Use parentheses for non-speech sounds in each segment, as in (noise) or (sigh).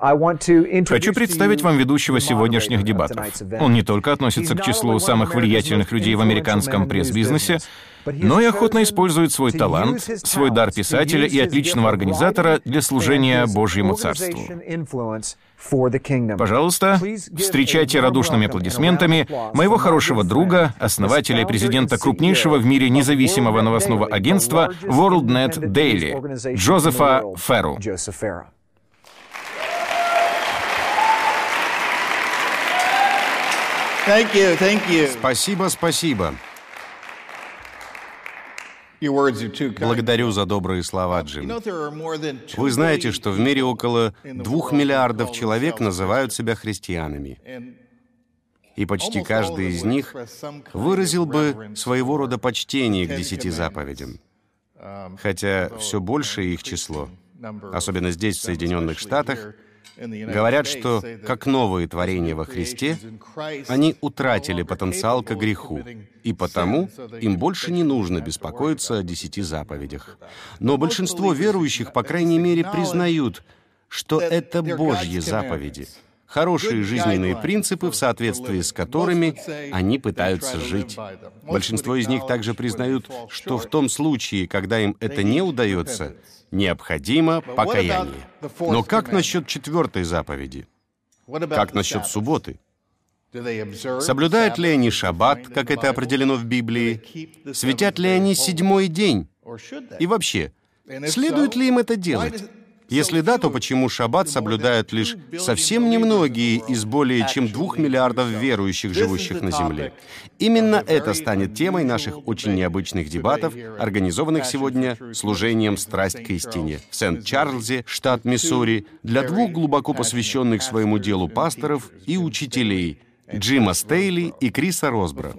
Хочу представить вам ведущего сегодняшних дебатов. Он не только относится к числу самых влиятельных людей в американском пресс-бизнесе, но и охотно использует свой талант, свой дар писателя и отличного организатора для служения Божьему Царству. Пожалуйста, встречайте радушными аплодисментами моего хорошего друга, основателя и президента крупнейшего в мире независимого новостного агентства WorldNet Daily, Джозефа Ферру. Thank you, thank you. Спасибо, спасибо. Благодарю за добрые слова, Джим. Вы знаете, что в мире около двух миллиардов человек называют себя христианами, и почти каждый из них выразил бы своего рода почтение к десяти заповедям, Um, хотя все большее их число, особенно здесь, в Соединенных Штатах, говорят, что, как новые творения во Христе, они утратили потенциал к греху, и потому им больше не нужно беспокоиться о десяти заповедях. Но большинство верующих, по крайней мере, признают, что это Божьи заповеди, хорошие жизненные принципы, в соответствии с которыми они пытаются жить. Большинство из них также признают, что в том случае, когда им это не удается, необходимо покаяние. Но как насчет четвертой заповеди? Как насчет субботы? Соблюдают ли они шаббат, как это определено в Библии? Светят ли они седьмой день? И вообще, следует ли им это делать? Если да, то почему шаббат соблюдают 2 лишь совсем немногие из более чем двух миллиардов верующих, живущих на Земле? Именно это станет темой наших очень необычных дебатов, организованных сегодня служением «Страсть к истине» в Сент-Чарльзе, штат Миссури, для двух глубоко посвященных своему делу пасторов и учителей, Джима Стейли и Криса Росбро.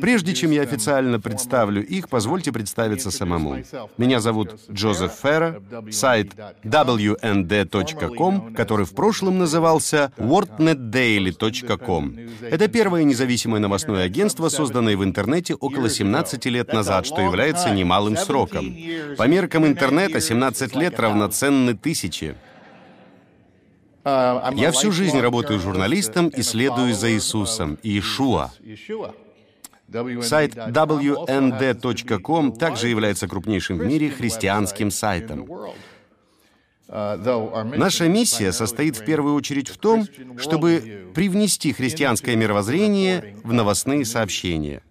Прежде чем я официально представлю их, позвольте представиться самому. Меня зовут Джозеф Ферра, сайт wnd.com, который в прошлом назывался wordnetdaily.com. Это первое независимое новостное агентство, созданное в интернете около 17 лет назад, что является немалым сроком. По меркам интернета 17 лет равноценны тысяче. Я всю жизнь работаю журналистом и следую за Иисусом, Иешуа. Сайт wnd.com также является крупнейшим в мире христианским сайтом. Наша миссия состоит в первую очередь в том, чтобы привнести христианское мировоззрение в новостные сообщения.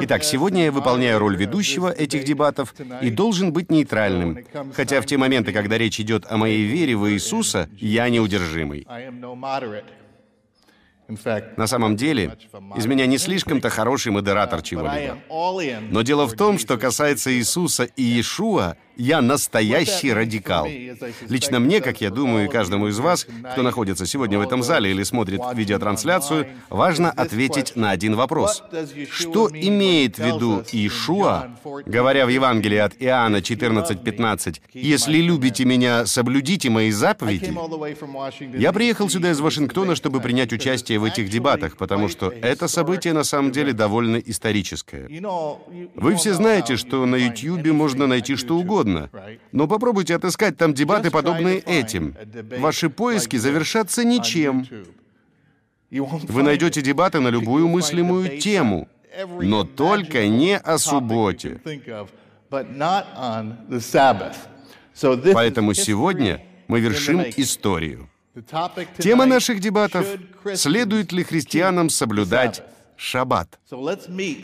Итак, сегодня я выполняю роль ведущего этих дебатов и должен быть нейтральным, хотя в те моменты, когда речь идет о моей вере в Иисуса, я неудержимый. На самом деле, из меня не слишком-то хороший модератор чего-либо. Но дело в том, что касается Иисуса и Иешуа, я настоящий радикал. Лично мне, как я думаю, и каждому из вас, кто находится сегодня в этом зале или смотрит видеотрансляцию, важно ответить на один вопрос. Что имеет в виду Иешуа, говоря в Евангелии от Иоанна 14:15, «Если любите меня, соблюдите мои заповеди»? Я приехал сюда из Вашингтона, чтобы принять участие в этих дебатах, потому что это событие на самом деле довольно историческое. Вы все знаете, что на YouTube можно найти что угодно, но попробуйте отыскать там дебаты, подобные этим. Ваши поиски завершатся ничем. Вы найдете дебаты на любую мыслимую тему, но только не о субботе. Поэтому сегодня мы вершим историю. Тема наших дебатов — следует ли христианам соблюдать шаббат?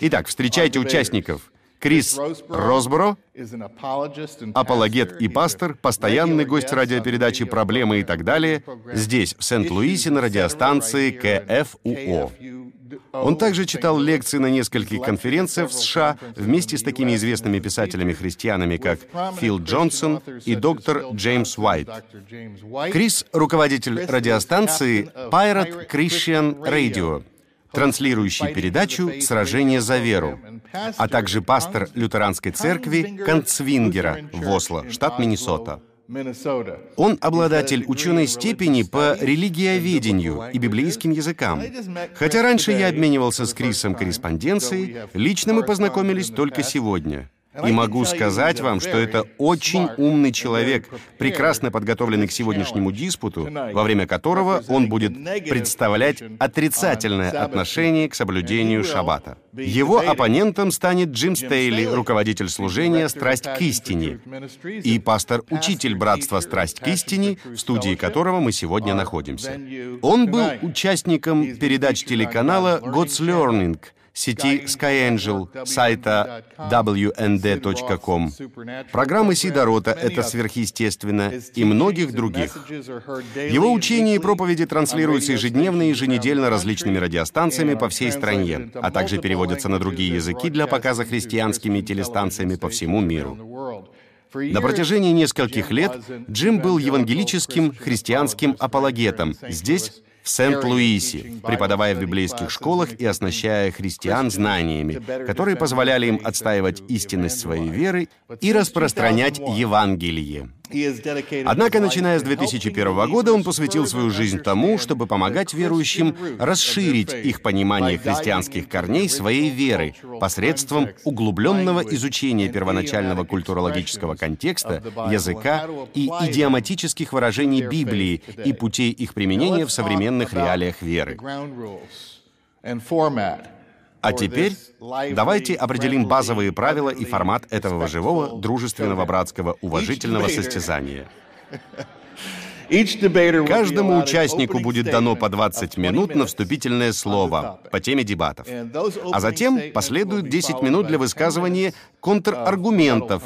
Итак, встречайте участников. Крис Росборо, апологет и пастор, постоянный гость радиопередачи «Проблемы» и так далее, здесь, в Сент-Луисе, на радиостанции КФУО. Он также читал лекции на нескольких конференциях в США вместе с такими известными писателями-христианами, как Фил Джонсон и доктор Джеймс Уайт. Крис — руководитель радиостанции Pirate Christian Radio, транслирующий передачу «Сражение за веру», а также пастор лютеранской церкви Концвингера в Осло, штат Миннесота. Он обладатель ученой степени по религиоведению и библейским языкам. Хотя раньше я обменивался с Крисом корреспонденцией, лично мы познакомились только сегодня. И могу сказать вам, что это очень умный человек, прекрасно подготовленный к сегодняшнему диспуту, во время которого он будет представлять отрицательное отношение к соблюдению шаббата. Его оппонентом станет Джим Стейли, руководитель служения «Страсть к истине» и пастор-учитель братства «Страсть к истине», в студии которого мы сегодня находимся. Он был участником передач телеканала «God's Learning», сети SkyAngel, сайта wnd.com, программы Сидорота «Это сверхъестественно» и многих других. Его учения и проповеди транслируются ежедневно и еженедельно различными радиостанциями по всей стране, а также переводятся на другие языки для показа христианскими телестанциями по всему миру. На протяжении нескольких лет Джим был евангелическим христианским апологетом здесь, в Сент-Луисе, преподавая в библейских школах и оснащая христиан знаниями, которые позволяли им отстаивать истинность своей веры и распространять Евангелие. Однако, начиная с 2001 года, он посвятил свою жизнь тому, чтобы помогать верующим расширить их понимание христианских корней своей веры посредством углубленного изучения первоначального культурологического контекста, языка и идиоматических выражений Библии и путей их применения в современных реалиях веры. А теперь давайте определим базовые правила и формат этого живого, дружественного, братского, уважительного состязания. Каждому участнику будет дано по 20 минут на вступительное слово по теме дебатов. А затем последует 10 минут для высказывания контраргументов,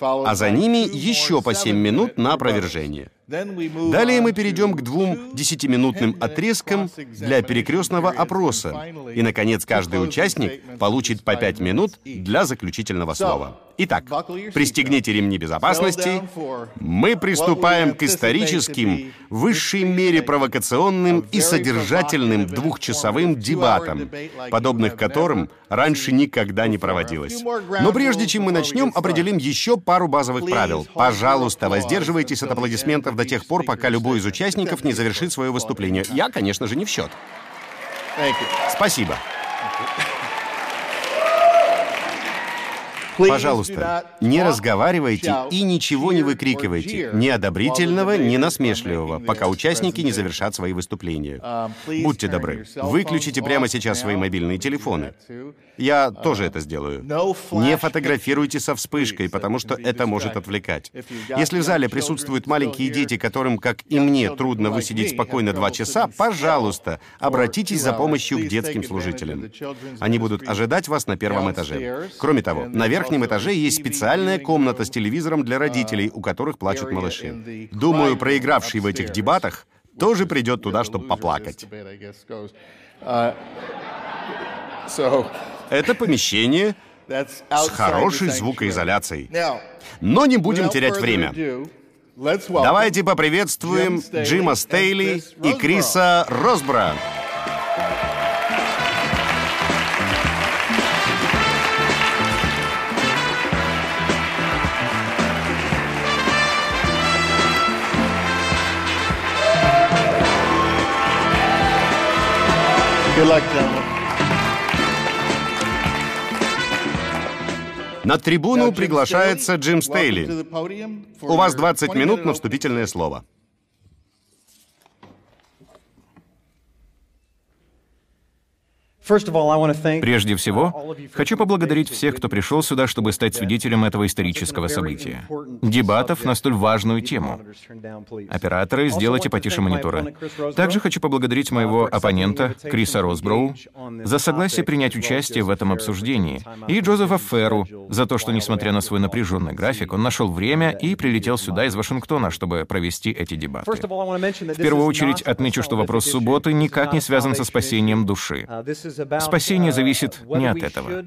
а за ними еще по 7 минут на опровержение. Далее мы перейдем к двум десятиминутным отрезкам для перекрестного опроса. И, наконец, каждый участник получит по пять минут для заключительного слова. Итак, пристегните ремни безопасности. Мы приступаем к историческим, в высшей мере провокационным и содержательным двухчасовым дебатам, подобных которым раньше никогда не проводилось. Но прежде чем мы начнем, определим еще пару базовых правил. Пожалуйста, воздерживайтесь от аплодисментов до тех пор, пока любой из участников не завершит свое выступление. Я, конечно же, не в счет. Спасибо. Пожалуйста, не разговаривайте и ничего не выкрикивайте, ни одобрительного, ни насмешливого, пока участники не завершат свои выступления. Будьте добры, выключите прямо сейчас свои мобильные телефоны. Я тоже это сделаю. Не фотографируйте со вспышкой, потому что это может отвлекать. Если в зале присутствуют маленькие дети, которым, как и мне, трудно высидеть спокойно два часа, пожалуйста, обратитесь за помощью к детским служителям. Они будут ожидать вас на первом этаже. Кроме того, на верхнем этаже есть специальная комната с телевизором для родителей, у которых плачут малыши. Думаю, проигравший в этих дебатах тоже придет туда, чтобы поплакать. (laughs) Это помещение с хорошей звукоизоляцией. Но не будем терять время. Давайте поприветствуем Джима Стейли и Криса Росбра. Good luck, gentlemen. На трибуну приглашается Джим Стейли. У вас 20 минут на вступительное слово. Прежде всего, хочу поблагодарить всех, кто пришел сюда, чтобы стать свидетелем этого исторического события. Дебатов на столь важную тему. Операторы, сделайте потише мониторы. Также хочу поблагодарить моего оппонента, Криса Росброу, за согласие принять участие в этом обсуждении, и Джозефа Ферру за то, что, несмотря на свой напряженный график, он нашел время и прилетел сюда из Вашингтона, чтобы провести эти дебаты. В первую очередь отмечу, что вопрос субботы никак не связан со спасением души. Спасение зависит не от этого.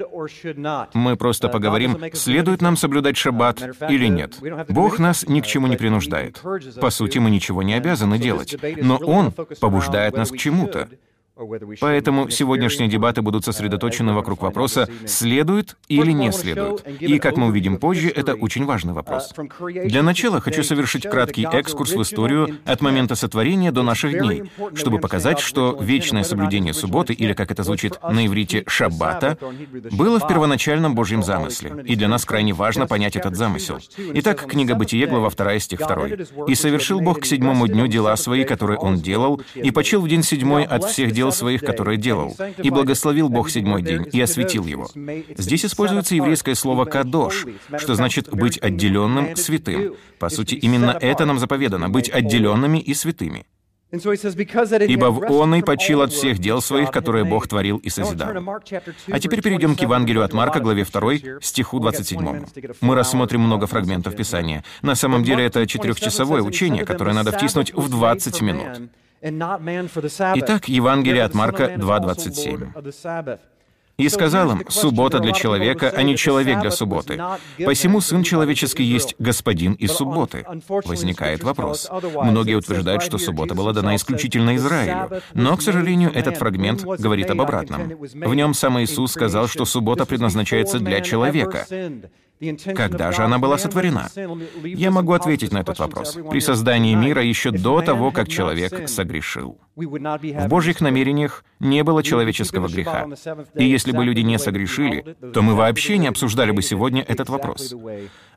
Мы просто поговорим, следует нам соблюдать шаббат или нет. Бог нас ни к чему не принуждает. По сути, мы ничего не обязаны делать, но Он побуждает нас к чему-то. Поэтому сегодняшние дебаты будут сосредоточены вокруг вопроса, следует или не следует. И, как мы увидим позже, это очень важный вопрос. Для начала хочу совершить краткий экскурс в историю от момента сотворения до наших дней, чтобы показать, что вечное соблюдение субботы, или, как это звучит на иврите, шаббата, было в первоначальном Божьем замысле. И для нас крайне важно понять этот замысел. Итак, книга Бытие, глава 2, стих 2. «И совершил Бог к седьмому дню дела свои, которые Он делал, и почил в день седьмой от всех дел своих, которые делал. И благословил Бог седьмой день, и осветил его». Здесь используется еврейское слово «кадош», что значит «быть отделенным, святым». По сути, именно это нам заповедано — быть отделенными и святыми. Ибо в Он и почил от всех дел своих, которые Бог творил и созидал. А теперь перейдем к Евангелию от Марка, главе 2, стиху 27. Мы рассмотрим много фрагментов Писания. На самом деле это четырехчасовое учение, которое надо втиснуть в 20 минут. Итак, Евангелие от Марка 2.27. И сказал им, «Суббота для человека, а не человек для субботы. Посему Сын Человеческий есть Господин из субботы». Возникает вопрос. Многие утверждают, что суббота была дана исключительно Израилю. Но, к сожалению, этот фрагмент говорит об обратном. В нем сам Иисус сказал, что суббота предназначается для человека. Когда же она была сотворена? Я могу ответить на этот вопрос. При создании мира еще до того, как человек согрешил. В Божьих намерениях не было человеческого греха. И если бы люди не согрешили, то мы вообще не обсуждали бы сегодня этот вопрос.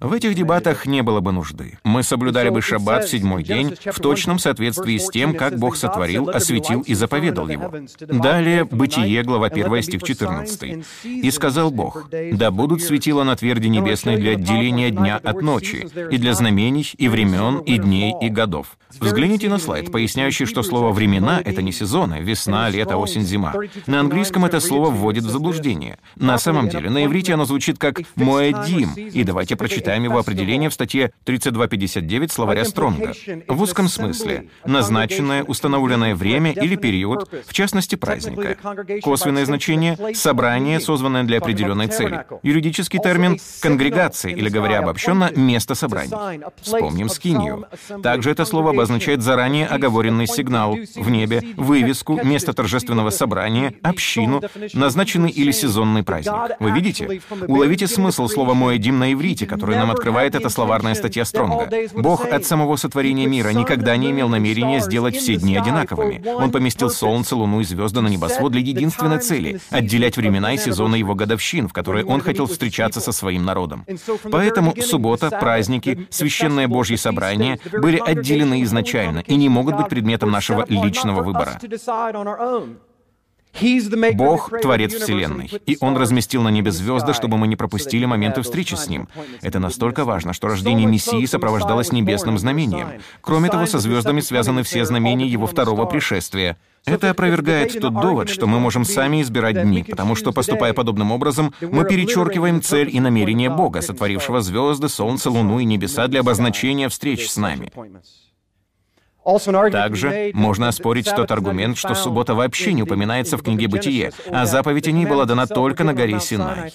В этих дебатах не было бы нужды. Мы соблюдали бы шаббат в седьмой день в точном соответствии с тем, как Бог сотворил, осветил и заповедал его. Далее, Бытие, глава 1, стих 14. «И сказал Бог, да будут светила на тверди небесной для отделения дня от ночи, и для знамений, и времен, и дней, и годов». Взгляните на слайд, поясняющий, что слово «времена» — это не сезоны, весна, лето, осень, зима. На английском это слово вводит в заблуждение. На самом деле, на иврите оно звучит как «моэдим», и давайте прочитаем его определение в статье 3259 словаря Стронга. В узком смысле — назначенное, установленное время или период, в частности, праздника. Косвенное значение — собрание, созванное для определенной цели. Юридический термин — конгрегация, или, говоря обобщенно, место собрания. Вспомним скинию. Также это слово обозначает заранее оговоренный сигнал в небе, вывеску, место торжественного собрания, общину, назначенный или сезонный праздник. Вы видите? Уловите смысл слова «моэдим» на иврите, который нам открывает эта словарная статья Стронга. Бог от самого сотворения мира никогда не имел намерения сделать все дни одинаковыми. Он поместил солнце, луну и звезды на небосвод для единственной цели — отделять времена и сезоны его годовщин, в которые он хотел встречаться со своим народом. Поэтому суббота, праздники, священное Божье собрание были отделены изначально и не могут быть предметом нашего личного выбора. Бог — Творец Вселенной, и Он разместил на небе звезды, чтобы мы не пропустили моменты встречи с Ним. Это настолько важно, что рождение Мессии сопровождалось небесным знамением. Кроме того, со звездами связаны все знамения Его второго пришествия. Это опровергает тот довод, что мы можем сами избирать дни, потому что, поступая подобным образом, мы перечеркиваем цель и намерение Бога, сотворившего звезды, солнце, луну и небеса для обозначения встреч с нами. Также можно оспорить тот аргумент, что суббота вообще не упоминается в книге «Бытие», а заповедь о ней была дана только на горе Синай.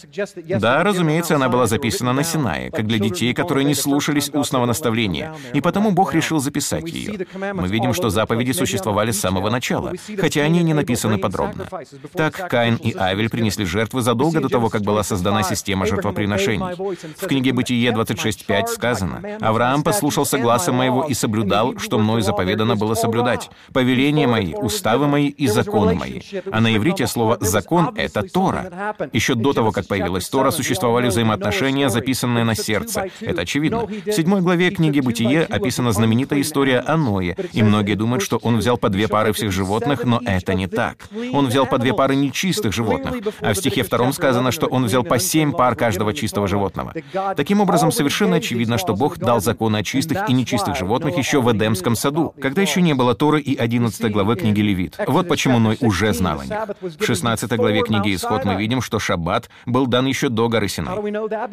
Да, разумеется, она была записана на Синае, как для детей, которые не слушались устного наставления, и потому Бог решил записать ее. Мы видим, что заповеди существовали с самого начала, хотя они не написаны подробно. Так, Каин и Авель принесли жертвы задолго до того, как была создана система жертвоприношений. В книге «Бытие» 26.5 сказано, «Авраам послушался гласа моего и соблюдал, что мною заповедано заповедано было соблюдать. Повеления мои, уставы мои и законы мои. А на иврите слово «закон» — это Тора. Еще до того, как появилась Тора, существовали взаимоотношения, записанные на сердце. Это очевидно. В седьмой главе книги «Бытие» описана знаменитая история о Ное, и многие думают, что он взял по две пары всех животных, но это не так. Он взял по две пары нечистых животных, а в стихе втором сказано, что он взял по семь пар каждого чистого животного. Таким образом, совершенно очевидно, что Бог дал законы о чистых и нечистых животных еще в Эдемском саду когда еще не было Торы и 11 главы книги Левит. Вот почему Ной уже знал о них. В 16 главе книги Исход мы видим, что Шаббат был дан еще до горы Синай.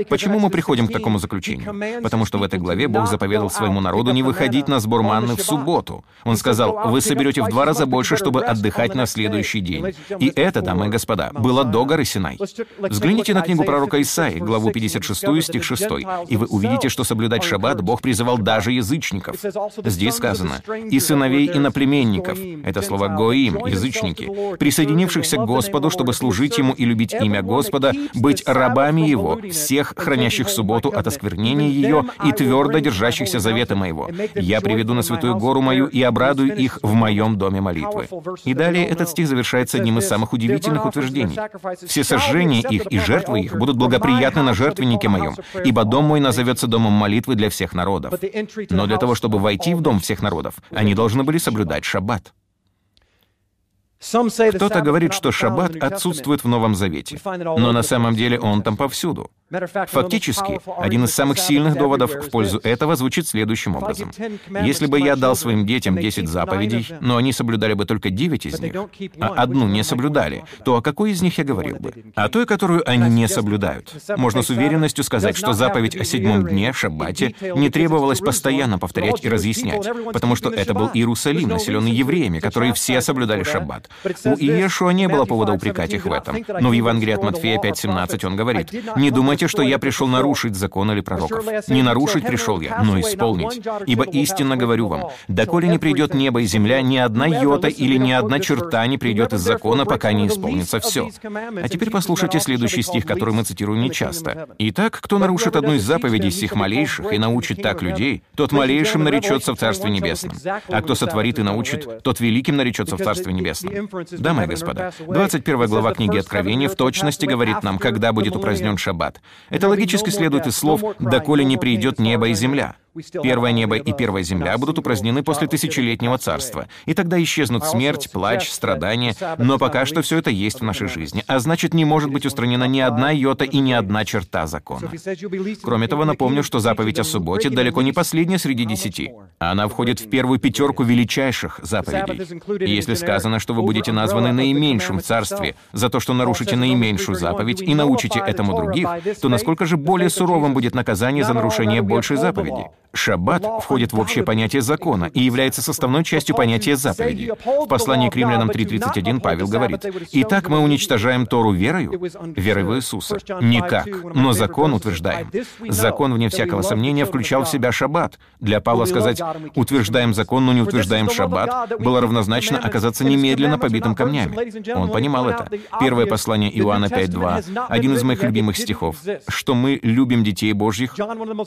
Почему мы приходим к такому заключению? Потому что в этой главе Бог заповедал своему народу не выходить на сбор манны в субботу. Он сказал, вы соберете в два раза больше, чтобы отдыхать на следующий день. И это, дамы и господа, было до горы Синай. Взгляните на книгу пророка Исаи, главу 56, стих 6, и вы увидите, что соблюдать шаббат Бог призывал даже язычников. Здесь сказано, и сыновей иноплеменников, это слово «гоим», язычники, присоединившихся к Господу, чтобы служить Ему и любить имя Господа, быть рабами Его, всех, хранящих субботу от осквернения ее и твердо держащихся завета моего. Я приведу на святую гору мою и обрадую их в моем доме молитвы». И далее этот стих завершается одним из самых удивительных утверждений. «Все сожжения их и жертвы их будут благоприятны на жертвеннике моем, ибо дом мой назовется домом молитвы для всех народов». Но для того, чтобы войти в дом всех народов, они должны были соблюдать шаббат. Кто-то говорит, что шаббат отсутствует в Новом Завете, но на самом деле он там повсюду. Фактически, один из самых сильных доводов в пользу этого звучит следующим образом. Если бы я дал своим детям 10 заповедей, но они соблюдали бы только 9 из них, а одну не соблюдали, то о какой из них я говорил бы? О той, которую они не соблюдают. Можно с уверенностью сказать, что заповедь о седьмом дне, шаббате, не требовалось постоянно повторять и разъяснять, потому что это был Иерусалим, населенный евреями, которые все соблюдали шаббат. У Иешуа не было повода упрекать их в этом. Но в Евангелии от Матфея 5.17 он говорит, «Не думайте, думайте, что я пришел нарушить закон или пророков. Не нарушить пришел я, но исполнить. Ибо истинно говорю вам, доколе не придет небо и земля, ни одна йота или ни одна черта не придет из закона, пока не исполнится все. А теперь послушайте следующий стих, который мы цитируем нечасто. «Итак, кто нарушит одну из заповедей сих малейших и научит так людей, тот малейшим наречется в Царстве Небесном. А кто сотворит и научит, тот великим наречется в Царстве Небесном». Дамы и господа, 21 глава книги Откровения в точности говорит нам, когда будет упразднен шаббат. Это логически следует из слов «доколе не придет небо и земля». Первое небо и первая земля будут упразднены после тысячелетнего царства, и тогда исчезнут смерть, плач, страдания, но пока что все это есть в нашей жизни, а значит, не может быть устранена ни одна йота и ни одна черта закона. Кроме того, напомню, что заповедь о субботе далеко не последняя среди десяти. Она входит в первую пятерку величайших заповедей. Если сказано, что вы будете названы наименьшим в царстве за то, что нарушите наименьшую заповедь и научите этому других, то насколько же более суровым будет наказание за нарушение большей заповеди? Шаббат входит в общее понятие закона и является составной частью понятия заповеди. В послании к римлянам 3.31 Павел говорит, «Итак, мы уничтожаем Тору верою, верой в Иисуса? Никак, но закон утверждаем». Закон, вне всякого сомнения, включал в себя шаббат. Для Павла сказать «утверждаем закон, но не утверждаем шаббат» было равнозначно оказаться немедленно побитым камнями. Он понимал это. Первое послание Иоанна 5.2, один из моих любимых стихов, что мы любим детей Божьих,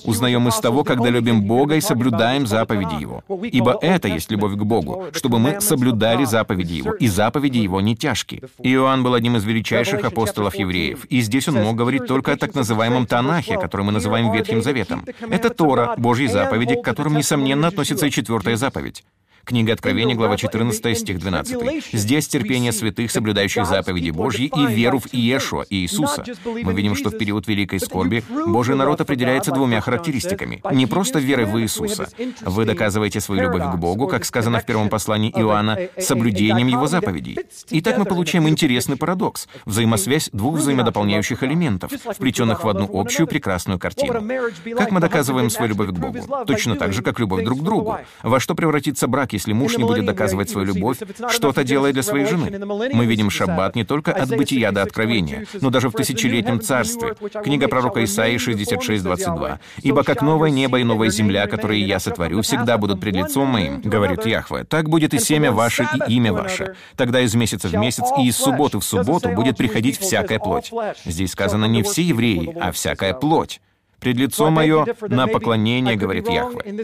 узнаем из того, когда любим Бога и соблюдаем заповеди Его. Ибо это есть любовь к Богу, чтобы мы соблюдали заповеди Его, и заповеди Его не тяжкие. Иоанн был одним из величайших апостолов евреев, и здесь он мог говорить только о так называемом Танахе, который мы называем Ветхим Заветом. Это Тора, Божьи заповеди, к которым, несомненно, относится и четвертая заповедь. Книга Откровения, глава 14, стих 12. «Здесь терпение святых, соблюдающих заповеди Божьи, и веру в Иешуа, Иисуса». Мы видим, что в период великой скорби Божий народ определяется двумя характеристиками. Не просто верой в Иисуса. Вы доказываете свою любовь к Богу, как сказано в первом послании Иоанна, соблюдением Его заповедей. Итак, мы получаем интересный парадокс, взаимосвязь двух взаимодополняющих элементов, вплетенных в одну общую прекрасную картину. Как мы доказываем свою любовь к Богу? Точно так же, как любовь друг к другу. Во что превратится брак, так, если муж не будет доказывать свою любовь, что-то делает для своей жены. Мы видим шаббат не только от бытия до откровения, но даже в тысячелетнем царстве. Книга пророка Исаии 66:22. «Ибо как новое небо и новая земля, которые я сотворю, всегда будут пред лицом моим, говорит Яхве, так будет и семя ваше, и имя ваше. Тогда из месяца в месяц и из субботы в субботу будет приходить всякая плоть». Здесь сказано не все евреи, а всякая плоть пред лицо мое на поклонение, говорит Яхве.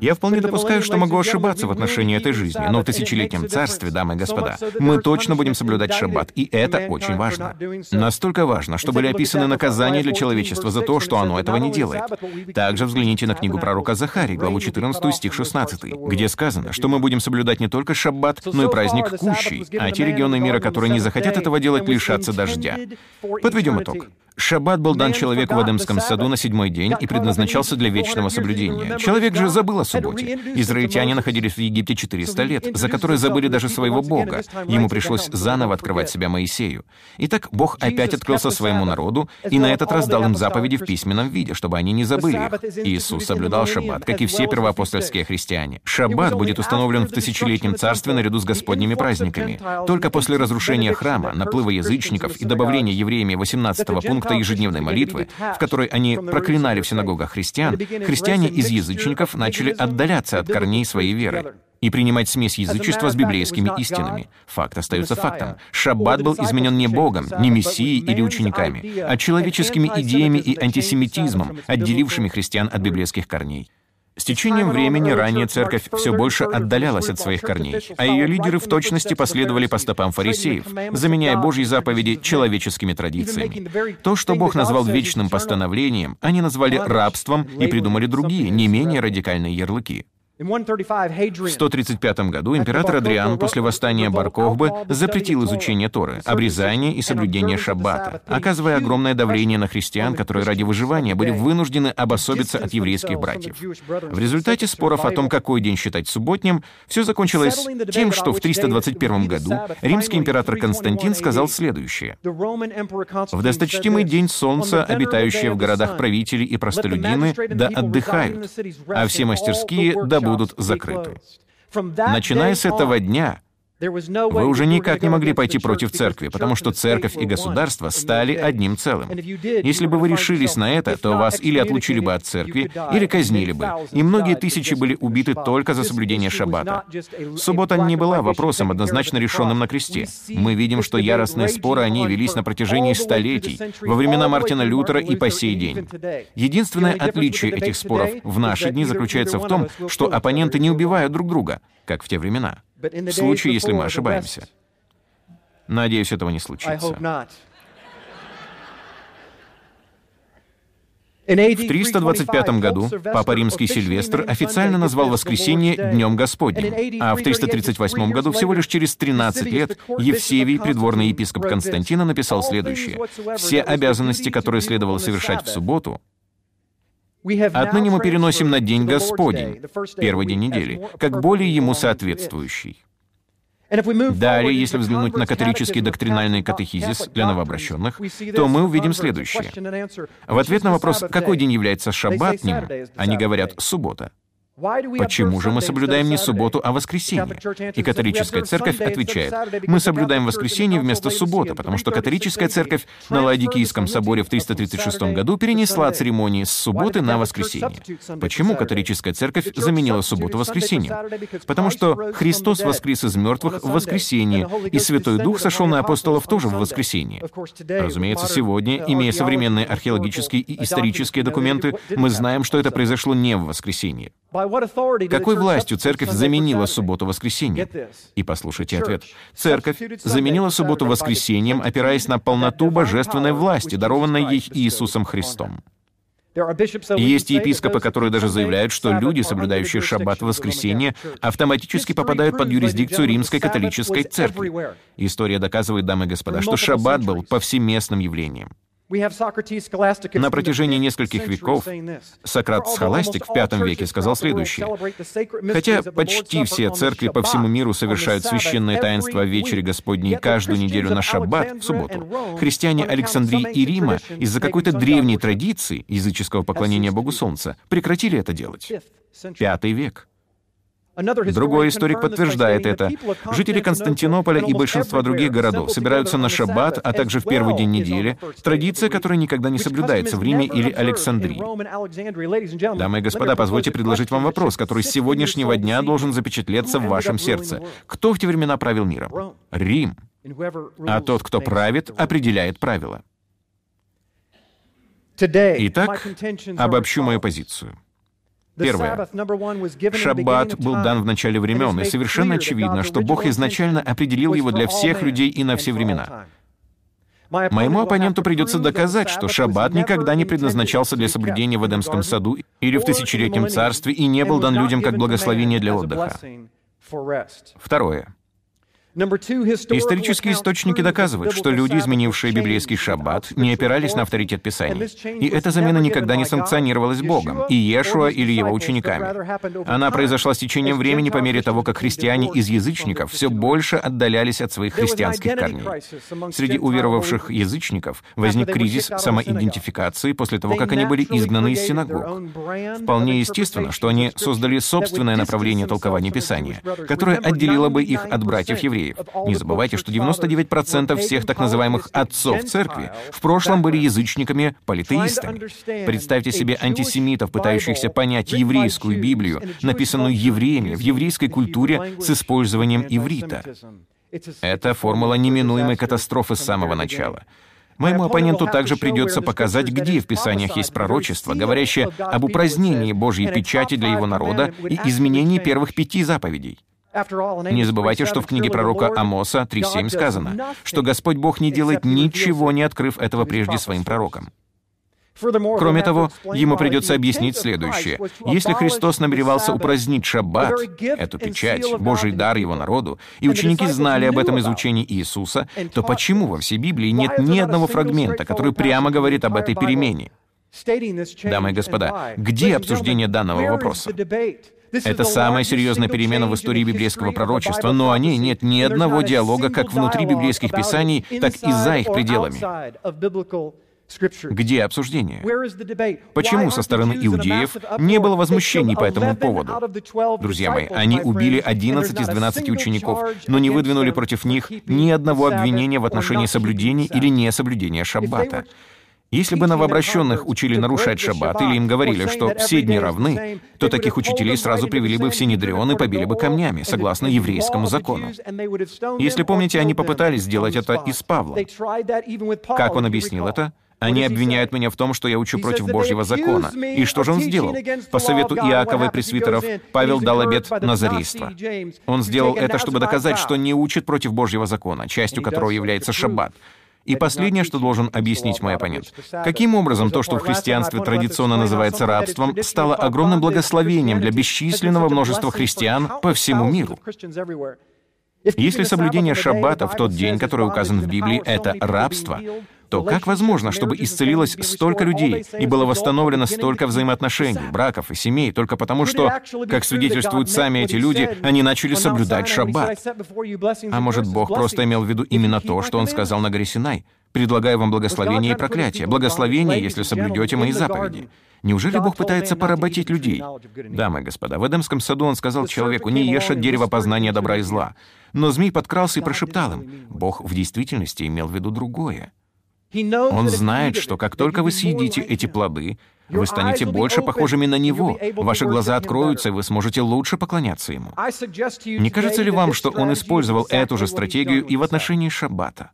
Я вполне допускаю, что могу ошибаться в отношении этой жизни, но в тысячелетнем царстве, дамы и господа, мы точно будем соблюдать шаббат, и это очень важно. Настолько важно, что были описаны наказания для человечества за то, что оно этого не делает. Также взгляните на книгу пророка Захарии, главу 14, стих 16, где сказано, что мы будем соблюдать не только шаббат, но и праздник Кущий, а те регионы мира, которые не захотят этого делать, лишатся дождя. Подведем итог. Шаббат был дан человеку в Эдемском саду на седьмой день и предназначался для вечного соблюдения. Человек же забыл о субботе. Израильтяне находились в Египте 400 лет, за которые забыли даже своего Бога. Ему пришлось заново открывать себя Моисею. Итак, Бог опять открылся своему народу и на этот раз дал им заповеди в письменном виде, чтобы они не забыли их. Иисус соблюдал шаббат, как и все первоапостольские христиане. Шаббат будет установлен в тысячелетнем царстве наряду с Господними праздниками. Только после разрушения храма, наплыва язычников и добавления евреями 18 пункта акта ежедневной молитвы, в которой они проклинали в синагогах христиан, христиане из язычников начали отдаляться от корней своей веры и принимать смесь язычества с библейскими истинами. Факт остается фактом. Шаббат был изменен не Богом, не Мессией или учениками, а человеческими идеями и антисемитизмом, отделившими христиан от библейских корней. С течением времени ранее церковь все больше отдалялась от своих корней, а ее лидеры в точности последовали по стопам фарисеев, заменяя Божьи заповеди человеческими традициями. То, что Бог назвал вечным постановлением, они назвали рабством и придумали другие, не менее радикальные ярлыки. В 135 году император Адриан после восстания Баркохбы запретил изучение Торы, обрезание и соблюдение шаббата, оказывая огромное давление на христиан, которые ради выживания были вынуждены обособиться от еврейских братьев. В результате споров о том, какой день считать субботним, все закончилось тем, что в 321 году римский император Константин сказал следующее. «В досточтимый день солнца обитающие в городах правители и простолюдины да отдыхают, а все мастерские да будут закрыты. Начиная с этого дня, вы уже никак не могли пойти против церкви, потому что церковь и государство стали одним целым. Если бы вы решились на это, то вас или отлучили бы от церкви, или казнили бы. И многие тысячи были убиты только за соблюдение шаббата. Суббота не была вопросом, однозначно решенным на кресте. Мы видим, что яростные споры о ней велись на протяжении столетий, во времена Мартина Лютера и по сей день. Единственное отличие этих споров в наши дни заключается в том, что оппоненты не убивают друг друга, как в те времена в случае, если мы ошибаемся. Надеюсь, этого не случится. В 325 году Папа Римский Сильвестр официально назвал воскресенье Днем Господним, а в 338 году, всего лишь через 13 лет, Евсевий, придворный епископ Константина, написал следующее. «Все обязанности, которые следовало совершать в субботу, Отныне мы переносим на День Господень, первый день недели, как более ему соответствующий. Далее, если взглянуть на католический доктринальный катехизис для новообращенных, то мы увидим следующее. В ответ на вопрос, какой день является шаббатним, они говорят «суббота». Почему же мы соблюдаем не субботу, а воскресенье? И католическая церковь отвечает, мы соблюдаем воскресенье вместо субботы, потому что католическая церковь на Ладикийском соборе в 336 году перенесла церемонии с субботы на воскресенье. Почему католическая церковь заменила субботу воскресеньем? Потому что Христос воскрес из мертвых в воскресенье, и Святой Дух сошел на апостолов тоже в воскресенье. Разумеется, сегодня, имея современные археологические и исторические документы, мы знаем, что это произошло не в воскресенье. Какой властью церковь заменила субботу воскресеньем? И послушайте ответ. Церковь заменила субботу воскресеньем, опираясь на полноту божественной власти, дарованной ей Иисусом Христом. есть епископы, которые даже заявляют, что люди, соблюдающие шаббат в воскресенье, автоматически попадают под юрисдикцию Римской католической церкви. История доказывает, дамы и господа, что шаббат был повсеместным явлением. На протяжении нескольких веков Сократ Схоластик в V веке сказал следующее. Хотя почти все церкви по всему миру совершают священное таинство в вечере Господней каждую неделю на шаббат, в субботу, христиане Александрии и Рима из-за какой-то древней традиции языческого поклонения Богу Солнца прекратили это делать. Пятый век. Другой историк подтверждает это. Жители Константинополя и большинства других городов собираются на шаббат, а также в первый день недели, традиция, которая никогда не соблюдается в Риме или Александрии. Дамы и господа, позвольте предложить вам вопрос, который с сегодняшнего дня должен запечатлеться в вашем сердце. Кто в те времена правил миром? Рим. А тот, кто правит, определяет правила. Итак, обобщу мою позицию. Первое. Шаббат был дан в начале времен, и совершенно очевидно, что Бог изначально определил его для всех людей и на все времена. Моему оппоненту придется доказать, что шаббат никогда не предназначался для соблюдения в Эдемском саду или в тысячелетнем царстве и не был дан людям как благословение для отдыха. Второе. Исторические источники доказывают, что люди, изменившие библейский шаббат, не опирались на авторитет Писаний. И эта замена никогда не санкционировалась Богом, и Иешуа или его учениками. Она произошла с течением времени по мере того, как христиане из язычников все больше отдалялись от своих христианских корней. Среди уверовавших язычников возник кризис самоидентификации после того, как они были изгнаны из синагог. Вполне естественно, что они создали собственное направление толкования Писания, которое отделило бы их от братьев евреев. Не забывайте, что 99% всех так называемых «отцов церкви» в прошлом были язычниками-политеистами. Представьте себе антисемитов, пытающихся понять еврейскую Библию, написанную евреями в еврейской культуре с использованием иврита. Это формула неминуемой катастрофы с самого начала. Моему оппоненту также придется показать, где в Писаниях есть пророчество, говорящее об упразднении Божьей печати для его народа и изменении первых пяти заповедей. Не забывайте, что в книге пророка Амоса 3.7 сказано, что Господь Бог не делает ничего, не открыв этого прежде своим пророкам. Кроме того, ему придется объяснить следующее. Если Христос намеревался упразднить шаббат, эту печать, Божий дар его народу, и ученики знали об этом из учений Иисуса, то почему во всей Библии нет ни одного фрагмента, который прямо говорит об этой перемене? Дамы и господа, где обсуждение данного вопроса? Это самая серьезная перемена в истории библейского пророчества, но о ней нет ни одного диалога как внутри библейских писаний, так и за их пределами. Где обсуждение? Почему со стороны иудеев не было возмущений по этому поводу? Друзья мои, они убили 11 из 12 учеников, но не выдвинули против них ни одного обвинения в отношении соблюдения или несоблюдения шаббата. Если бы новообращенных учили нарушать шаббат или им говорили, что все дни равны, то таких учителей сразу привели бы в Синедрион и побили бы камнями, согласно еврейскому закону. Если помните, они попытались сделать это и с Павлом. Как он объяснил это? Они обвиняют меня в том, что я учу против Божьего закона. И что же он сделал? По совету Иакова и пресвитеров Павел дал обет назарейства. Он сделал это, чтобы доказать, что не учит против Божьего закона, частью которого является шаббат. И последнее, что должен объяснить мой оппонент. Каким образом то, что в христианстве традиционно называется рабством, стало огромным благословением для бесчисленного множества христиан по всему миру? Если соблюдение шаббата в тот день, который указан в Библии, это рабство, то как возможно, чтобы исцелилось столько людей и было восстановлено столько взаимоотношений, браков и семей, только потому что, как свидетельствуют сами эти люди, они начали соблюдать шаббат? А может, Бог просто имел в виду именно то, что Он сказал на горе Синай? «Предлагаю вам благословение и проклятие. Благословение, если соблюдете мои заповеди». Неужели Бог пытается поработить людей? Дамы и господа, в Эдемском саду он сказал человеку, не ешь от дерева познания добра и зла. Но змей подкрался и прошептал им, Бог в действительности имел в виду другое. Он знает, что как только вы съедите эти плоды, вы станете больше похожими на Него, ваши глаза откроются, и вы сможете лучше поклоняться Ему. Не кажется ли вам, что Он использовал эту же стратегию и в отношении Шаббата?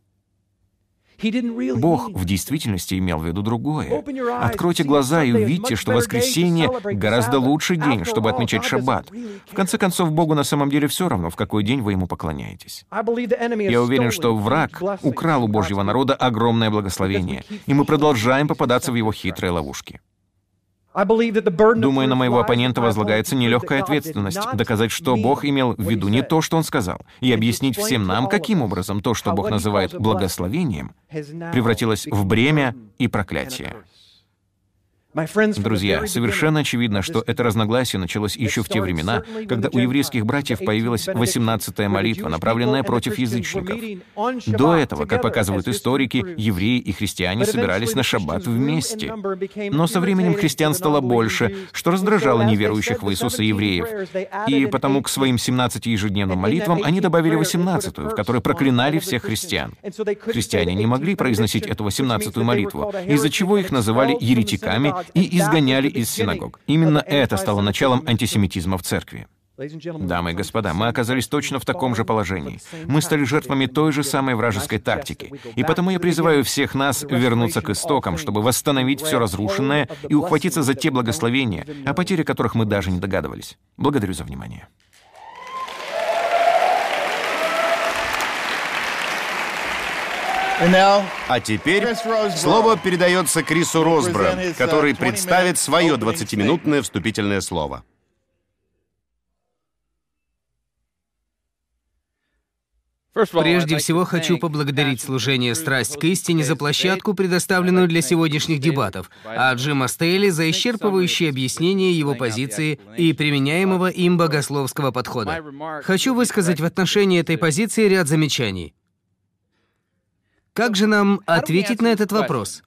Бог в действительности имел в виду другое. Откройте глаза и увидьте, что воскресенье гораздо лучший день, чтобы отмечать шаббат. В конце концов, Богу на самом деле все равно, в какой день вы ему поклоняетесь. Я уверен, что враг украл у Божьего народа огромное благословение, и мы продолжаем попадаться в его хитрые ловушки. Думаю, на моего оппонента возлагается нелегкая ответственность. доказать, что Бог имел в виду не то, что Он сказал, и объяснить всем нам, каким образом то, что Бог называет благословением, превратилось в бремя и проклятие. Друзья, совершенно очевидно, что это разногласие началось еще в те времена, когда у еврейских братьев появилась 18-я молитва, направленная против язычников. До этого, как показывают историки, евреи и христиане собирались на шаббат вместе. Но со временем христиан стало больше, что раздражало неверующих в Иисуса евреев. И потому к своим 17 ежедневным молитвам они добавили 18-ю, в которой проклинали всех христиан. Христиане не могли произносить эту 18-ю молитву, из-за чего их называли еретиками и изгоняли из синагог. Именно это стало началом антисемитизма в церкви. Дамы и господа, мы оказались точно в таком же положении. Мы стали жертвами той же самой вражеской тактики. И потому я призываю всех нас вернуться к истокам, чтобы восстановить все разрушенное и ухватиться за те благословения, о потере которых мы даже не догадывались. Благодарю за внимание. А теперь слово передается Крису Росбро, который представит свое 20-минутное вступительное слово. Прежде всего хочу поблагодарить служение «Страсть к истине» за площадку, предоставленную для сегодняшних дебатов, а Джима Стейли за исчерпывающее объяснение его позиции и применяемого им богословского подхода. Хочу высказать в отношении этой позиции ряд замечаний. Как же нам ответить на этот вопрос?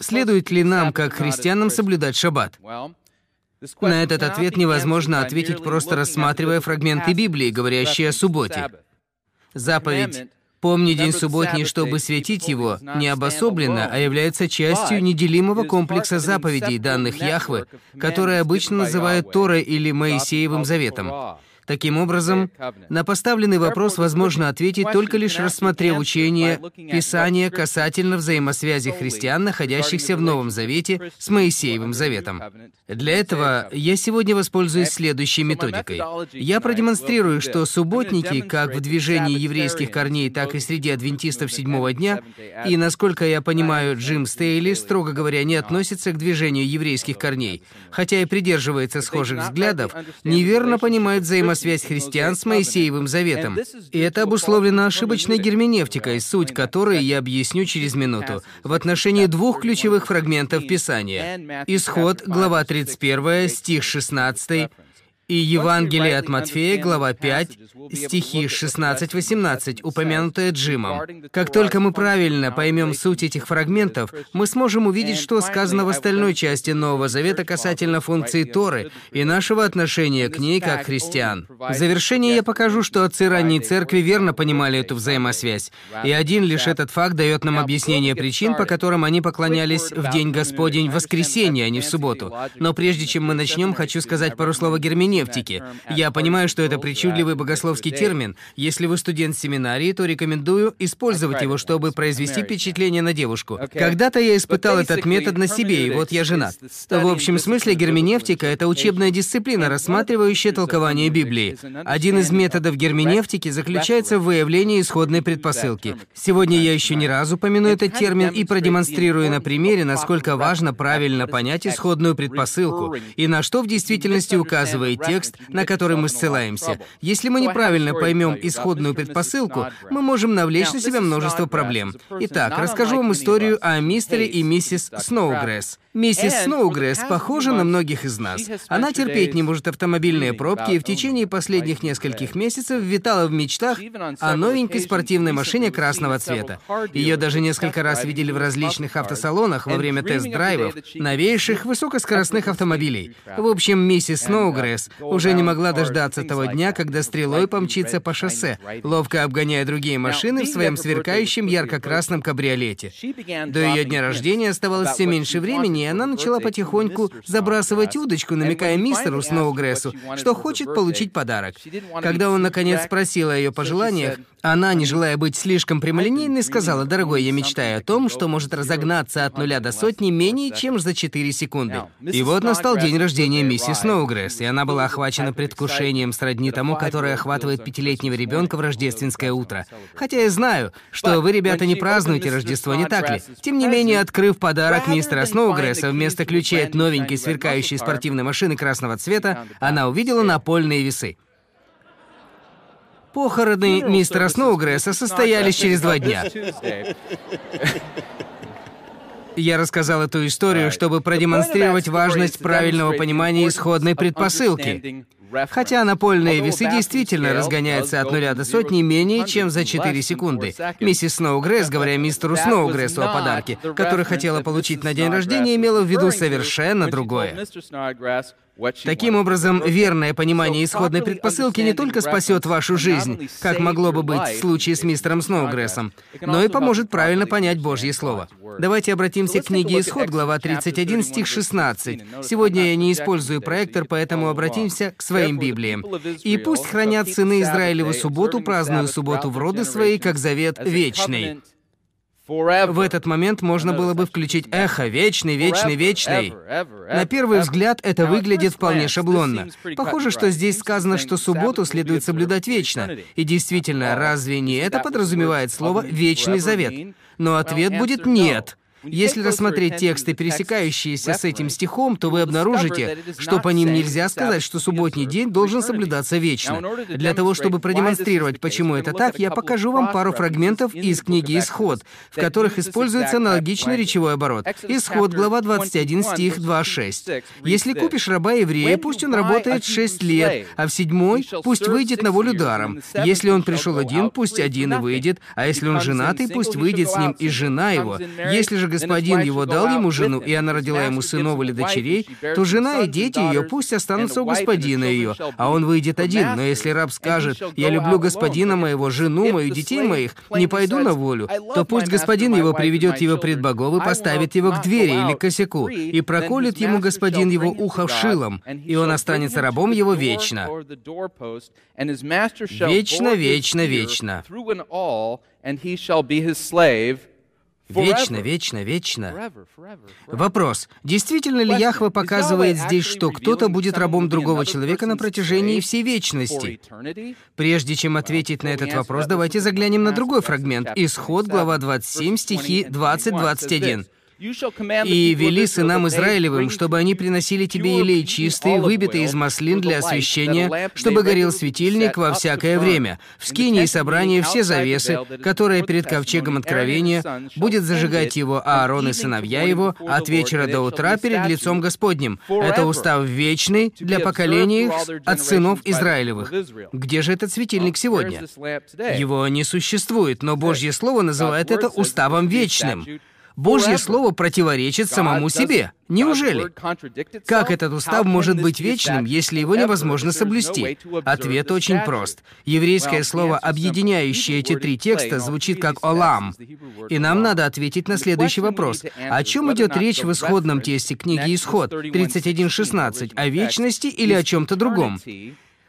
Следует ли нам, как христианам, соблюдать шаббат? На этот ответ невозможно ответить, просто рассматривая фрагменты Библии, говорящие о субботе. Заповедь «Помни день субботний, чтобы светить его» не обособлена, а является частью неделимого комплекса заповедей, данных Яхвы, которые обычно называют Торой или Моисеевым Заветом. Таким образом, на поставленный вопрос возможно ответить только лишь рассмотрев учение Писания касательно взаимосвязи христиан, находящихся в Новом Завете, с Моисеевым Заветом. Для этого я сегодня воспользуюсь следующей методикой. Я продемонстрирую, что субботники, как в движении еврейских корней, так и среди адвентистов седьмого дня, и, насколько я понимаю, Джим Стейли, строго говоря, не относится к движению еврейских корней, хотя и придерживается схожих взглядов, неверно понимает взаимосвязь связь христиан с Моисеевым Заветом. И это обусловлено ошибочной герменевтикой, суть которой я объясню через минуту, в отношении двух ключевых фрагментов Писания. Исход, глава 31, стих 16, и Евангелие от Матфея, глава 5, стихи 16-18, упомянутые Джимом. Как только мы правильно поймем суть этих фрагментов, мы сможем увидеть, что сказано в остальной части Нового Завета касательно функции Торы и нашего отношения к ней как христиан. В завершение я покажу, что отцы ранней церкви верно понимали эту взаимосвязь, и один лишь этот факт дает нам объяснение причин, по которым они поклонялись в День Господень в воскресенье, а не в субботу. Но прежде чем мы начнем, хочу сказать пару слов о Гермине, нефтики. Я понимаю, что это причудливый богословский термин. Если вы студент семинарии, то рекомендую использовать его, чтобы произвести впечатление на девушку. Когда-то я испытал этот метод на себе, и вот я женат. В общем смысле герменевтика — это учебная дисциплина, рассматривающая толкование Библии. Один из методов герменевтики заключается в выявлении исходной предпосылки. Сегодня я еще не раз упомяну этот термин и продемонстрирую на примере, насколько важно правильно понять исходную предпосылку и на что в действительности указывает текст, на который мы ссылаемся. Если мы неправильно поймем исходную предпосылку, мы можем навлечь на себя множество проблем. Итак, расскажу вам историю о мистере и миссис Сноугресс. Миссис Сноугресс похожа на многих из нас. Она терпеть не может автомобильные пробки и в течение последних нескольких месяцев витала в мечтах о новенькой спортивной машине красного цвета. Ее даже несколько раз видели в различных автосалонах во время тест-драйвов новейших высокоскоростных автомобилей. В общем, миссис Сноугресс уже не могла дождаться того дня, когда стрелой помчится по шоссе, ловко обгоняя другие машины в своем сверкающем ярко-красном кабриолете. До ее дня рождения оставалось все меньше времени, и она начала потихоньку забрасывать удочку, намекая мистеру Сноугрессу, что хочет получить подарок. Когда он, наконец, спросил о ее пожеланиях, она, не желая быть слишком прямолинейной, сказала, «Дорогой, я мечтаю о том, что может разогнаться от нуля до сотни менее чем за 4 секунды». И вот настал день рождения миссис Сноугресс, и она была охвачена предвкушением сродни тому, которое охватывает пятилетнего ребенка в рождественское утро. Хотя я знаю, что вы, ребята, не празднуете Рождество, не так ли? Тем не менее, открыв подарок мистера Сноугресса вместо ключей от новенькой сверкающей спортивной машины красного цвета, она увидела напольные весы. Похороны мистера Сноугресса состоялись через два дня. Я рассказал эту историю, чтобы продемонстрировать важность правильного понимания исходной предпосылки. Хотя напольные весы действительно разгоняются от нуля до сотни менее чем за 4 секунды. Миссис Сноугресс, говоря мистеру Сноугрессу о подарке, который хотела получить на день рождения, имела в виду совершенно другое. Таким образом, верное понимание исходной предпосылки не только спасет вашу жизнь, как могло бы быть в случае с мистером Сноугрессом, но и поможет правильно понять Божье Слово. Давайте обратимся к книге Исход, глава 31, стих 16. Сегодня я не использую проектор, поэтому обратимся к своим Библиям. «И пусть хранят сыны Израилеву субботу, праздную субботу в роды свои, как завет вечный». В этот момент можно было бы включить эхо «Вечный, вечный, вечный». На первый взгляд это выглядит вполне шаблонно. Похоже, что здесь сказано, что субботу следует соблюдать вечно. И действительно, разве не это подразумевает слово «вечный завет»? Но ответ будет «нет». Если рассмотреть тексты, пересекающиеся с этим стихом, то вы обнаружите, что по ним нельзя сказать, что субботний день должен соблюдаться вечно. Для того, чтобы продемонстрировать, почему это так, я покажу вам пару фрагментов из книги «Исход», в которых используется аналогичный речевой оборот. Исход, глава 21, стих 2.6. «Если купишь раба еврея, пусть он работает 6 лет, а в седьмой пусть выйдет на волю даром. Если он пришел один, пусть один и выйдет, а если он женатый, пусть выйдет с ним и жена его. Если же господин его дал ему жену, и она родила ему сынов или дочерей, то жена и дети ее пусть останутся у господина ее, а он выйдет один. Но если раб скажет, «Я люблю господина моего, жену мою, детей моих, не пойду на волю», то пусть господин его приведет его пред богов и поставит его к двери или к косяку, и проколет ему господин его ухо шилом, и он останется рабом его вечно. Вечно, вечно, вечно. Вечно, вечно, вечно. Вопрос. Действительно ли Яхва показывает здесь, что кто-то будет рабом другого человека на протяжении всей вечности? Прежде чем ответить на этот вопрос, давайте заглянем на другой фрагмент. Исход, глава 27, стихи 20-21. «И вели сынам Израилевым, чтобы они приносили тебе елей чистый, выбитый из маслин для освещения, чтобы горел светильник во всякое время. В скине и собрании все завесы, которые перед ковчегом откровения, будет зажигать его Аарон и сыновья его от вечера до утра перед лицом Господним. Это устав вечный для поколений от сынов Израилевых. Где же этот светильник сегодня? Его не существует, но Божье Слово называет это уставом вечным. Божье Слово противоречит самому себе. Неужели? Как этот устав может быть вечным, если его невозможно соблюсти? Ответ очень прост. Еврейское слово, объединяющее эти три текста, звучит как «олам». И нам надо ответить на следующий вопрос. О чем идет речь в исходном тесте книги «Исход» 31.16? О вечности или о чем-то другом?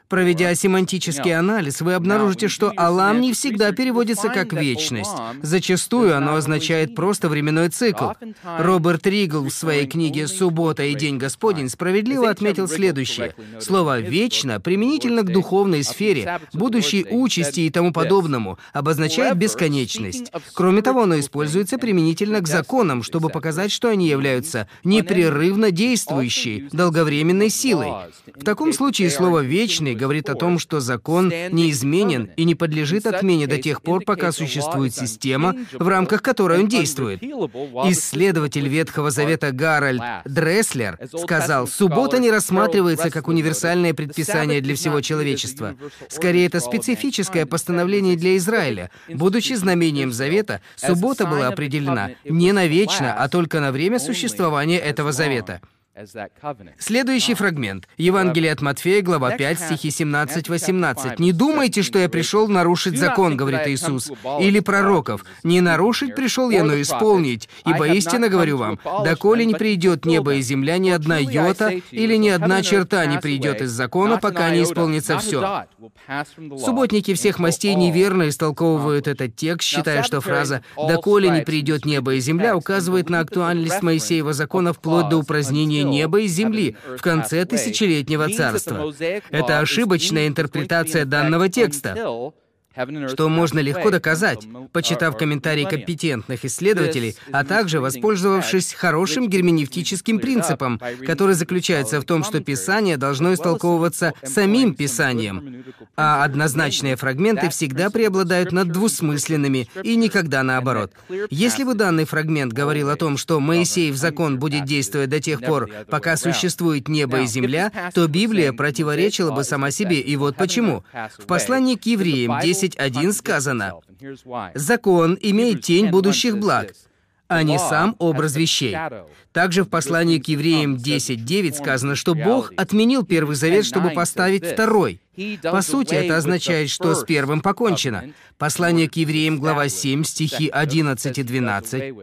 Проведя семантический анализ, вы обнаружите, что «алам» не всегда переводится как «вечность». Зачастую оно означает просто временной цикл. Роберт Ригл в своей книге «Суббота и День Господень» справедливо отметил следующее. Слово «вечно» применительно к духовной сфере, будущей участи и тому подобному, обозначает бесконечность. Кроме того, оно используется применительно к законам, чтобы показать, что они являются непрерывно действующей, долговременной силой. В таком случае слово «вечный» говорит о том, что закон неизменен и не подлежит отмене до тех пор, пока существует система, в рамках которой он действует. Исследователь Ветхого Завета Гарольд Дресслер сказал, «Суббота не рассматривается как универсальное предписание для всего человечества. Скорее, это специфическое постановление для Израиля. Будучи знамением Завета, суббота была определена не навечно, а только на время существования этого Завета». Следующий фрагмент. Евангелие от Матфея, глава 5, стихи 17-18. «Не думайте, что я пришел нарушить закон, — говорит Иисус, — или пророков. Не нарушить пришел я, но исполнить. Ибо истинно говорю вам, доколе не придет небо и земля, ни одна йота или ни одна черта не придет из закона, пока не исполнится все». Субботники всех мастей неверно истолковывают этот текст, считая, что фраза «доколе не придет небо и земля» указывает на актуальность Моисеева закона вплоть до упразднения неба и земли в конце тысячелетнего царства. Это ошибочная интерпретация данного текста что можно легко доказать, почитав комментарии компетентных исследователей, а также воспользовавшись хорошим герменевтическим принципом, который заключается в том, что Писание должно истолковываться самим Писанием, а однозначные фрагменты всегда преобладают над двусмысленными и никогда наоборот. Если бы данный фрагмент говорил о том, что Моисеев закон будет действовать до тех пор, пока существует небо и земля, то Библия противоречила бы сама себе, и вот почему. В послании к евреям 10 10.1 сказано, «Закон имеет тень будущих благ, а не сам образ вещей». Также в послании к евреям 10.9 сказано, что Бог отменил Первый Завет, чтобы поставить второй. По сути, это означает, что с первым покончено. Послание к евреям, глава 7, стихи 11 и 12.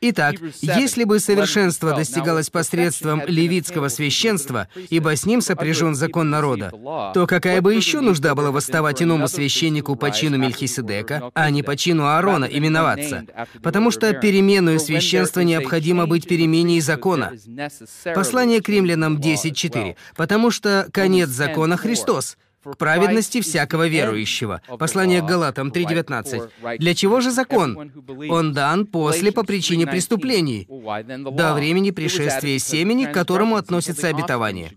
Итак, если бы совершенство достигалось посредством левитского священства, ибо с ним сопряжен закон народа, то какая бы еще нужда была восставать иному священнику по чину Мельхиседека, а не по чину Аарона именоваться? Потому что переменную священства необходимо быть переменей закона. Послание к римлянам 10.4. Потому что конец закона — Христос, к праведности всякого верующего. Послание к Галатам 3.19. Для чего же закон? Он дан после по причине преступлений, до времени пришествия семени, к которому относится обетование.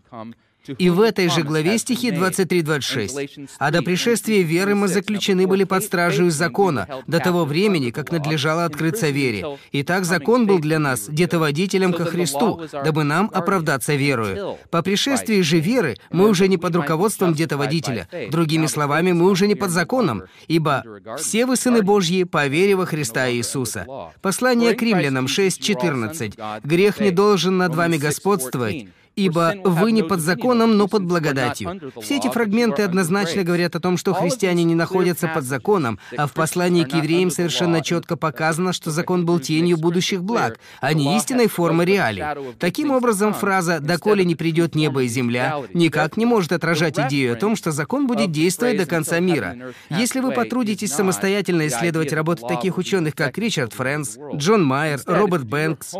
И в этой же главе стихи 23-26. «А до пришествия веры мы заключены были под стражей закона, до того времени, как надлежало открыться вере. Итак, закон был для нас детоводителем ко Христу, дабы нам оправдаться верою. По пришествии же веры мы уже не под руководством детоводителя. Другими словами, мы уже не под законом, ибо все вы сыны Божьи по вере во Христа Иисуса». Послание к римлянам 6.14. «Грех не должен над вами господствовать, ибо вы не под законом, но под благодатью. Все эти фрагменты однозначно говорят о том, что христиане не находятся под законом, а в послании к евреям совершенно четко показано, что закон был тенью будущих благ, а не истинной формы реалий. Таким образом, фраза «доколе не придет небо и земля» никак не может отражать идею о том, что закон будет действовать до конца мира. Если вы потрудитесь самостоятельно исследовать работы таких ученых, как Ричард Фрэнс, Джон Майер, Роберт Бэнкс,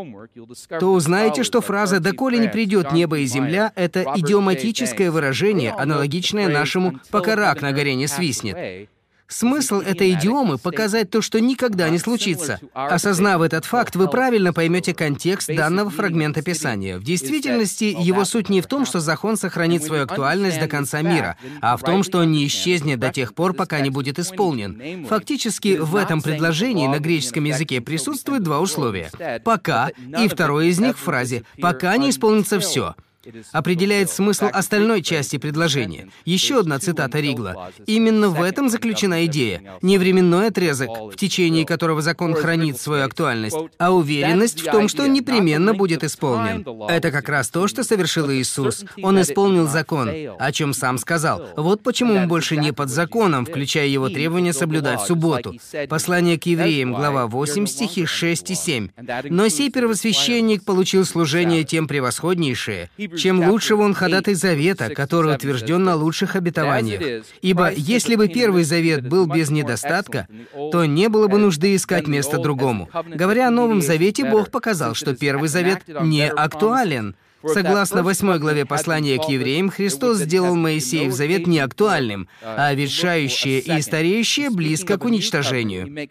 то узнаете, что фраза «доколе не придет небо небо и земля — это идиоматическое выражение, аналогичное нашему «пока рак на горе не свистнет». Смысл этой идиомы — показать то, что никогда не случится. Осознав этот факт, вы правильно поймете контекст данного фрагмента Писания. В действительности, его суть не в том, что закон сохранит свою актуальность до конца мира, а в том, что он не исчезнет до тех пор, пока не будет исполнен. Фактически, в этом предложении на греческом языке присутствует два условия. «Пока», и второе из них в фразе «пока не исполнится все» определяет смысл остальной части предложения. Еще одна цитата Ригла. Именно в этом заключена идея. Не временной отрезок, в течение которого закон хранит свою актуальность, а уверенность в том, что он непременно будет исполнен. Это как раз то, что совершил Иисус. Он исполнил закон, о чем сам сказал. Вот почему мы больше не под законом, включая его требование соблюдать субботу. Послание к евреям, глава 8, стихи 6 и 7. «Но сей первосвященник получил служение тем превосходнейшее, чем лучшего он ходатай завета, который утвержден на лучших обетованиях. Ибо если бы Первый Завет был без недостатка, то не было бы нужды искать место другому. Говоря о Новом Завете, Бог показал, что Первый Завет не актуален, Согласно 8 главе послания к евреям, Христос сделал Моисеев завет неактуальным, а ветшающее и стареющее близко к уничтожению.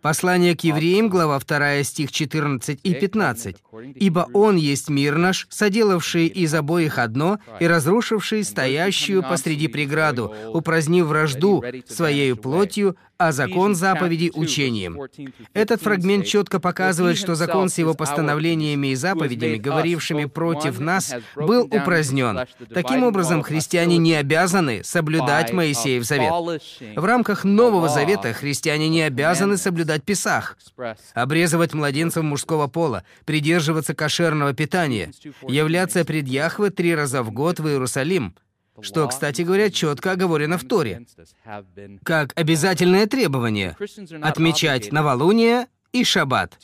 Послание к евреям, глава 2, стих 14 и 15. «Ибо Он есть мир наш, соделавший из обоих одно и разрушивший стоящую посреди преграду, упразднив вражду своей плотью, а закон заповедей учением. Этот фрагмент четко показывает, что закон с его постановлениями и заповедями, говорившими против нас, был упразднен. Таким образом, христиане не обязаны соблюдать Моисеев завет. В рамках Нового Завета христиане не обязаны соблюдать Писах, обрезывать младенцев мужского пола, придерживаться кошерного питания, являться пред Яхве три раза в год в Иерусалим, что, кстати говоря, четко оговорено в Торе, как обязательное требование отмечать новолуние и шаббат.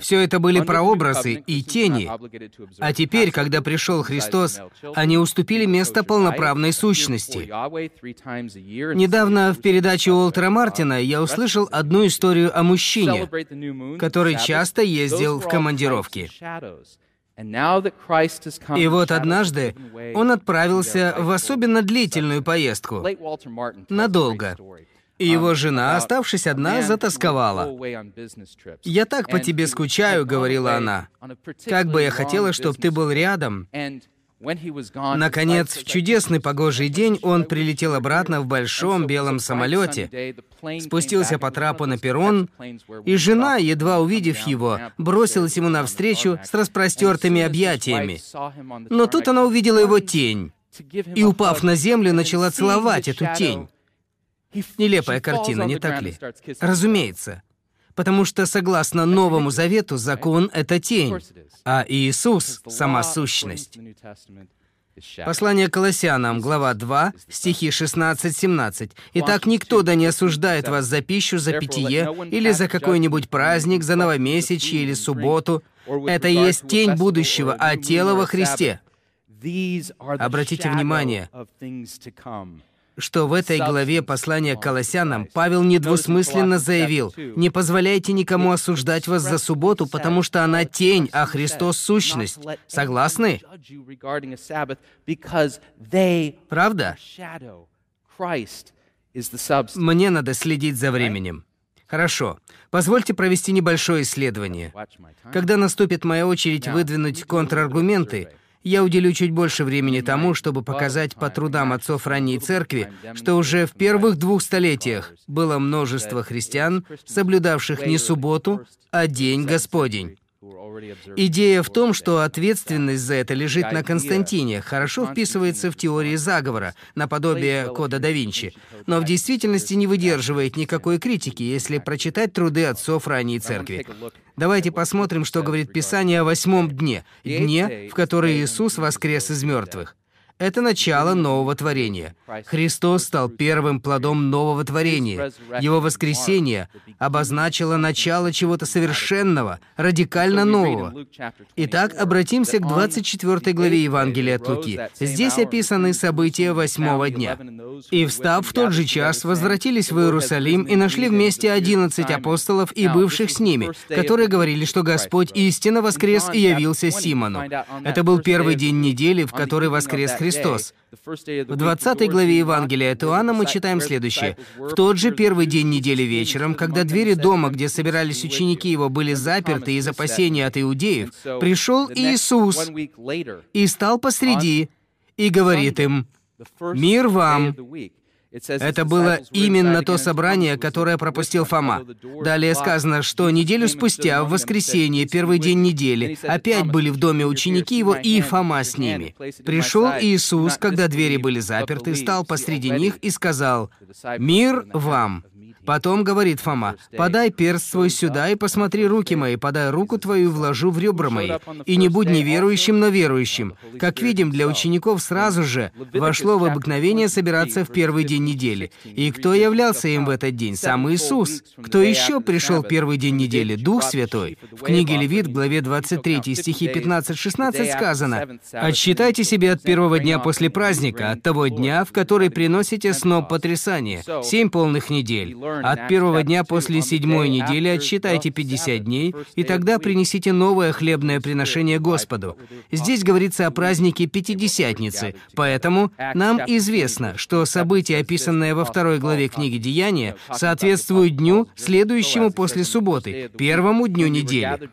Все это были прообразы и тени. А теперь, когда пришел Христос, они уступили место полноправной сущности. Недавно в передаче Уолтера Мартина я услышал одну историю о мужчине, который часто ездил в командировки. И вот однажды он отправился в особенно длительную поездку. Надолго. И его жена, оставшись одна, затасковала. «Я так по тебе скучаю», — говорила она. «Как бы я хотела, чтобы ты был рядом». Наконец, в чудесный погожий день он прилетел обратно в большом белом самолете, спустился по трапу на перрон, и жена, едва увидев его, бросилась ему навстречу с распростертыми объятиями. Но тут она увидела его тень, и, упав на землю, начала целовать эту тень. Нелепая картина, не так ли? Разумеется. Потому что, согласно Новому Завету, закон — это тень, а Иисус — сама сущность. Послание Колоссянам, глава 2, стихи 16-17. «Итак, никто да не осуждает вас за пищу, за питье, или за какой-нибудь праздник, за новомесячье или субботу. Это есть тень будущего, а тело во Христе». Обратите внимание, что в этой главе послания к Колоссянам Павел недвусмысленно заявил, «Не позволяйте никому осуждать вас за субботу, потому что она тень, а Христос — сущность». Согласны? Правда? Мне надо следить за временем. Хорошо. Позвольте провести небольшое исследование. Когда наступит моя очередь выдвинуть контраргументы, Я уделю чуть больше времени тому, чтобы показать по трудам отцов ранней церкви, что уже в первых двух столетиях было множество христиан, соблюдавших не субботу, а день Господень. Идея в том, что ответственность за это лежит на Константине, хорошо вписывается в теории заговора, наподобие кода да Винчи, но в действительности не выдерживает никакой критики, если прочитать труды отцов ранней церкви. Давайте посмотрим, что говорит Писание о восьмом дне, дне, в который Иисус воскрес из мертвых. Это начало нового творения. Христос стал первым плодом нового творения. Его воскресение обозначило начало чего-то совершенного, радикально нового. Итак, обратимся к 24 главе Евангелия от Луки. Здесь описаны события восьмого дня. «И, встав в тот же час, возвратились в Иерусалим и нашли вместе одиннадцать апостолов и бывших с ними, которые говорили, что Господь истинно воскрес и явился Симону. Это был первый день недели, в который воскрес Христос. Христос. В 20 главе Евангелия от Иоанна мы читаем следующее. «В тот же первый день недели вечером, когда двери дома, где собирались ученики его, были заперты из опасения от иудеев, пришел Иисус и стал посреди и говорит им, «Мир вам!» Это было именно то собрание, которое пропустил Фома. Далее сказано, что неделю спустя, в воскресенье, первый день недели, опять были в доме ученики его и Фома с ними. Пришел Иисус, когда двери были заперты, стал посреди них и сказал, «Мир вам!» Потом говорит Фома, «Подай перст свой сюда и посмотри руки мои, подай руку твою и вложу в ребра мои. И не будь неверующим, но верующим». Как видим, для учеников сразу же вошло в обыкновение собираться в первый день недели. И кто являлся им в этот день? Сам Иисус. Кто еще пришел первый день недели? Дух Святой. В книге Левит, главе 23, стихи 15-16 сказано, «Отсчитайте себе от первого дня после праздника, от того дня, в который приносите сноп потрясания, семь полных недель». От первого дня после седьмой недели отсчитайте 50 дней, и тогда принесите новое хлебное приношение Господу. Здесь говорится о празднике Пятидесятницы, поэтому нам известно, что события, описанные во второй главе книги Деяния, соответствуют дню, следующему после субботы, первому дню недели.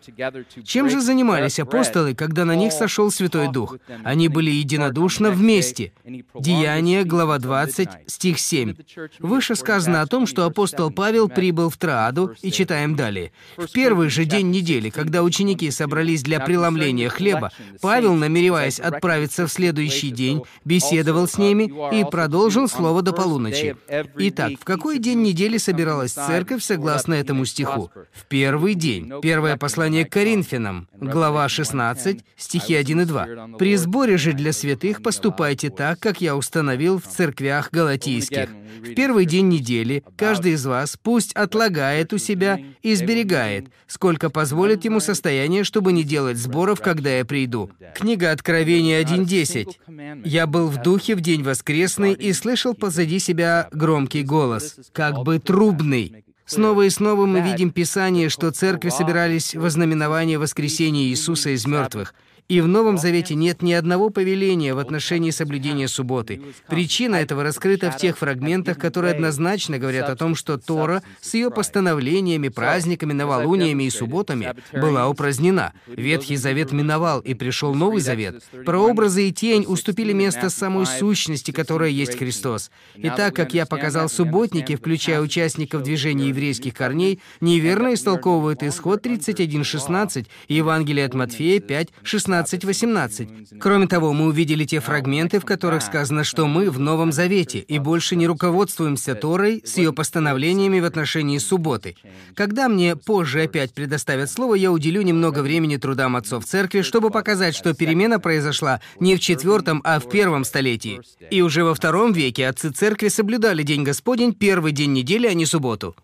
Чем же занимались апостолы, когда на них сошел Святой Дух? Они были единодушно вместе. Деяния, глава 20, стих 7. Выше сказано о том, что апостолы апостол Павел прибыл в Трааду, и читаем далее. В первый же день недели, когда ученики собрались для преломления хлеба, Павел, намереваясь отправиться в следующий день, беседовал с ними и продолжил слово до полуночи. Итак, в какой день недели собиралась церковь согласно этому стиху? В первый день. Первое послание к Коринфянам, глава 16, стихи 1 и 2. «При сборе же для святых поступайте так, как я установил в церквях галатийских. В первый день недели каждый вас пусть отлагает у себя и сберегает, сколько позволит ему состояние, чтобы не делать сборов, когда я приду. Книга Откровения 1.10. «Я был в духе в день воскресный и слышал позади себя громкий голос, как бы трубный». Снова и снова мы видим Писание, что церкви собирались в ознаменование воскресения Иисуса из мертвых – и в Новом Завете нет ни одного повеления в отношении соблюдения субботы. Причина этого раскрыта в тех фрагментах, которые однозначно говорят о том, что Тора с ее постановлениями, праздниками, новолуниями и субботами была упразднена. Ветхий Завет миновал, и пришел Новый Завет. Прообразы и тень уступили место самой сущности, которая есть Христос. И так как я показал субботники, включая участников движения еврейских корней, неверно истолковывают исход 31.16 и Евангелие от Матфея 5.16 17-18. Кроме того, мы увидели те фрагменты, в которых сказано, что мы в Новом Завете и больше не руководствуемся Торой с ее постановлениями в отношении субботы. Когда мне позже опять предоставят слово, я уделю немного времени трудам отцов церкви, чтобы показать, что перемена произошла не в четвертом, а в первом столетии. И уже во втором веке отцы церкви соблюдали День Господень первый день недели, а не субботу.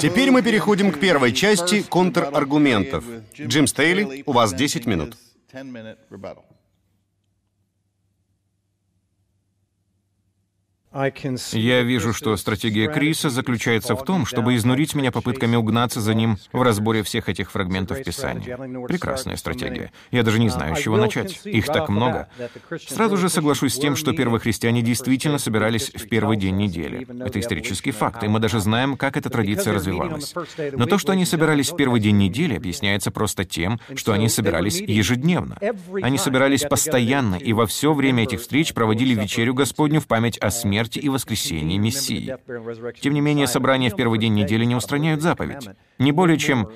Теперь мы переходим к первой части контраргументов. Джим Стейли, у вас 10 минут. Я вижу, что стратегия Криса заключается в том, чтобы изнурить меня попытками угнаться за ним в разборе всех этих фрагментов Писания. Прекрасная стратегия. Я даже не знаю, с чего начать. Их так много. Сразу же соглашусь с тем, что первые христиане действительно собирались в первый день недели. Это исторический факт, и мы даже знаем, как эта традиция развивалась. Но то, что они собирались в первый день недели, объясняется просто тем, что они собирались ежедневно. Они собирались постоянно, и во все время этих встреч проводили вечерю Господню в память о смерти смерти и воскресении Мессии. Тем не менее, собрания в первый день недели не устраняют заповедь. Не более чем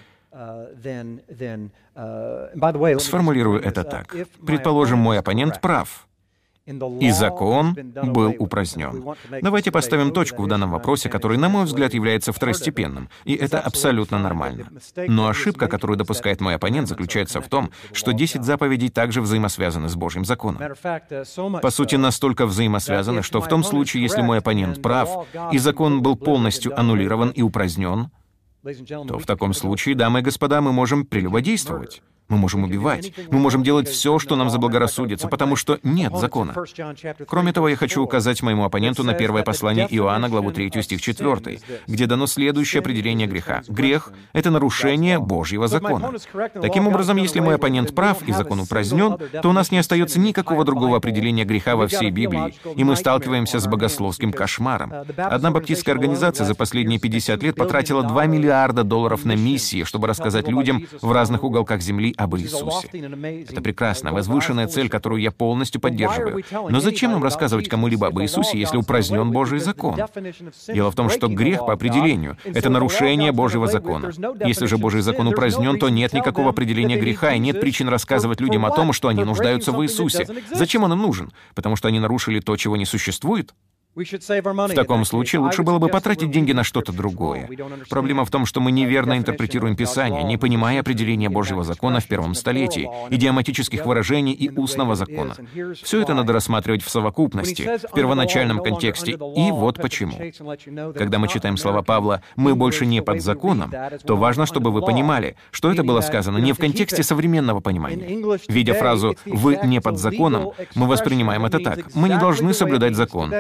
Сформулирую это так. Предположим, мой оппонент прав и закон был упразднен. Давайте поставим точку в данном вопросе, который, на мой взгляд, является второстепенным, и это абсолютно нормально. Но ошибка, которую допускает мой оппонент, заключается в том, что 10 заповедей также взаимосвязаны с Божьим законом. По сути, настолько взаимосвязаны, что в том случае, если мой оппонент прав, и закон был полностью аннулирован и упразднен, то в таком случае, дамы и господа, мы можем прелюбодействовать. Мы можем убивать. Мы можем делать все, что нам заблагорассудится, потому что нет закона. Кроме того, я хочу указать моему оппоненту на первое послание Иоанна, главу 3, стих 4, где дано следующее определение греха. Грех — это нарушение Божьего закона. Таким образом, если мой оппонент прав и закон упразднен, то у нас не остается никакого другого определения греха во всей Библии, и мы сталкиваемся с богословским кошмаром. Одна баптистская организация за последние 50 лет потратила 2 миллиарда долларов на миссии, чтобы рассказать людям в разных уголках Земли об Иисусе. Это прекрасная, возвышенная цель, которую я полностью поддерживаю. Но зачем нам рассказывать кому-либо об Иисусе, если упразднен Божий закон? Дело в том, что грех по определению — это нарушение Божьего закона. Если же Божий закон упразднен, то нет никакого определения греха, и нет причин рассказывать людям о том, что они нуждаются в Иисусе. Зачем он им нужен? Потому что они нарушили то, чего не существует? В таком случае лучше было бы потратить деньги на что-то другое. Проблема в том, что мы неверно интерпретируем Писание, не понимая определения Божьего закона в первом столетии, идиоматических выражений и устного закона. Все это надо рассматривать в совокупности, в первоначальном контексте. И вот почему. Когда мы читаем слова Павла «мы больше не под законом», то важно, чтобы вы понимали, что это было сказано не в контексте современного понимания. Видя фразу «вы не под законом», мы воспринимаем это так. Мы не должны соблюдать закон.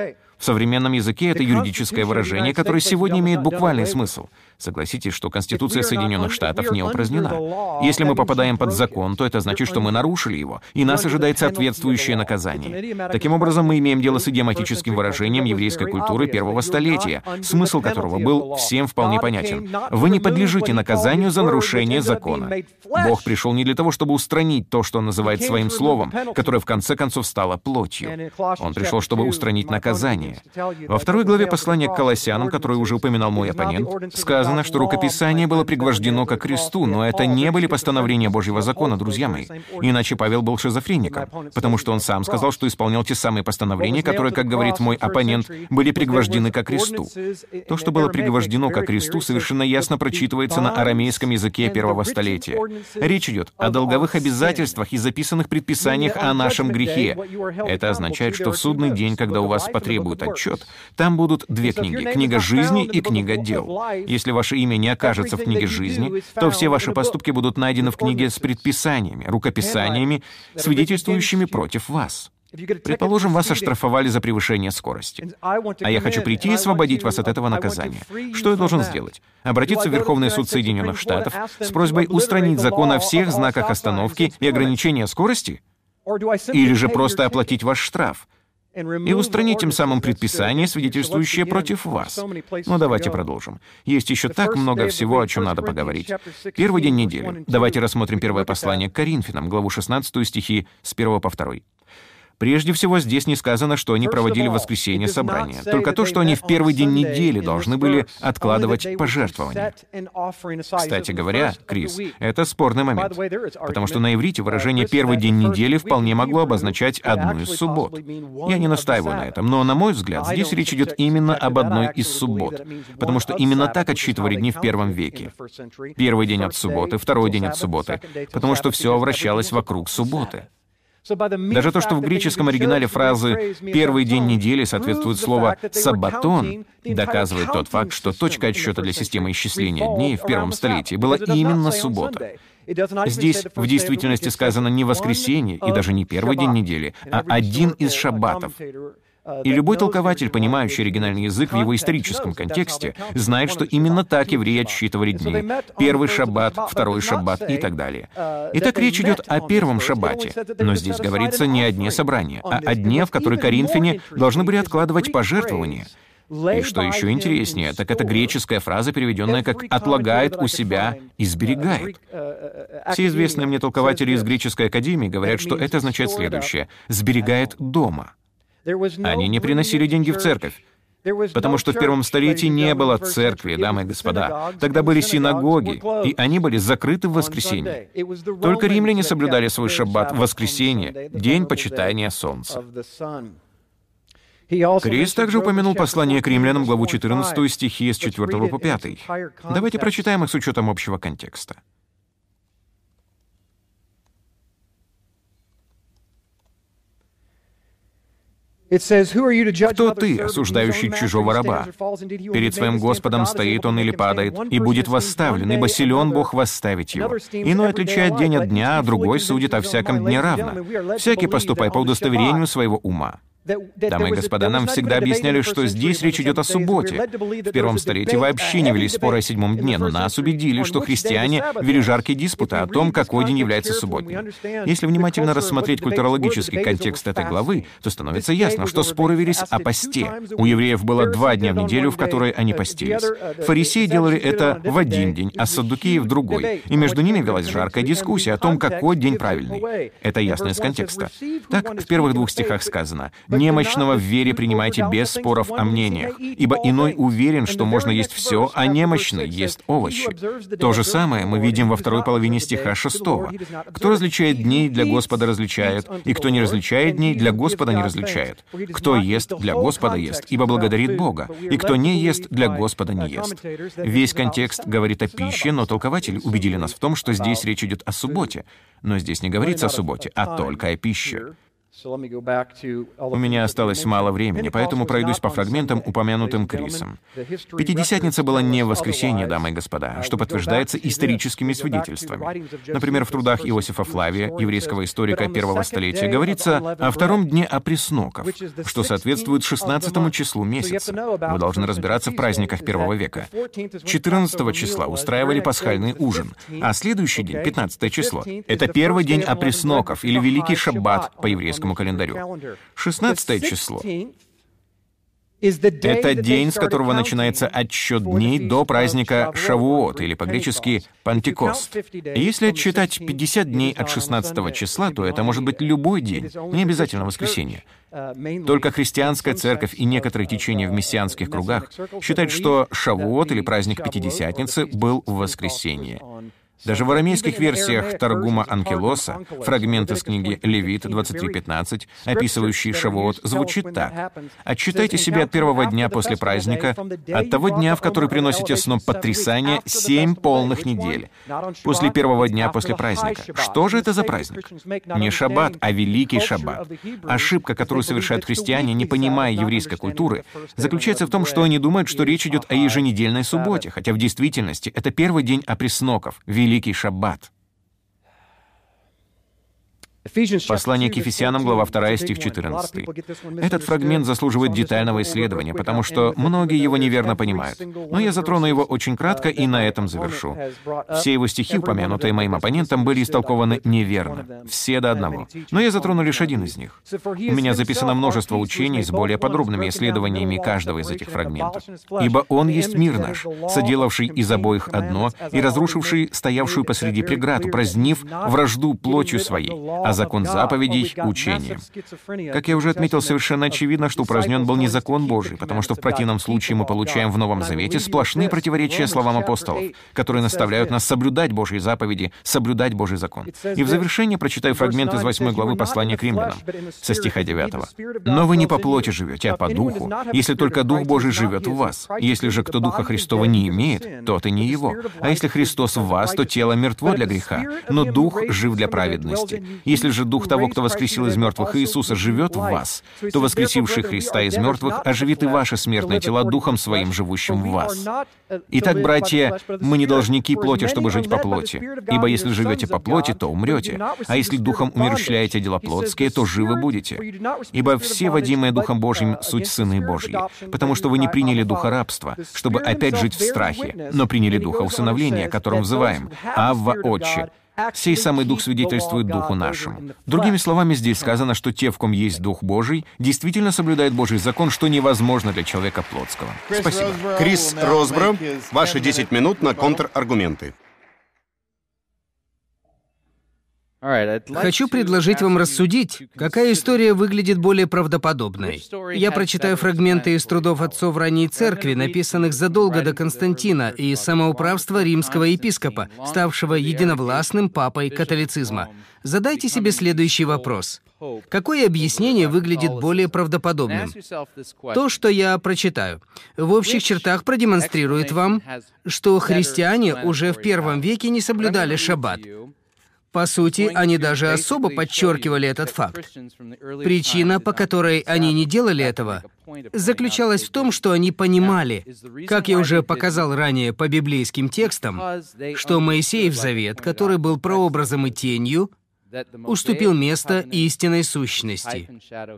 В современном языке это юридическое выражение, которое сегодня имеет буквальный смысл. Согласитесь, что Конституция Соединенных Штатов не упразднена. Если мы попадаем под закон, то это значит, что мы нарушили его, и нас ожидает соответствующее наказание. Таким образом, мы имеем дело с идиоматическим выражением еврейской культуры первого столетия, смысл которого был всем вполне понятен. Вы не подлежите наказанию за нарушение закона. Бог пришел не для того, чтобы устранить то, что он называет своим словом, которое в конце концов стало плотью. Он пришел, чтобы устранить наказание. Во второй главе послания к Колоссянам, которую уже упоминал мой оппонент, сказано, сказано, что рукописание было пригвождено ко кресту, но это не были постановления Божьего закона, друзья мои. Иначе Павел был шизофреником, потому что он сам сказал, что исполнял те самые постановления, которые, как говорит мой оппонент, были пригвождены ко кресту. То, что было пригвождено ко кресту, совершенно ясно прочитывается на арамейском языке первого столетия. Речь идет о долговых обязательствах и записанных предписаниях о нашем грехе. Это означает, что в судный день, когда у вас потребуют отчет, там будут две книги — книга жизни и книга дел. Если ваше имя не окажется в книге жизни, то все ваши поступки будут найдены в книге с предписаниями, рукописаниями, свидетельствующими против вас. Предположим, вас оштрафовали за превышение скорости. А я хочу прийти и освободить вас от этого наказания. Что я должен сделать? Обратиться в Верховный суд Соединенных Штатов с просьбой устранить закон о всех знаках остановки и ограничения скорости? Или же просто оплатить ваш штраф? И устранить тем самым предписание, свидетельствующее против вас. Но давайте продолжим. Есть еще так много всего, о чем надо поговорить. Первый день недели. Давайте рассмотрим первое послание к Коринфянам, главу 16 стихи с 1 по 2. Прежде всего, здесь не сказано, что они проводили в воскресенье собрания, только то, что они в первый день недели должны были откладывать пожертвования. Кстати говоря, Крис, это спорный момент, потому что на иврите выражение «первый день недели» вполне могло обозначать одну из суббот. Я не настаиваю на этом, но, на мой взгляд, здесь речь идет именно об одной из суббот, потому что именно так отсчитывали дни в первом веке. Первый день от субботы, второй день от субботы, потому что все вращалось вокруг субботы. Даже то, что в греческом оригинале фразы «первый день недели» соответствует слово «саббатон», доказывает тот факт, что точка отсчета для системы исчисления дней в первом столетии была именно суббота. Здесь в действительности сказано не воскресенье и даже не первый день недели, а один из шаббатов. И любой толкователь, понимающий оригинальный язык в его историческом контексте, знает, что именно так евреи отсчитывали дни. Первый шаббат, второй шаббат и так далее. Итак, речь идет о первом шаббате. Но здесь говорится не о дне собрания, а о дне, в который коринфяне должны были откладывать пожертвования. И что еще интереснее, так это греческая фраза, переведенная как «отлагает у себя и сберегает». Все известные мне толкователи из греческой академии говорят, что это означает следующее — «сберегает дома». Они не приносили деньги в церковь, Потому что в первом столетии не было церкви, дамы и господа. Тогда были синагоги, и они были закрыты в воскресенье. Только римляне соблюдали свой шаббат в воскресенье, день почитания солнца. Крис также упомянул послание к римлянам, главу 14, стихи с 4 по 5. Давайте прочитаем их с учетом общего контекста. Кто ты, осуждающий чужого раба? Перед своим Господом стоит он или падает, и будет восставлен, ибо силен Бог восставить его. Иной отличает день от дня, а другой судит о всяком дне равно. Всякий поступай по удостоверению своего ума. Дамы и господа, нам всегда объясняли, что здесь речь идет о субботе. В первом столетии вообще не вели споры о седьмом дне, но нас убедили, что христиане вели жаркие диспуты о том, какой день является субботним. Если внимательно рассмотреть культурологический контекст этой главы, то становится ясно, что споры велись о посте. У евреев было два дня в неделю, в которые они постились. Фарисеи делали это в один день, а саддукеи в другой. И между ними велась жаркая дискуссия о том, какой день правильный. Это ясно из контекста. Так, в первых двух стихах сказано Немощного в вере принимайте без споров о мнениях, ибо иной уверен, что можно есть все, а немощный ест овощи. То же самое мы видим во второй половине стиха 6. Кто различает дни, для Господа различает, и кто не различает дней, для Господа не различает. Кто ест, для Господа ест, ибо благодарит Бога, и кто не ест, для Господа не ест. Весь контекст говорит о пище, но толкователи убедили нас в том, что здесь речь идет о субботе. Но здесь не говорится о субботе, а только о пище. У меня осталось мало времени, поэтому пройдусь по фрагментам, упомянутым Крисом. Пятидесятница была не воскресенье, дамы и господа, что подтверждается историческими свидетельствами. Например, в трудах Иосифа Флавия, еврейского историка первого столетия, говорится о втором дне опресноков, что соответствует 16 числу месяца. Вы должны разбираться в праздниках первого века. 14 числа устраивали пасхальный ужин, а следующий день, 15 число, это первый день опресноков или Великий Шаббат по еврейскому греческому календарю. 16 число это день, с которого начинается отсчет дней до праздника Шавуот, или по-гречески Пантикост. если отсчитать 50 дней от 16 числа, то это может быть любой день, не обязательно воскресенье. Только христианская церковь и некоторые течения в мессианских кругах считают, что Шавуот, или праздник Пятидесятницы, был в воскресенье. Даже в арамейских версиях Таргума Анкелоса, фрагмент из книги Левит 23.15, описывающий Шавуот, звучит так. «Отчитайте себе от первого дня после праздника, от того дня, в который приносите сном потрясания, семь полных недель, после первого дня после праздника». Что же это за праздник? Не шаббат, а великий шаббат. Ошибка, которую совершают христиане, не понимая еврейской культуры, заключается в том, что они думают, что речь идет о еженедельной субботе, хотя в действительности это первый день опресноков, великий Великий Шаббат. Послание к Ефесянам, глава 2, стих 14. Этот фрагмент заслуживает детального исследования, потому что многие его неверно понимают. Но я затрону его очень кратко и на этом завершу. Все его стихи, упомянутые моим оппонентом, были истолкованы неверно. Все до одного. Но я затрону лишь один из них. У меня записано множество учений с более подробными исследованиями каждого из этих фрагментов. «Ибо Он есть мир наш, соделавший из обоих одно и разрушивший стоявшую посреди преграду, празднив вражду плотью своей, а закон заповедей учением. Как я уже отметил, совершенно очевидно, что упразднен был не закон Божий, потому что в противном случае мы получаем в Новом Завете сплошные противоречия словам апостолов, которые наставляют нас соблюдать Божьи заповеди, соблюдать Божий закон. И в завершение прочитаю фрагмент из 8 главы послания к римлянам, со стиха 9. «Но вы не по плоти живете, а по духу, если только Дух Божий живет в вас. Если же кто Духа Христова не имеет, тот и не его. А если Христос в вас, то тело мертво для греха, но Дух жив для праведности. Если Если же дух того, кто воскресил из мертвых Иисуса, живет в вас, то воскресивший Христа из мертвых оживит и ваши смертные тела духом своим, живущим в вас. Итак, братья, мы не должники плоти, чтобы жить по плоти. Ибо если живете по плоти, то умрете. А если духом умерщвляете дела плотские, то живы будете. Ибо все, водимые Духом Божьим, суть сыны Божьи. Потому что вы не приняли духа рабства, чтобы опять жить в страхе, но приняли духа усыновления, которым взываем «Авва, Отче». Сей самый Дух свидетельствует Духу нашему. Другими словами, здесь сказано, что те, в ком есть Дух Божий, действительно соблюдают Божий закон, что невозможно для человека плотского. Спасибо. Крис Росбро, ваши 10 минут на контраргументы. Хочу предложить вам рассудить, какая история выглядит более правдоподобной. Я прочитаю фрагменты из трудов отцов ранней церкви, написанных задолго до Константина и самоуправства римского епископа, ставшего единовластным папой католицизма. Задайте себе следующий вопрос. Какое объяснение выглядит более правдоподобным? То, что я прочитаю, в общих чертах продемонстрирует вам, что христиане уже в первом веке не соблюдали шаббат. По сути, они даже особо подчеркивали этот факт. Причина, по которой они не делали этого, заключалась в том, что они понимали, как я уже показал ранее по библейским текстам, что Моисеев завет, который был прообразом и тенью, уступил место истинной сущности.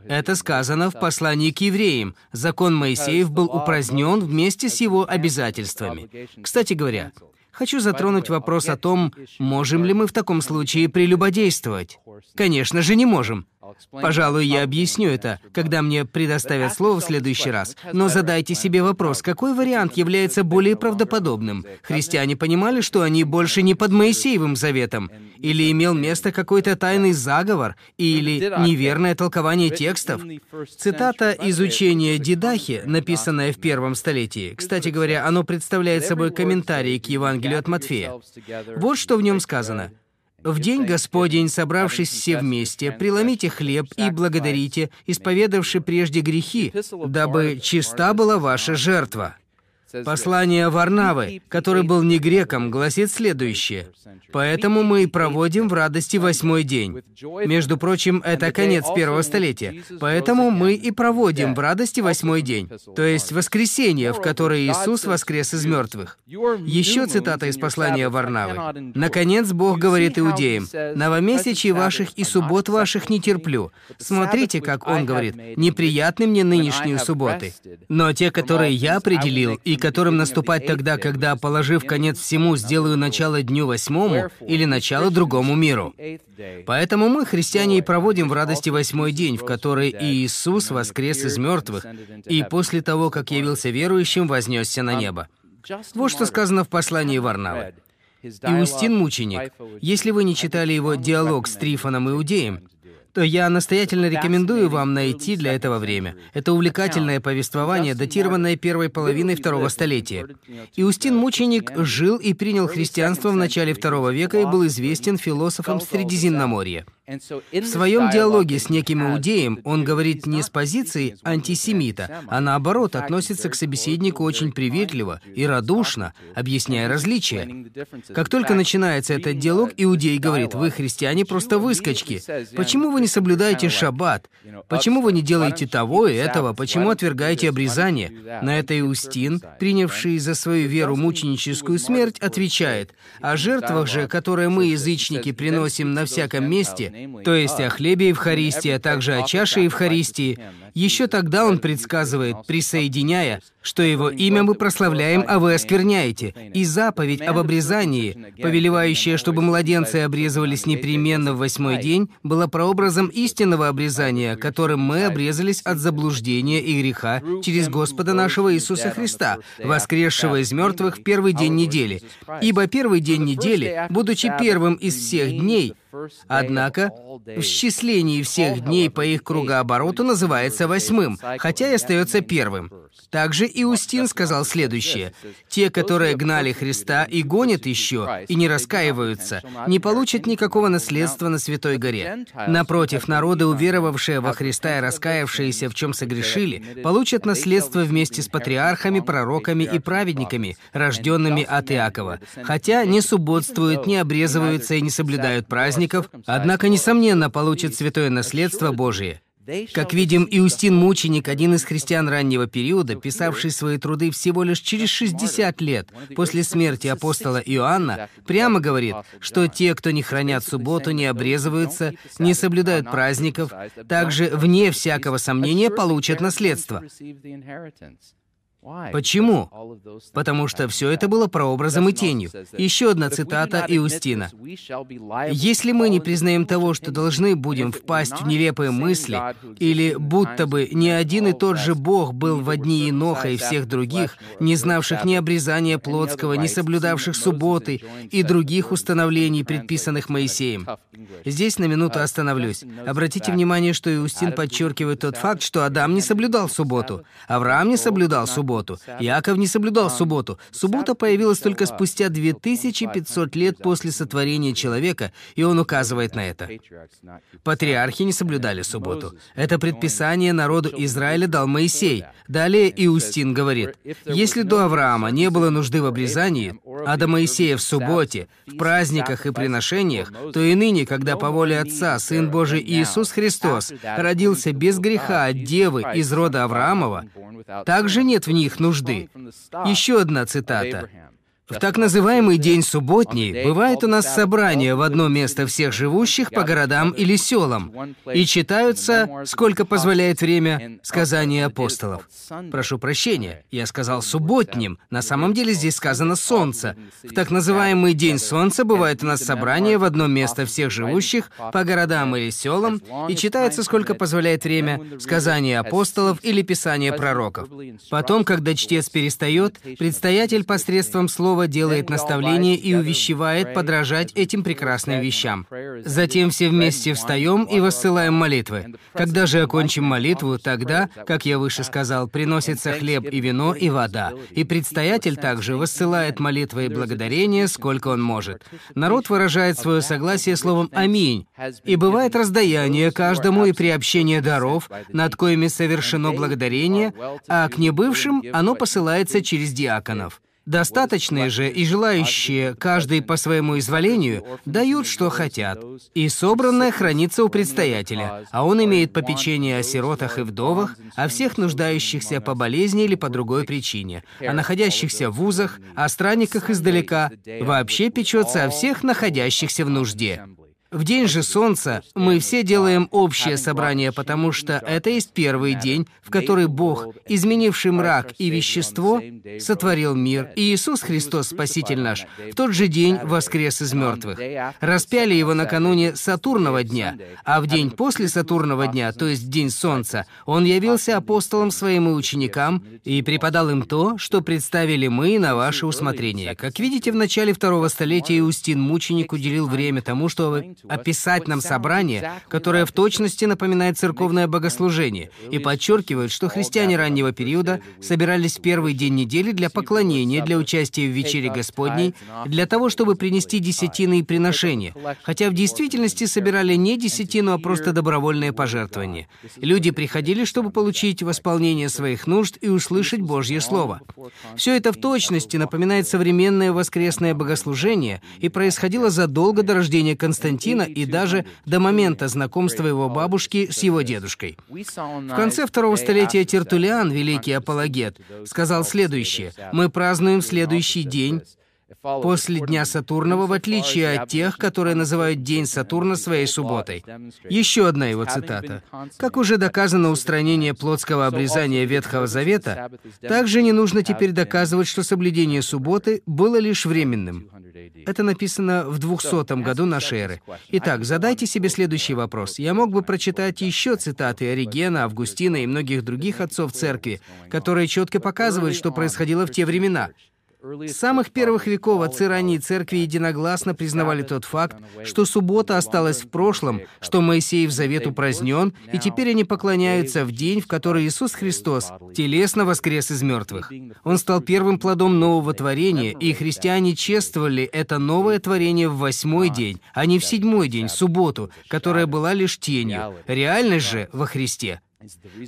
Это сказано в послании к евреям. Закон Моисеев был упразднен вместе с его обязательствами. Кстати говоря, Хочу затронуть вопрос о том, можем ли мы в таком случае прелюбодействовать. Конечно же, не можем. Пожалуй, я объясню это, когда мне предоставят слово в следующий раз. Но задайте себе вопрос, какой вариант является более правдоподобным? Христиане понимали, что они больше не под Моисеевым заветом? Или имел место какой-то тайный заговор? Или неверное толкование текстов? Цитата из учения Дидахи, написанная в первом столетии. Кстати говоря, оно представляет собой комментарий к Евангелию от Матфея. Вот что в нем сказано. В день Господень, собравшись все вместе, преломите хлеб и благодарите, исповедавши прежде грехи, дабы чиста была ваша жертва. Послание Варнавы, который был не греком, гласит следующее. «Поэтому мы и проводим в радости восьмой день». Между прочим, это конец первого столетия. «Поэтому мы и проводим в радости восьмой день», то есть воскресенье, в которое Иисус воскрес из мертвых. Еще цитата из послания Варнавы. «Наконец Бог говорит иудеям, «Новомесячий ваших и суббот ваших не терплю». Смотрите, как Он говорит, «Неприятны мне нынешние субботы». Но те, которые я определил и которым наступать тогда, когда, положив конец всему, сделаю начало дню восьмому или начало другому миру. Поэтому мы, христиане, и проводим в радости восьмой день, в который Иисус воскрес из мертвых, и после того, как явился верующим, вознесся на небо. Вот что сказано в послании Варнавы. Иустин Мученик. Если вы не читали его диалог с Трифоном Иудеем, то я настоятельно рекомендую вам найти для этого время. Это увлекательное повествование, датированное первой половиной второго столетия. Иустин Мученик жил и принял христианство в начале второго века и был известен философом Средиземноморья. В своем диалоге с неким иудеем он говорит не с позиции антисемита, а наоборот относится к собеседнику очень приветливо и радушно, объясняя различия. Как только начинается этот диалог, иудей говорит, «Вы, христиане, просто выскочки. Почему вы не соблюдаете шаббат? Почему вы не делаете того и этого? Почему отвергаете обрезание?» На это Иустин, принявший за свою веру мученическую смерть, отвечает, «О жертвах же, которые мы, язычники, приносим на всяком месте, то есть о хлебе Евхаристии, а также о чаше Евхаристии, еще тогда он предсказывает, присоединяя, что его имя мы прославляем, а вы оскверняете, и заповедь об обрезании, повелевающая, чтобы младенцы обрезывались непременно в восьмой день, была прообразом истинного обрезания, которым мы обрезались от заблуждения и греха через Господа нашего Иисуса Христа, воскресшего из мертвых в первый день недели. Ибо первый день недели, будучи первым из всех дней, Однако, в счислении всех дней по их кругообороту называется восьмым, хотя и остается первым. Также Иустин сказал следующее. «Те, которые гнали Христа и гонят еще, и не раскаиваются, не получат никакого наследства на Святой Горе. Напротив, народы, уверовавшие во Христа и раскаявшиеся, в чем согрешили, получат наследство вместе с патриархами, пророками и праведниками, рожденными от Иакова, хотя не субботствуют, не обрезываются и не соблюдают праздников, однако, несомненно, получат святое наследство Божие. Как видим, Иустин Мученик, один из христиан раннего периода, писавший свои труды всего лишь через 60 лет после смерти апостола Иоанна, прямо говорит, что те, кто не хранят субботу, не обрезываются, не соблюдают праздников, также, вне всякого сомнения, получат наследство. Почему? Потому что все это было прообразом и тенью. Еще одна цитата Иустина. «Если мы не признаем того, что должны будем впасть в нелепые мысли, или будто бы не один и тот же Бог был в одни Иноха и всех других, не знавших ни обрезания плотского, не соблюдавших субботы и других установлений, предписанных Моисеем». Здесь на минуту остановлюсь. Обратите внимание, что Иустин подчеркивает тот факт, что Адам не соблюдал субботу, Авраам не соблюдал субботу, субботу. Иаков не соблюдал субботу. Суббота появилась только спустя 2500 лет после сотворения человека, и он указывает на это. Патриархи не соблюдали субботу. Это предписание народу Израиля дал Моисей. Далее Иустин говорит, если до Авраама не было нужды в обрезании, а до Моисея в субботе, в праздниках и приношениях, то и ныне, когда по воле Отца Сын Божий Иисус Христос родился без греха от Девы из рода Авраамова, также нет в них нужды. Еще одна цитата. В так называемый день субботний бывает у нас собрание в одно место всех живущих по городам или селам, и читаются, сколько позволяет время, сказания апостолов. Прошу прощения, я сказал субботним, на самом деле здесь сказано солнце. В так называемый день солнца бывает у нас собрание в одно место всех живущих по городам или селам, и читается, сколько позволяет время, сказания апостолов или писания пророков. Потом, когда чтец перестает, предстоятель посредством слова Слово делает наставление и увещевает подражать этим прекрасным вещам. Затем все вместе встаем и воссылаем молитвы. Когда же окончим молитву, тогда, как я выше сказал, приносится хлеб и вино и вода. И предстоятель также воссылает молитвы и благодарения, сколько он может. Народ выражает свое согласие словом «Аминь». И бывает раздаяние каждому и приобщение даров, над коими совершено благодарение, а к небывшим оно посылается через диаконов. Достаточные же и желающие, каждый по своему изволению, дают, что хотят. И собранное хранится у предстоятеля, а он имеет попечение о сиротах и вдовах, о всех нуждающихся по болезни или по другой причине, о находящихся в вузах, о странниках издалека, вообще печется о всех находящихся в нужде. В день же Солнца мы все делаем общее собрание, потому что это есть первый день, в который Бог, изменивший мрак и вещество, сотворил мир, и Иисус Христос, Спаситель наш, в тот же день воскрес из мертвых. Распяли его накануне Сатурного дня, а в день после Сатурного дня, то есть день Солнца, он явился апостолом своим и ученикам и преподал им то, что представили мы на ваше усмотрение. Как видите, в начале второго столетия Иустин Мученик уделил время тому, чтобы описать нам собрание, которое в точности напоминает церковное богослужение, и подчеркивает, что христиане раннего периода собирались в первый день недели для поклонения, для участия в вечере Господней, для того, чтобы принести десятины и приношения, хотя в действительности собирали не десятину, а просто добровольное пожертвование. Люди приходили, чтобы получить восполнение своих нужд и услышать Божье Слово. Все это в точности напоминает современное воскресное богослужение и происходило задолго до рождения Константина Константина и даже до момента знакомства его бабушки с его дедушкой. В конце второго столетия Тертулиан, великий апологет, сказал следующее. «Мы празднуем следующий день, после Дня Сатурнова, в отличие от тех, которые называют День Сатурна своей субботой. Еще одна его цитата. «Как уже доказано устранение плотского обрезания Ветхого Завета, также не нужно теперь доказывать, что соблюдение субботы было лишь временным». Это написано в 200 году нашей эры. Итак, задайте себе следующий вопрос. Я мог бы прочитать еще цитаты Оригена, Августина и многих других отцов церкви, которые четко показывают, что происходило в те времена. С самых первых веков отцы ранней церкви единогласно признавали тот факт, что суббота осталась в прошлом, что Моисеев завет упразднен, и теперь они поклоняются в день, в который Иисус Христос телесно воскрес из мертвых. Он стал первым плодом нового творения, и христиане чествовали это новое творение в восьмой день, а не в седьмой день, субботу, которая была лишь тенью. Реальность же во Христе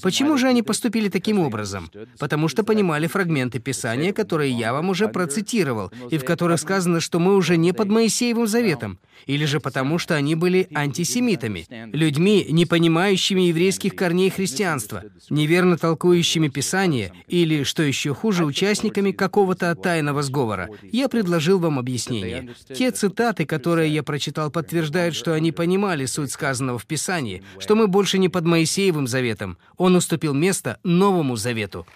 Почему же они поступили таким образом? Потому что понимали фрагменты Писания, которые я вам уже процитировал, и в которых сказано, что мы уже не под Моисеевым заветом. Или же потому, что они были антисемитами, людьми, не понимающими еврейских корней христианства, неверно толкующими Писание, или, что еще хуже, участниками какого-то тайного сговора. Я предложил вам объяснение. Те цитаты, которые я прочитал, подтверждают, что они понимали суть сказанного в Писании, что мы больше не под Моисеевым заветом. Он уступил место Новому Завету.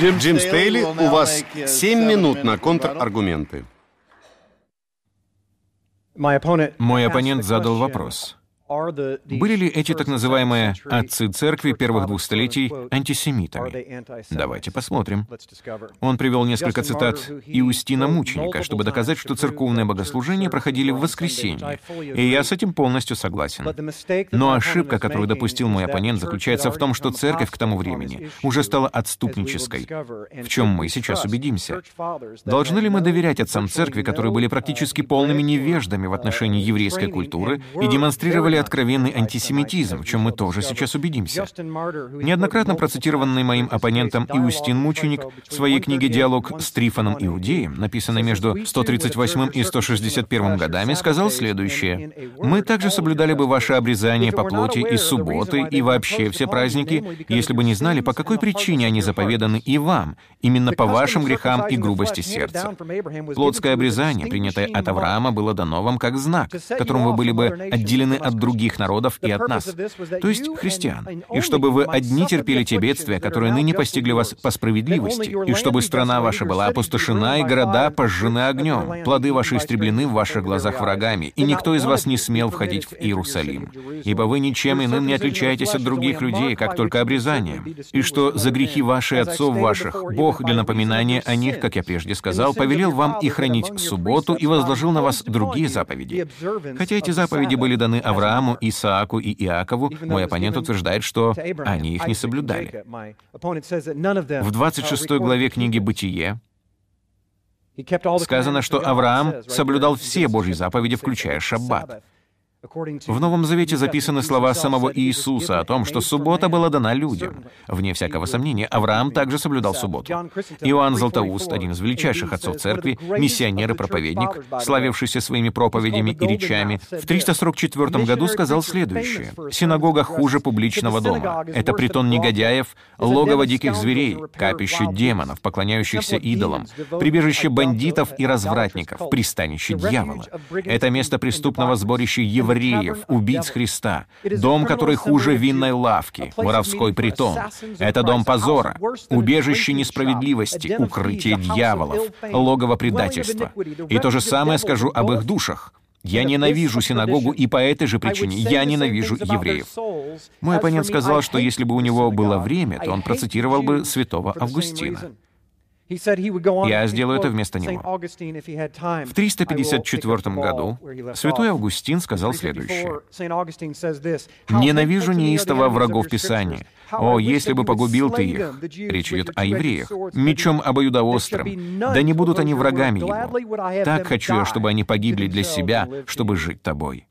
Джим Стейли, у вас 7 минут на контраргументы. Мой оппонент задал вопрос. Были ли эти так называемые «отцы церкви» первых двух столетий антисемитами? Давайте посмотрим. Он привел несколько цитат Иустина Мученика, чтобы доказать, что церковные богослужения проходили в воскресенье, и я с этим полностью согласен. Но ошибка, которую допустил мой оппонент, заключается в том, что церковь к тому времени уже стала отступнической, в чем мы сейчас убедимся. Должны ли мы доверять отцам церкви, которые были практически полными невеждами в отношении еврейской культуры и демонстрировали откровенный антисемитизм, в чем мы тоже сейчас убедимся. Неоднократно процитированный моим оппонентом Иустин Мученик в своей книге «Диалог с Трифоном Иудеем», написанной между 138 и 161 годами, сказал следующее. «Мы также соблюдали бы ваше обрезание по плоти и субботы, и вообще все праздники, если бы не знали, по какой причине они заповеданы и вам, именно по вашим грехам и грубости сердца. Плотское обрезание, принятое от Авраама, было дано вам как знак, которым вы были бы отделены от других других народов и от нас, то есть христиан, и чтобы вы одни терпели те бедствия, которые ныне постигли вас по справедливости, и чтобы страна ваша была опустошена и города пожжены огнем, плоды ваши истреблены в ваших глазах врагами, и никто из вас не смел входить в Иерусалим, ибо вы ничем иным не отличаетесь от других людей, как только обрезанием, и что за грехи ваши отцов ваших Бог для напоминания о них, как я прежде сказал, повелел вам и хранить субботу и возложил на вас другие заповеди. Хотя эти заповеди были даны Аврааму, Аврааму, Исааку и Иакову, мой оппонент утверждает, что они их не соблюдали. В 26 главе книги «Бытие» сказано, что Авраам соблюдал все Божьи заповеди, включая шаббат. В Новом Завете записаны слова самого Иисуса о том, что суббота была дана людям. Вне всякого сомнения, Авраам также соблюдал субботу. Иоанн Златоуст, один из величайших отцов церкви, миссионер и проповедник, славившийся своими проповедями и речами, в 344 году сказал следующее. «Синагога хуже публичного дома. Это притон негодяев, логово диких зверей, капище демонов, поклоняющихся идолам, прибежище бандитов и развратников, пристанище дьявола. Это место преступного сборища евреев, евреев, убийц Христа, дом, который хуже винной лавки, воровской притон. Это дом позора, убежище несправедливости, укрытие дьяволов, логово предательства. И то же самое скажу об их душах. Я ненавижу синагогу, и по этой же причине я ненавижу евреев. Мой оппонент сказал, что если бы у него было время, то он процитировал бы святого Августина. Я сделаю это вместо него. В 354 году святой Августин сказал следующее. «Ненавижу неистово врагов Писания. О, если бы погубил ты их!» Речь идет о евреях. «Мечом обоюдоострым. Да не будут они врагами его. Так хочу я, чтобы они погибли для себя, чтобы жить тобой».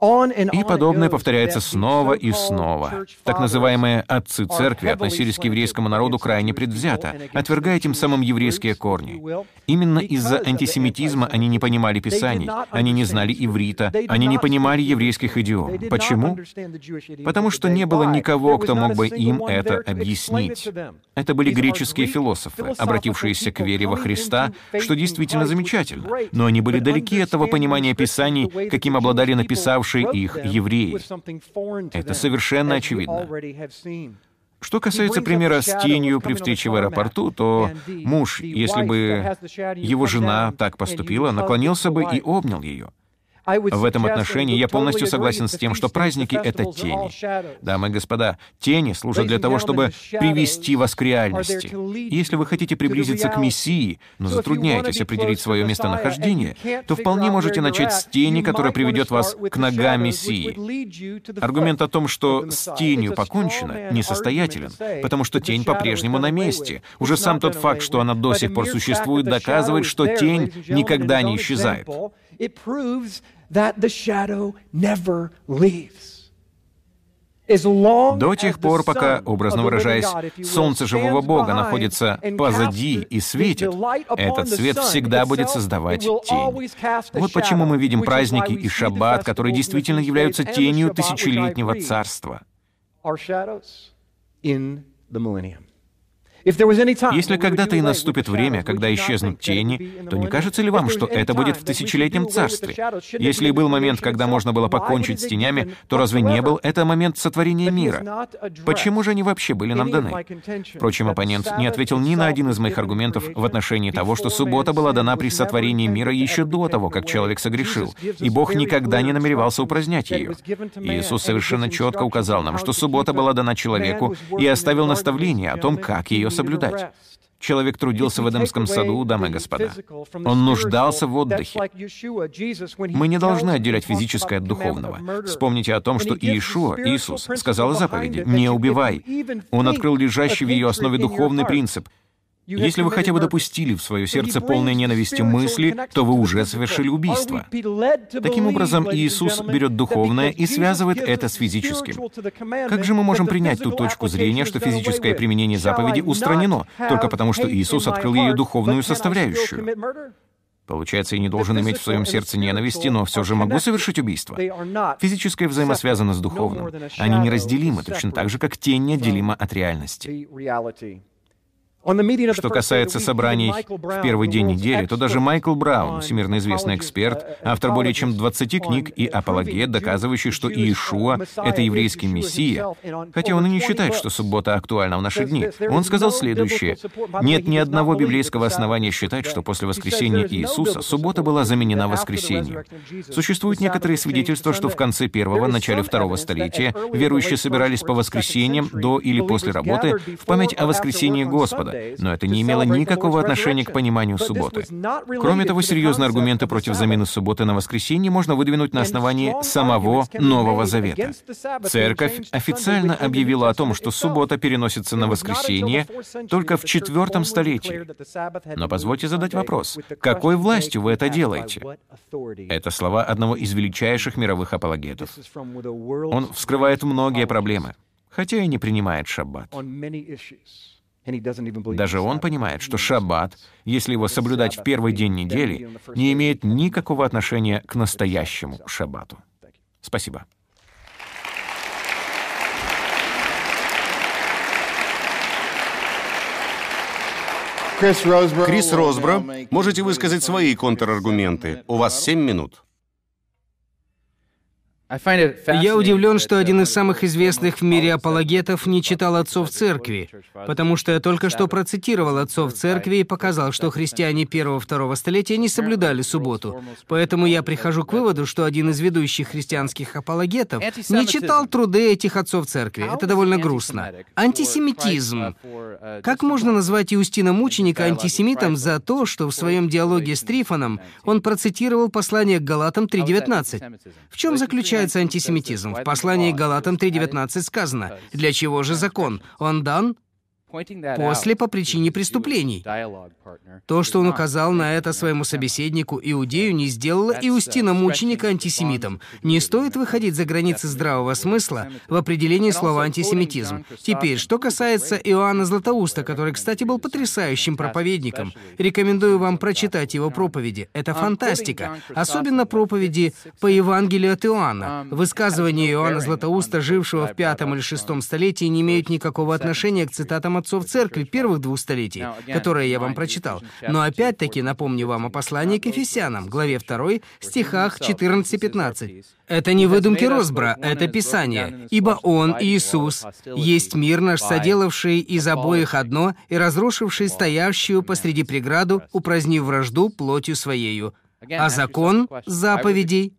И подобное повторяется снова и снова. Так называемые «отцы церкви» относились к еврейскому народу крайне предвзято, отвергая тем самым еврейские корни. Именно из-за антисемитизма они не понимали Писаний, они не знали иврита, они не понимали еврейских идиом. Почему? Потому что не было никого, кто мог бы им это объяснить. Это были греческие философы, обратившиеся к вере во Христа, что действительно замечательно, но они были далеки от того понимания Писаний, каким обладали написавшие окружавшие их евреи. Это совершенно очевидно. Что касается примера с тенью при встрече в аэропорту, то муж, если бы его жена так поступила, наклонился бы и обнял ее. В этом отношении я полностью согласен с тем, что праздники — это тени. Дамы и господа, тени служат для того, чтобы привести вас к реальности. Если вы хотите приблизиться к Мессии, но затрудняетесь определить свое местонахождение, то вполне можете начать с тени, которая приведет вас к ногам Мессии. Аргумент о том, что с тенью покончено, несостоятелен, потому что тень по-прежнему на месте. Уже сам тот факт, что она до сих пор существует, доказывает, что тень никогда не исчезает that the shadow never leaves. До тех пор, пока, образно выражаясь, солнце живого Бога находится позади и светит, этот свет всегда будет создавать тень. Вот почему мы видим праздники и шаббат, которые действительно являются тенью тысячелетнего царства. Если когда-то и наступит время, когда исчезнут тени, то не кажется ли вам, что это будет в тысячелетнем царстве? Если и был момент, когда можно было покончить с тенями, то разве не был это момент сотворения мира? Почему же они вообще были нам даны? Впрочем, оппонент не ответил ни на один из моих аргументов в отношении того, что суббота была дана при сотворении мира еще до того, как человек согрешил, и Бог никогда не намеревался упразднять ее. Иисус совершенно четко указал нам, что суббота была дана человеку и оставил наставление о том, как ее соблюдать. Человек трудился в Эдемском саду, дамы и господа. Он нуждался в отдыхе. Мы не должны отделять физическое от духовного. Вспомните о том, что Иешуа, Иисус, сказал о заповеди «Не убивай». Он открыл лежащий в ее основе духовный принцип если вы хотя бы допустили в свое сердце полной ненависти мысли, то вы уже совершили убийство. Таким образом, Иисус берет духовное и связывает это с физическим. Как же мы можем принять ту точку зрения, что физическое применение заповеди устранено, только потому что Иисус открыл ее духовную составляющую? Получается, я не должен иметь в своем сердце ненависти, но все же могу совершить убийство. Физическое взаимосвязано с духовным. Они неразделимы, точно так же, как тень неотделима от реальности. Что касается собраний в первый день недели, то даже Майкл Браун, всемирно известный эксперт, автор более чем 20 книг и апологет, доказывающий, что Иешуа — это еврейский мессия, хотя он и не считает, что суббота актуальна в наши дни, он сказал следующее. «Нет ни одного библейского основания считать, что после воскресения Иисуса суббота была заменена воскресеньем. Существуют некоторые свидетельства, что в конце первого, начале второго столетия верующие собирались по воскресеньям до или после работы в память о воскресении Господа, но это не имело никакого отношения к пониманию субботы. Кроме того, серьезные аргументы против замены субботы на воскресенье можно выдвинуть на основании самого Нового Завета. Церковь официально объявила о том, что суббота переносится на воскресенье только в четвертом столетии. Но позвольте задать вопрос, какой властью вы это делаете? Это слова одного из величайших мировых апологетов. Он вскрывает многие проблемы, хотя и не принимает шаббат. Даже он понимает, что шаббат, если его соблюдать в первый день недели, не имеет никакого отношения к настоящему шаббату. Спасибо. Крис Росбро, можете высказать свои контраргументы. У вас семь минут. Я удивлен, что один из самых известных в мире апологетов не читал отцов церкви, потому что я только что процитировал отцов церкви и показал, что христиане первого-второго столетия не соблюдали субботу. Поэтому я прихожу к выводу, что один из ведущих христианских апологетов не читал труды этих отцов церкви. Это довольно грустно. Антисемитизм. Как можно назвать Иустина Мученика антисемитом за то, что в своем диалоге с Трифоном он процитировал послание к Галатам 3.19? В чем заключается заключается антисемитизм. В послании Галатам 3.19 сказано, «Для чего же закон? Он дан после по причине преступлений. То, что он указал на это своему собеседнику Иудею, не сделало Иустина мученика антисемитом. Не стоит выходить за границы здравого смысла в определении слова антисемитизм. Теперь, что касается Иоанна Златоуста, который, кстати, был потрясающим проповедником, рекомендую вам прочитать его проповеди. Это фантастика. Особенно проповеди по Евангелию от Иоанна. Высказывания Иоанна Златоуста, жившего в пятом или шестом столетии, не имеют никакого отношения к цитатам отцов церкви первых двух столетий, которые я вам прочитал. Но опять-таки напомню вам о послании к Ефесянам, главе 2, стихах 14-15. Это не выдумки Росбра, это Писание. «Ибо Он, Иисус, есть мир наш, соделавший из обоих одно и разрушивший стоящую посреди преграду, упразднив вражду плотью Своею». А закон заповедей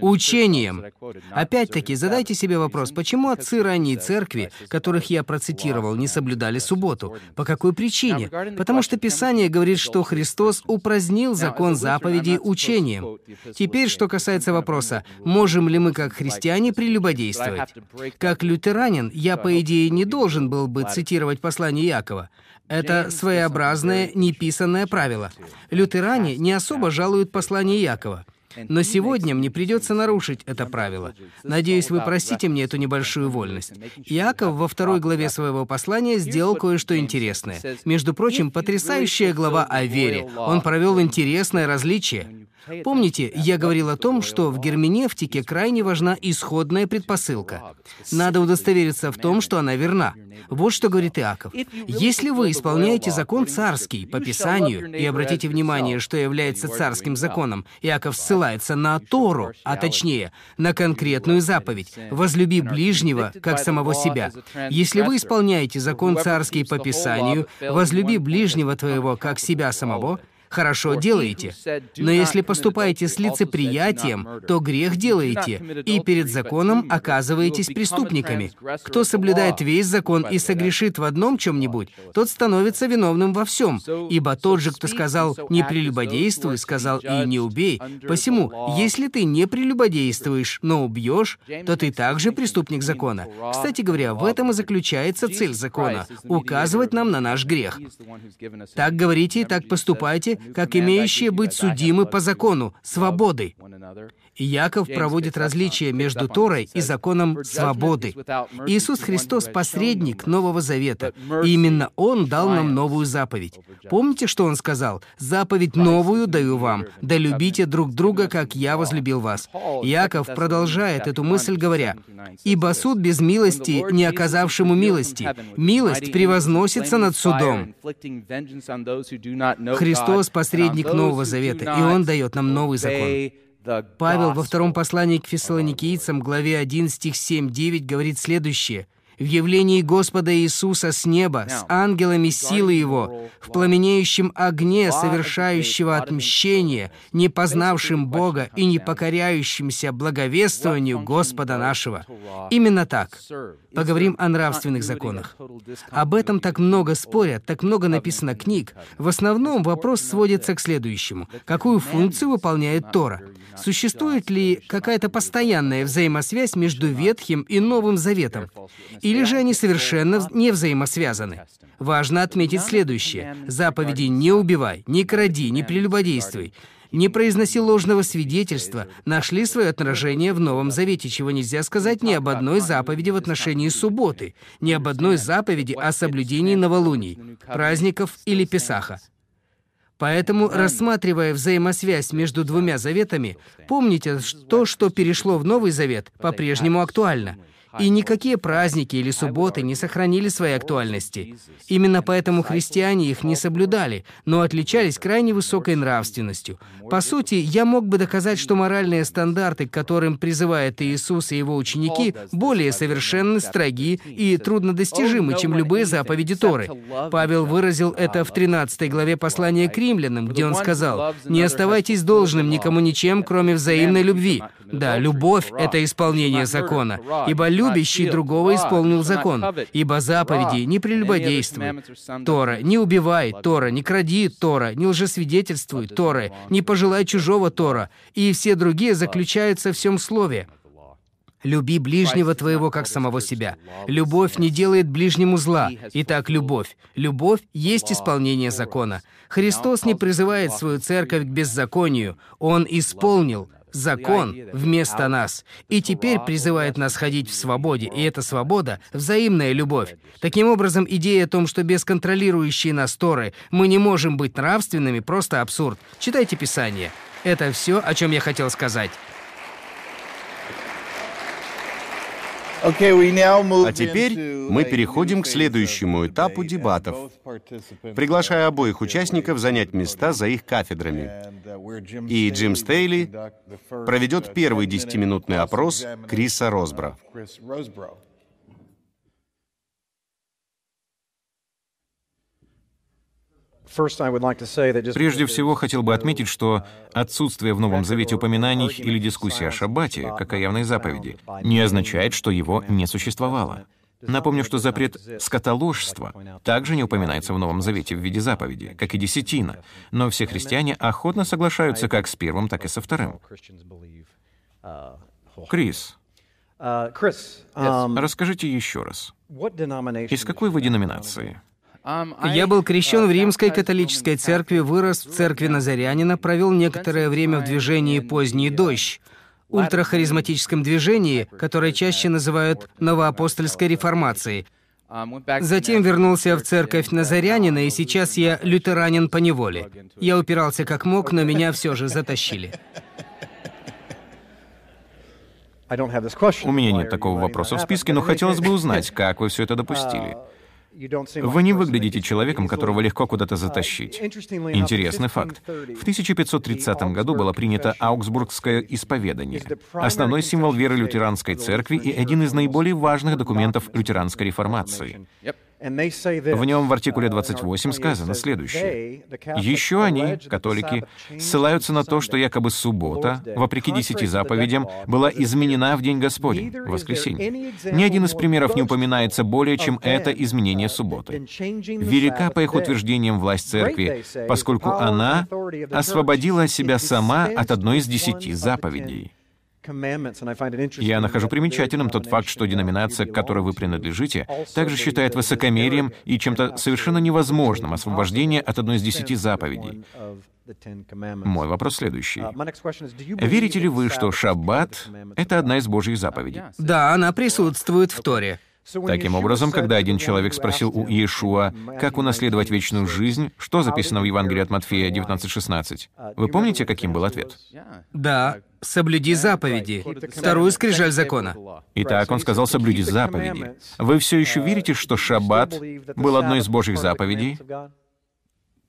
учением. Опять-таки, задайте себе вопрос, почему отцы ранней церкви, которых я процитировал, не соблюдали субботу? По какой причине? Потому что Писание говорит, что Христос упразднил закон заповедей учением. Теперь, что касается вопроса, можем ли мы как христиане прелюбодействовать? Как лютеранин, я, по идее, не должен был бы цитировать послание Якова. Это своеобразное неписанное правило. Лютеране не особо жалуют послание Якова. Но сегодня мне придется нарушить это правило. Надеюсь, вы простите мне эту небольшую вольность. Иаков во второй главе своего послания сделал кое-что интересное. Между прочим, потрясающая глава о вере. Он провел интересное различие. Помните, я говорил о том, что в герменевтике крайне важна исходная предпосылка. Надо удостовериться в том, что она верна. Вот что говорит Иаков. Если вы исполняете закон царский по Писанию, и обратите внимание, что является царским законом, Иаков ссылается на Тору, а точнее, на конкретную заповедь «возлюби ближнего, как самого себя». Если вы исполняете закон царский по Писанию «возлюби ближнего твоего, как себя самого», хорошо делаете. Но если поступаете с лицеприятием, то грех делаете, и перед законом оказываетесь преступниками. Кто соблюдает весь закон и согрешит в одном чем-нибудь, тот становится виновным во всем. Ибо тот же, кто сказал «не прелюбодействуй», сказал «и не убей». Посему, если ты не прелюбодействуешь, но убьешь, то ты также преступник закона. Кстати говоря, в этом и заключается цель закона — указывать нам на наш грех. Так говорите и так поступайте, как имеющие быть судимы по закону, свободы. И Яков проводит различие между Торой и законом свободы. Иисус Христос — посредник Нового Завета, и именно Он дал нам новую заповедь. Помните, что Он сказал? «Заповедь новую даю вам, да любите друг друга, как я возлюбил вас». Яков продолжает эту мысль, говоря, «Ибо суд без милости, не оказавшему милости. Милость превозносится над судом». Христос — посредник Нового Завета, и Он дает нам новый закон. Павел во втором послании к фессалоникийцам, главе 1, стих 7-9, говорит следующее. «В явлении Господа Иисуса с неба, с ангелами силы Его, в пламенеющем огне совершающего отмщение, не познавшим Бога и не покоряющимся благовествованию Господа нашего». Именно так. Поговорим о нравственных законах. Об этом так много спорят, так много написано книг. В основном вопрос сводится к следующему. Какую функцию выполняет Тора? Существует ли какая-то постоянная взаимосвязь между Ветхим и Новым Заветом? Или же они совершенно не взаимосвязаны? Важно отметить следующее. Заповеди «не убивай», «не кради», «не прелюбодействуй» не произноси ложного свидетельства, нашли свое отражение в Новом Завете, чего нельзя сказать ни об одной заповеди в отношении субботы, ни об одной заповеди о соблюдении новолуний, праздников или Песаха. Поэтому, рассматривая взаимосвязь между двумя заветами, помните, то, что перешло в Новый Завет, по-прежнему актуально — и никакие праздники или субботы не сохранили своей актуальности. Именно поэтому христиане их не соблюдали, но отличались крайне высокой нравственностью. По сути, я мог бы доказать, что моральные стандарты, к которым призывает Иисус и его ученики, более совершенны, строги и труднодостижимы, чем любые заповеди Торы. Павел выразил это в 13 главе послания к римлянам, где он сказал, «Не оставайтесь должным никому ничем, кроме взаимной любви». Да, любовь — это исполнение закона, ибо любящий другого исполнил закон, ибо заповеди не прелюбодействуй, Тора, не убивай, Тора, не кради, Тора, не лжесвидетельствуй, Тора, не пожелай чужого, Тора, и все другие заключаются в всем слове. Люби ближнего твоего, как самого себя. Любовь не делает ближнему зла. Итак, любовь. Любовь есть исполнение закона. Христос не призывает свою церковь к беззаконию. Он исполнил закон вместо нас, и теперь призывает нас ходить в свободе, и эта свобода — взаимная любовь. Таким образом, идея о том, что без контролирующей нас Торы мы не можем быть нравственными, просто абсурд. Читайте Писание. Это все, о чем я хотел сказать. А теперь мы переходим к следующему этапу дебатов. Приглашаю обоих участников занять места за их кафедрами. И Джим Стейли проведет первый десятиминутный опрос Криса Росбро. Прежде всего, хотел бы отметить, что отсутствие в Новом Завете упоминаний или дискуссии о Шаббате, как о явной заповеди, не означает, что его не существовало. Напомню, что запрет скотоложства также не упоминается в Новом Завете в виде заповеди, как и десятина, но все христиане охотно соглашаются как с первым, так и со вторым. Крис, расскажите еще раз. Из какой вы деноминации? Я был крещен в Римской католической церкви, вырос в церкви Назарянина, провел некоторое время в движении «Поздний дождь», ультрахаризматическом движении, которое чаще называют новоапостольской реформацией. Затем вернулся в церковь Назарянина, и сейчас я лютеранин по неволе. Я упирался как мог, но меня все же затащили. У меня нет такого вопроса в списке, но хотелось бы узнать, как вы все это допустили. Вы не выглядите человеком, которого легко куда-то затащить. Интересный факт. В 1530 году было принято Аугсбургское исповедание, основной символ веры лютеранской церкви и один из наиболее важных документов лютеранской реформации. В нем в артикуле 28 сказано следующее. «Еще они, католики, ссылаются на то, что якобы суббота, вопреки десяти заповедям, была изменена в День Господень, воскресенье. Ни один из примеров не упоминается более, чем это изменение субботы. Велика, по их утверждениям, власть церкви, поскольку она освободила себя сама от одной из десяти заповедей». Я нахожу примечательным тот факт, что деноминация, к которой вы принадлежите, также считает высокомерием и чем-то совершенно невозможным освобождение от одной из десяти заповедей. Мой вопрос следующий. Uh, Верите ли вы, что шаббат — это одна из Божьих заповедей? Да, она присутствует в Торе. Таким образом, когда один человек спросил у Иешуа, как унаследовать вечную жизнь, что записано в Евангелии от Матфея 19.16, вы помните, каким был ответ? Да, соблюди заповеди, вторую скрижаль закона. Итак, он сказал, соблюди заповеди. Вы все еще верите, что шаббат был одной из Божьих заповедей?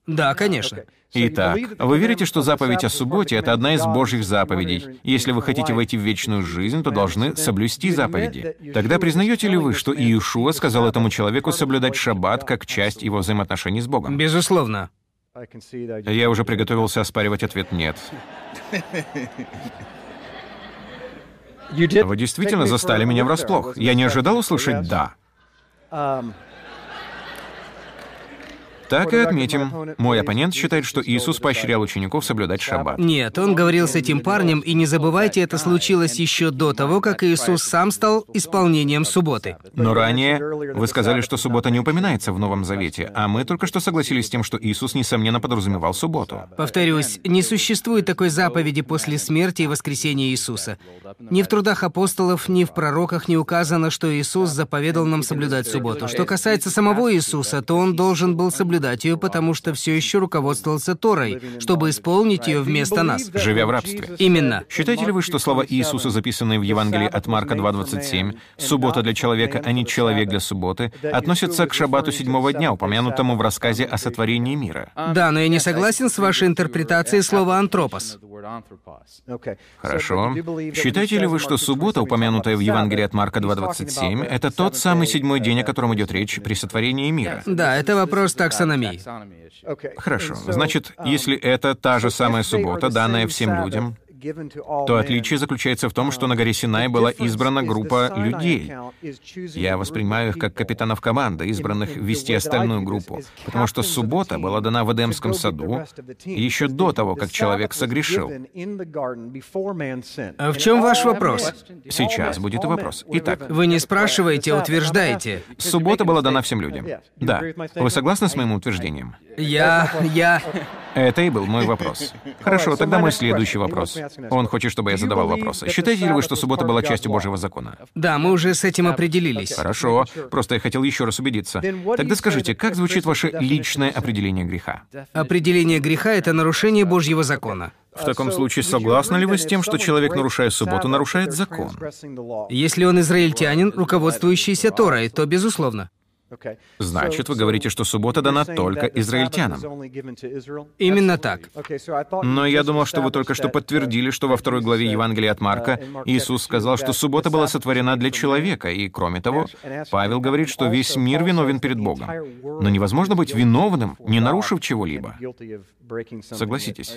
Да, конечно. Итак, вы верите, что заповедь о субботе — это одна из Божьих заповедей. Если вы хотите войти в вечную жизнь, то должны соблюсти заповеди. Тогда признаете ли вы, что Иешуа сказал этому человеку соблюдать шаббат как часть его взаимоотношений с Богом? Безусловно. Я уже приготовился оспаривать ответ «нет». Вы действительно застали меня врасплох. Я не ожидал услышать «да». Так и отметим. Мой оппонент считает, что Иисус поощрял учеников соблюдать шаббат. Нет, он говорил с этим парнем, и не забывайте, это случилось еще до того, как Иисус сам стал исполнением субботы. Но ранее вы сказали, что суббота не упоминается в Новом Завете, а мы только что согласились с тем, что Иисус, несомненно, подразумевал субботу. Повторюсь, не существует такой заповеди после смерти и воскресения Иисуса. Ни в трудах апостолов, ни в пророках не указано, что Иисус заповедал нам соблюдать субботу. Что касается самого Иисуса, то он должен был соблюдать соблюдать ее, потому что все еще руководствовался Торой, чтобы исполнить ее вместо нас. Живя в рабстве. Именно. Считаете ли вы, что слова Иисуса, записанные в Евангелии от Марка 2.27, «суббота для человека, а не человек для субботы», относятся к шаббату седьмого дня, упомянутому в рассказе о сотворении мира? Да, но я не согласен с вашей интерпретацией слова «антропос». Хорошо. Считаете ли вы, что суббота, упомянутая в Евангелии от Марка 2.27, это тот самый седьмой день, о котором идет речь при сотворении мира? Да, это вопрос таксономии. Хорошо. Значит, если это та же самая суббота, данная всем людям, то отличие заключается в том, что на горе Синай была избрана группа людей. Я воспринимаю их как капитанов команды, избранных вести остальную группу, потому что суббота была дана в Эдемском саду еще до того, как человек согрешил. А в чем ваш вопрос? Сейчас будет и вопрос. Итак. Вы не спрашиваете, а утверждаете. Суббота была дана всем людям. Да. Вы согласны с моим утверждением? Я... я... Это и был мой вопрос. Хорошо, тогда мой следующий вопрос. Он хочет, чтобы я задавал вопросы. Считаете ли вы, что суббота была частью Божьего закона? Да, мы уже с этим определились. Хорошо, просто я хотел еще раз убедиться. Тогда скажите, как звучит ваше личное определение греха? Определение греха — это нарушение Божьего закона. В таком случае, согласны ли вы с тем, что человек, нарушая субботу, нарушает закон? Если он израильтянин, руководствующийся Торой, то безусловно. Значит, вы говорите, что суббота дана только израильтянам. Именно так. Но я думал, что вы только что подтвердили, что во второй главе Евангелия от Марка Иисус сказал, что суббота была сотворена для человека, и, кроме того, Павел говорит, что весь мир виновен перед Богом. Но невозможно быть виновным, не нарушив чего-либо. Согласитесь.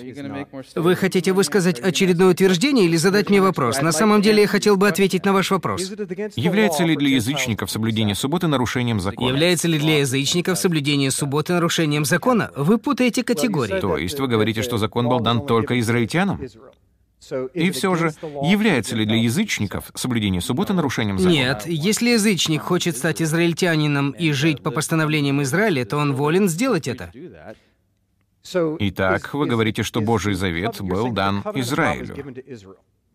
Вы хотите высказать очередное утверждение или задать мне вопрос? На самом деле я хотел бы ответить на ваш вопрос. Является ли для язычников соблюдение субботы нарушением закона? Является ли для язычников соблюдение субботы нарушением закона? Вы путаете категории. То есть вы говорите, что закон был дан только израильтянам? И все же, является ли для язычников соблюдение субботы нарушением закона? Нет, если язычник хочет стать израильтянином и жить по постановлениям Израиля, то он волен сделать это. Итак, вы говорите, что Божий Завет был дан Израилю.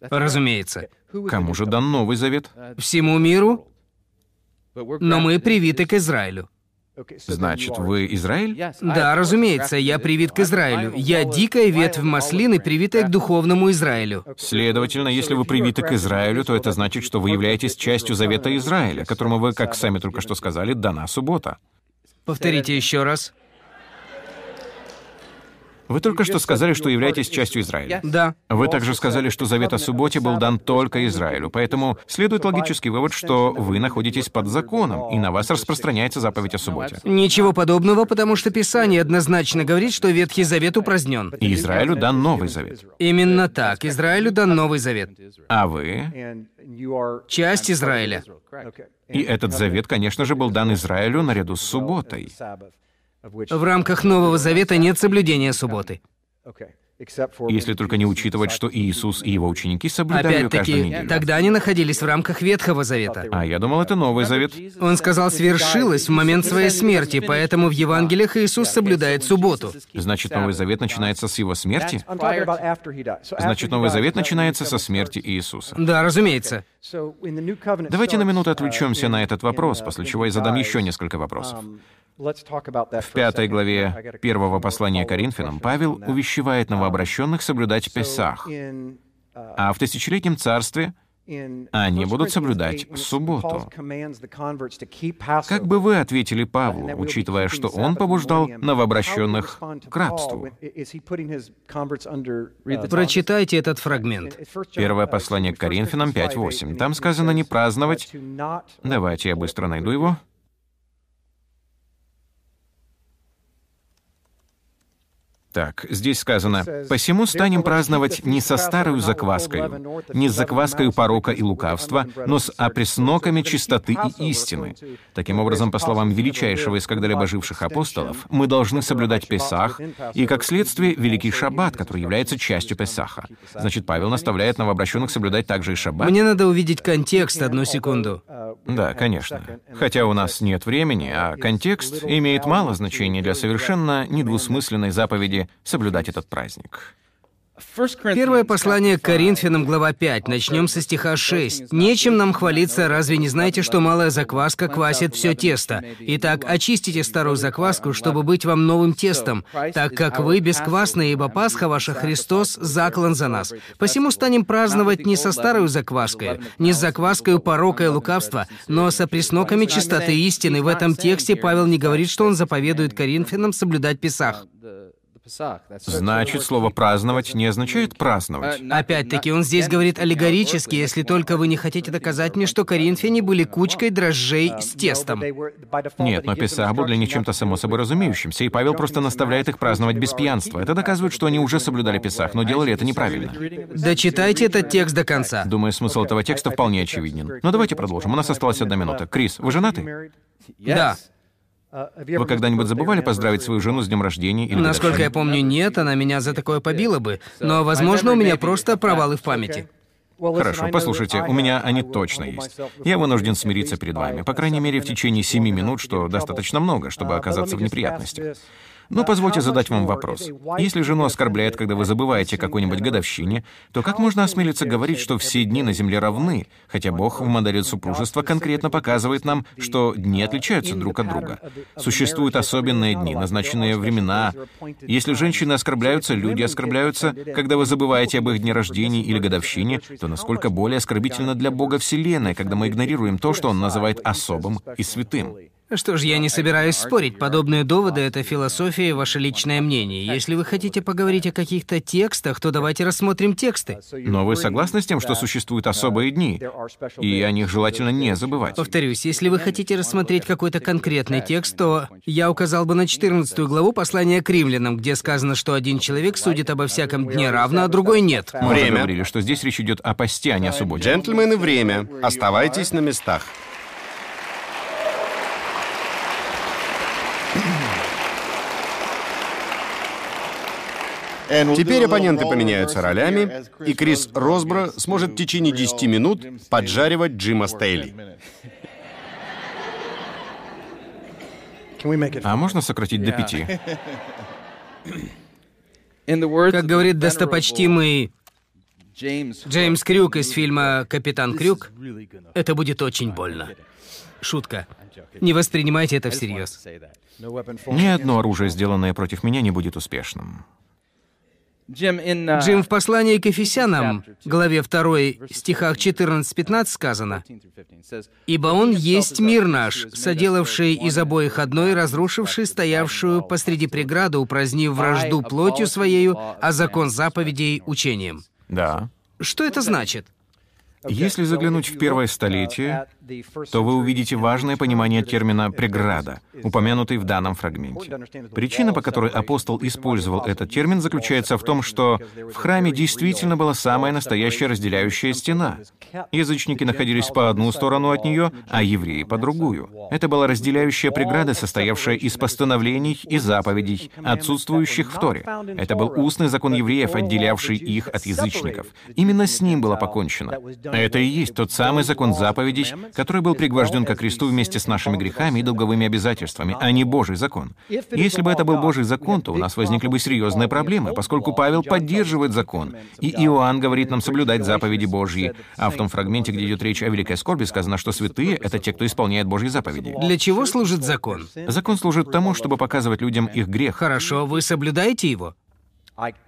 Разумеется. Кому же дан Новый Завет? Всему миру, но мы привиты к Израилю. Значит, вы Израиль? Да, разумеется, я привит к Израилю. Я дикая ветвь маслины, привитая к духовному Израилю. Следовательно, если вы привиты к Израилю, то это значит, что вы являетесь частью Завета Израиля, которому вы, как сами только что сказали, дана суббота. Повторите еще раз. Вы только что сказали, что являетесь частью Израиля. Да. Вы также сказали, что завет о субботе был дан только Израилю, поэтому следует логический вывод, что вы находитесь под законом, и на вас распространяется заповедь о субботе. Ничего подобного, потому что Писание однозначно говорит, что Ветхий Завет упразднен. И Израилю дан Новый Завет. Именно так. Израилю дан Новый Завет. А вы? Часть Израиля. И этот завет, конечно же, был дан Израилю наряду с субботой. В рамках Нового Завета нет соблюдения субботы. Если только не учитывать, что Иисус и его ученики соблюдали ее каждую Опять-таки, неделю. тогда они находились в рамках Ветхого Завета. А я думал, это Новый Завет. Он сказал, свершилось в момент своей смерти, поэтому в Евангелиях Иисус соблюдает субботу. Значит, Новый Завет начинается с его смерти? Значит, Новый Завет начинается со смерти Иисуса. Да, разумеется. Давайте на минуту отвлечемся на этот вопрос, после чего я задам еще несколько вопросов. В пятой главе первого послания Коринфянам Павел увещевает новообращенных соблюдать Песах, а в тысячелетнем царстве они будут соблюдать субботу. Как бы вы ответили Павлу, учитывая, что он побуждал новообращенных к рабству? Прочитайте этот фрагмент. Первое послание к Коринфянам 5.8. Там сказано не праздновать. Давайте я быстро найду его. Так, здесь сказано, «Посему станем праздновать не со старою закваскою, не с закваскою порока и лукавства, но с опресноками чистоты и истины». Таким образом, по словам величайшего из когда-либо живших апостолов, мы должны соблюдать Песах и, как следствие, Великий Шаббат, который является частью Песаха. Значит, Павел наставляет новообращенных соблюдать также и Шаббат? Мне надо увидеть контекст, одну секунду. Да, конечно. Хотя у нас нет времени, а контекст имеет мало значения для совершенно недвусмысленной заповеди соблюдать этот праздник. Первое послание к Коринфянам, глава 5. Начнем со стиха 6. «Нечем нам хвалиться, разве не знаете, что малая закваска квасит все тесто? Итак, очистите старую закваску, чтобы быть вам новым тестом, так как вы бесквасны, ибо Пасха ваша Христос заклан за нас. Посему станем праздновать не со старой закваской, не с закваской порока и лукавства, но со пресноками чистоты истины». В этом тексте Павел не говорит, что он заповедует Коринфянам соблюдать Песах. Значит, слово «праздновать» не означает «праздновать». Опять-таки, он здесь говорит аллегорически, если только вы не хотите доказать мне, что коринфяне были кучкой дрожжей с тестом. Нет, но Песах был для них чем-то само собой разумеющимся, и Павел просто наставляет их праздновать без пьянства. Это доказывает, что они уже соблюдали Песах, но делали это неправильно. Дочитайте этот текст до конца. Думаю, смысл этого текста вполне очевиден. Но давайте продолжим. У нас осталась одна минута. Крис, вы женаты? Да. Вы когда-нибудь забывали поздравить свою жену с днем рождения или Насколько я помню, нет, она меня за такое побила бы. Но, возможно, у меня просто провалы в памяти. Хорошо, послушайте, у меня они точно есть. Я вынужден смириться перед вами, по крайней мере, в течение семи минут, что достаточно много, чтобы оказаться в неприятностях. Но позвольте задать вам вопрос. Если жену оскорбляет, когда вы забываете о какой-нибудь годовщине, то как можно осмелиться говорить, что все дни на Земле равны, хотя Бог в модели супружества конкретно показывает нам, что дни отличаются друг от друга? Существуют особенные дни, назначенные времена. Если женщины оскорбляются, люди оскорбляются, когда вы забываете об их дне рождения или годовщине, то насколько более оскорбительно для Бога Вселенная, когда мы игнорируем то, что Он называет особым и святым? Что ж, я не собираюсь спорить. Подобные доводы — это философия и ваше личное мнение. Если вы хотите поговорить о каких-то текстах, то давайте рассмотрим тексты. Но вы согласны с тем, что существуют особые дни, и о них желательно не забывать? Повторюсь, если вы хотите рассмотреть какой-то конкретный текст, то я указал бы на 14 главу послания к римлянам, где сказано, что один человек судит обо всяком дне равно, а другой нет. Мы Время. говорили, что здесь речь идет о посте, а не о субботе. Джентльмены, время. Оставайтесь на местах. Теперь оппоненты поменяются ролями, и Крис Росбро сможет в течение 10 минут поджаривать Джима Стейли. А можно сократить до пяти? Как говорит достопочтимый Джеймс Крюк из фильма «Капитан Крюк», это будет очень больно. Шутка. Не воспринимайте это всерьез. Ни одно оружие, сделанное против меня, не будет успешным. Джим, в послании к Ефесянам, главе 2, стихах 14-15 сказано, «Ибо Он есть мир наш, соделавший из обоих одной, разрушивший стоявшую посреди преграду, упразднив вражду плотью Своею, а закон заповедей учением». Да. Что это значит? Если заглянуть в первое столетие, то вы увидите важное понимание термина «преграда», упомянутый в данном фрагменте. Причина, по которой апостол использовал этот термин, заключается в том, что в храме действительно была самая настоящая разделяющая стена. Язычники находились по одну сторону от нее, а евреи по другую. Это была разделяющая преграда, состоявшая из постановлений и заповедей, отсутствующих в Торе. Это был устный закон евреев, отделявший их от язычников. Именно с ним было покончено. Это и есть тот самый закон заповедей, который был пригвожден ко кресту вместе с нашими грехами и долговыми обязательствами, а не Божий закон. Если бы это был Божий закон, то у нас возникли бы серьезные проблемы, поскольку Павел поддерживает закон, и Иоанн говорит нам соблюдать заповеди Божьи, а в том фрагменте, где идет речь о великой скорби, сказано, что святые — это те, кто исполняет Божьи заповеди. Для чего служит закон? Закон служит тому, чтобы показывать людям их грех. Хорошо, вы соблюдаете его?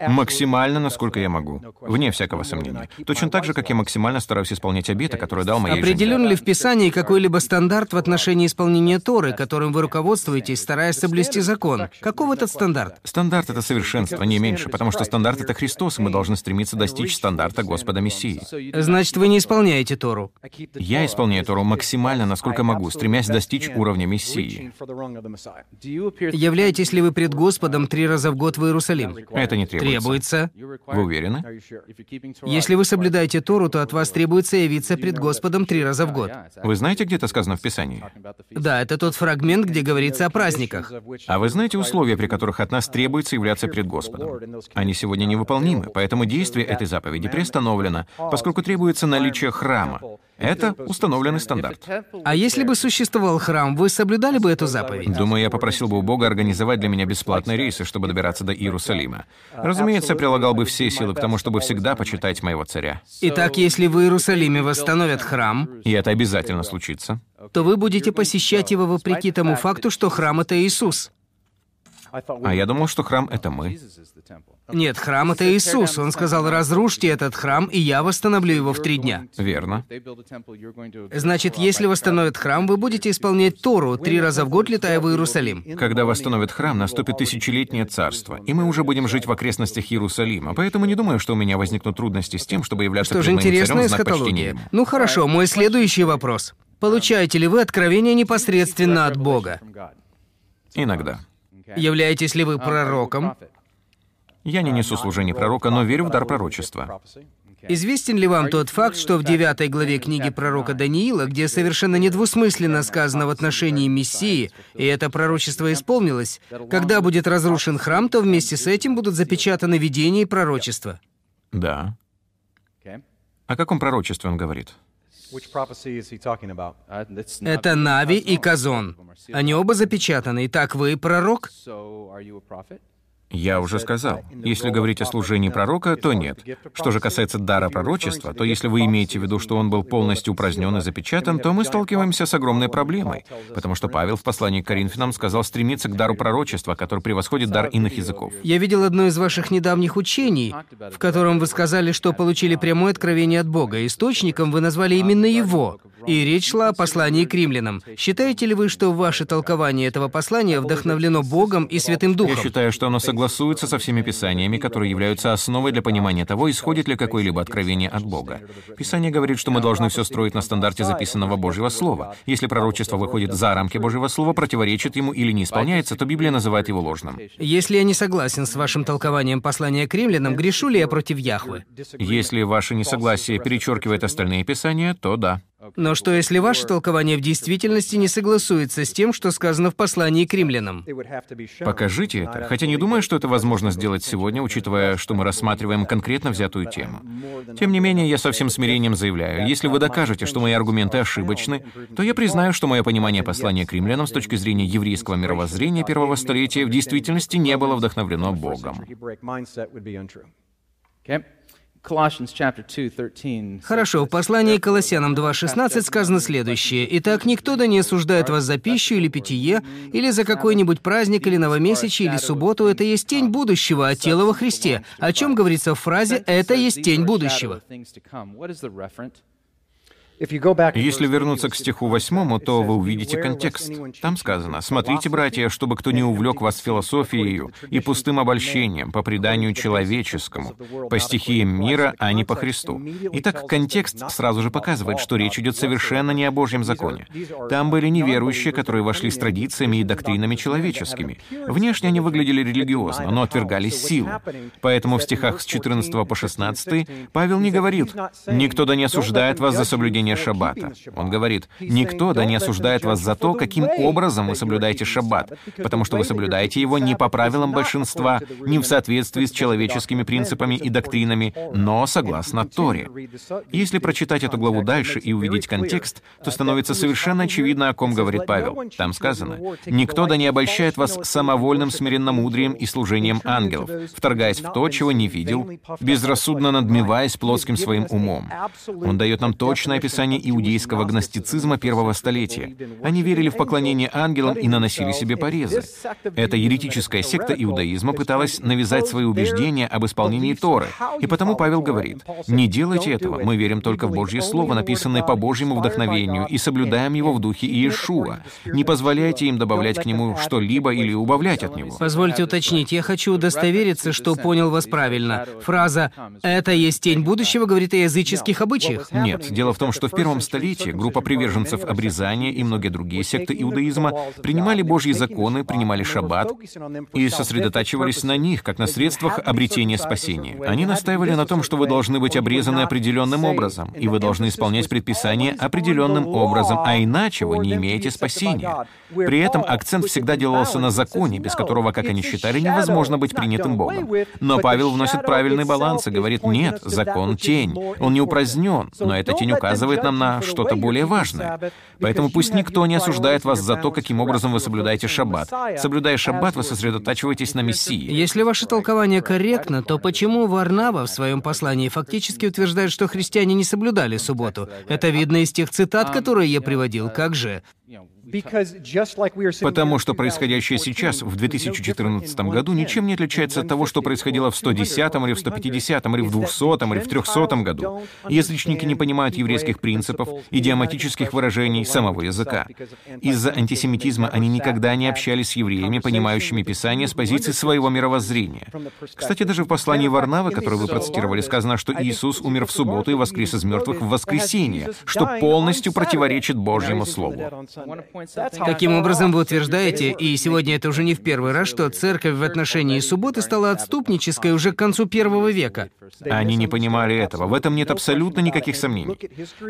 Максимально, насколько я могу. Вне всякого сомнения. Точно так же, как я максимально стараюсь исполнять обеты, которые дал моей жене. Определен ли в Писании какой-либо стандарт в отношении исполнения Торы, которым вы руководствуетесь, стараясь соблюсти закон? Каков этот стандарт? Стандарт — это совершенство, не меньше, потому что стандарт — это Христос, и мы должны стремиться достичь стандарта Господа Мессии. Значит, вы не исполняете Тору. Я исполняю Тору максимально, насколько могу, стремясь достичь уровня Мессии. Являетесь ли вы пред Господом три раза в год в Иерусалим? Это не требуется. Требуется. Вы уверены? Если вы соблюдаете Тору, то от вас требуется явиться пред Господом три раза в год. Вы знаете, где это сказано в Писании? Да, это тот фрагмент, где говорится о праздниках. А вы знаете условия, при которых от нас требуется являться пред Господом? Они сегодня невыполнимы, поэтому действие этой заповеди приостановлено, поскольку требуется наличие храма. Это установленный стандарт. А если бы существовал храм, вы соблюдали бы эту заповедь? Думаю, я попросил бы у Бога организовать для меня бесплатные рейсы, чтобы добираться до Иерусалима. Разумеется, прилагал бы все силы к тому, чтобы всегда почитать моего царя. Итак, если в Иерусалиме восстановят храм, И это обязательно случится. то вы будете посещать его вопреки тому факту, что храм — это Иисус. А я думал, что храм — это мы. Нет, храм — это Иисус. Он сказал, разрушьте этот храм, и я восстановлю его в три дня. Верно. Значит, если восстановят храм, вы будете исполнять Тору, три раза в год летая в Иерусалим. Когда восстановят храм, наступит тысячелетнее царство, и мы уже будем жить в окрестностях Иерусалима, поэтому не думаю, что у меня возникнут трудности с тем, чтобы являться Что же интересная эсхатология. Ну хорошо, мой следующий вопрос. Получаете ли вы откровение непосредственно от Бога? Иногда. Являетесь ли вы пророком? Я не несу служение пророка, но верю в дар пророчества. Известен ли вам тот факт, что в девятой главе книги пророка Даниила, где совершенно недвусмысленно сказано в отношении Мессии, и это пророчество исполнилось, когда будет разрушен храм, то вместе с этим будут запечатаны видения и пророчества? Да. О каком пророчестве он говорит? Это Нави и Казон. Они оба запечатаны. Итак, вы пророк? Я уже сказал, если говорить о служении пророка, то нет. Что же касается дара пророчества, то если вы имеете в виду, что он был полностью упразднен и запечатан, то мы сталкиваемся с огромной проблемой, потому что Павел в послании к Коринфянам сказал стремиться к дару пророчества, который превосходит дар иных языков. Я видел одно из ваших недавних учений, в котором вы сказали, что получили прямое откровение от Бога. Источником вы назвали именно его. И речь шла о послании к римлянам. Считаете ли вы, что ваше толкование этого послания вдохновлено Богом и Святым Духом? Я считаю, что оно согласуется со всеми писаниями, которые являются основой для понимания того, исходит ли какое-либо откровение от Бога. Писание говорит, что мы должны все строить на стандарте записанного Божьего Слова. Если пророчество выходит за рамки Божьего Слова, противоречит ему или не исполняется, то Библия называет его ложным. Если я не согласен с вашим толкованием послания к римлянам, грешу ли я против Яхвы? Если ваше несогласие перечеркивает остальные писания, то да. Но что если ваше толкование в действительности не согласуется с тем, что сказано в послании к римлянам? Покажите это, хотя не думаю, что это возможно сделать сегодня, учитывая, что мы рассматриваем конкретно взятую тему. Тем не менее, я со всем смирением заявляю, если вы докажете, что мои аргументы ошибочны, то я признаю, что мое понимание послания к римлянам с точки зрения еврейского мировоззрения первого столетия в действительности не было вдохновлено Богом. Хорошо, в послании к Колоссянам 2.16 сказано следующее. «Итак, никто да не осуждает вас за пищу или питье, или за какой-нибудь праздник, или новомесячие, или субботу. Это есть тень будущего, а тело во Христе». О чем говорится в фразе «это есть тень будущего»? Если вернуться к стиху восьмому, то вы увидите контекст. Там сказано, «Смотрите, братья, чтобы кто не увлек вас философией и пустым обольщением по преданию человеческому, по стихиям мира, а не по Христу». Итак, контекст сразу же показывает, что речь идет совершенно не о Божьем законе. Там были неверующие, которые вошли с традициями и доктринами человеческими. Внешне они выглядели религиозно, но отвергали силу. Поэтому в стихах с 14 по 16 Павел не говорит «Никто да не осуждает вас за соблюдение соблюдения шаббата. Он говорит, «Никто да не осуждает вас за то, каким образом вы соблюдаете шаббат, потому что вы соблюдаете его не по правилам большинства, не в соответствии с человеческими принципами и доктринами, но согласно Торе». Если прочитать эту главу дальше и увидеть контекст, то становится совершенно очевидно, о ком говорит Павел. Там сказано, «Никто да не обольщает вас самовольным смиренномудрием и служением ангелов, вторгаясь в то, чего не видел, безрассудно надмеваясь плотским своим умом». Он дает нам точное описание описание иудейского гностицизма первого столетия. Они верили в поклонение ангелам и наносили себе порезы. Эта еретическая секта иудаизма пыталась навязать свои убеждения об исполнении Торы. И потому Павел говорит, «Не делайте этого, мы верим только в Божье Слово, написанное по Божьему вдохновению, и соблюдаем его в духе Иешуа. Не позволяйте им добавлять к нему что-либо или убавлять от него». Позвольте уточнить, я хочу удостовериться, что понял вас правильно. Фраза «это есть тень будущего» говорит о языческих обычаях. Нет, дело в том, что в первом столетии группа приверженцев обрезания и многие другие секты иудаизма принимали Божьи законы, принимали шаббат и сосредотачивались на них, как на средствах обретения спасения. Они настаивали на том, что вы должны быть обрезаны определенным образом, и вы должны исполнять предписания определенным образом, а иначе вы не имеете спасения. При этом акцент всегда делался на законе, без которого, как они считали, невозможно быть принятым Богом. Но Павел вносит правильный баланс и говорит, нет, закон — тень. Он не упразднен, но эта тень указывает указывает нам на что-то более важное. Поэтому пусть никто не осуждает вас за то, каким образом вы соблюдаете шаббат. Соблюдая шаббат, вы сосредотачиваетесь на Мессии. Если ваше толкование корректно, то почему Варнава в своем послании фактически утверждает, что христиане не соблюдали субботу? Это видно из тех цитат, которые я приводил. Как же? Потому что происходящее сейчас, в 2014 году, ничем не отличается от того, что происходило в 110 или в 150 или в 200 или в 300 году. Язычники не понимают еврейских принципов, идиоматических выражений самого языка. Из-за антисемитизма они никогда не общались с евреями, понимающими Писание с позиции своего мировоззрения. Кстати, даже в послании Варнавы, которое вы процитировали, сказано, что Иисус умер в субботу и воскрес из мертвых в воскресенье, что полностью противоречит Божьему Слову. Таким образом, вы утверждаете, и сегодня это уже не в первый раз, что церковь в отношении субботы стала отступнической уже к концу первого века. Они не понимали этого. В этом нет абсолютно никаких сомнений.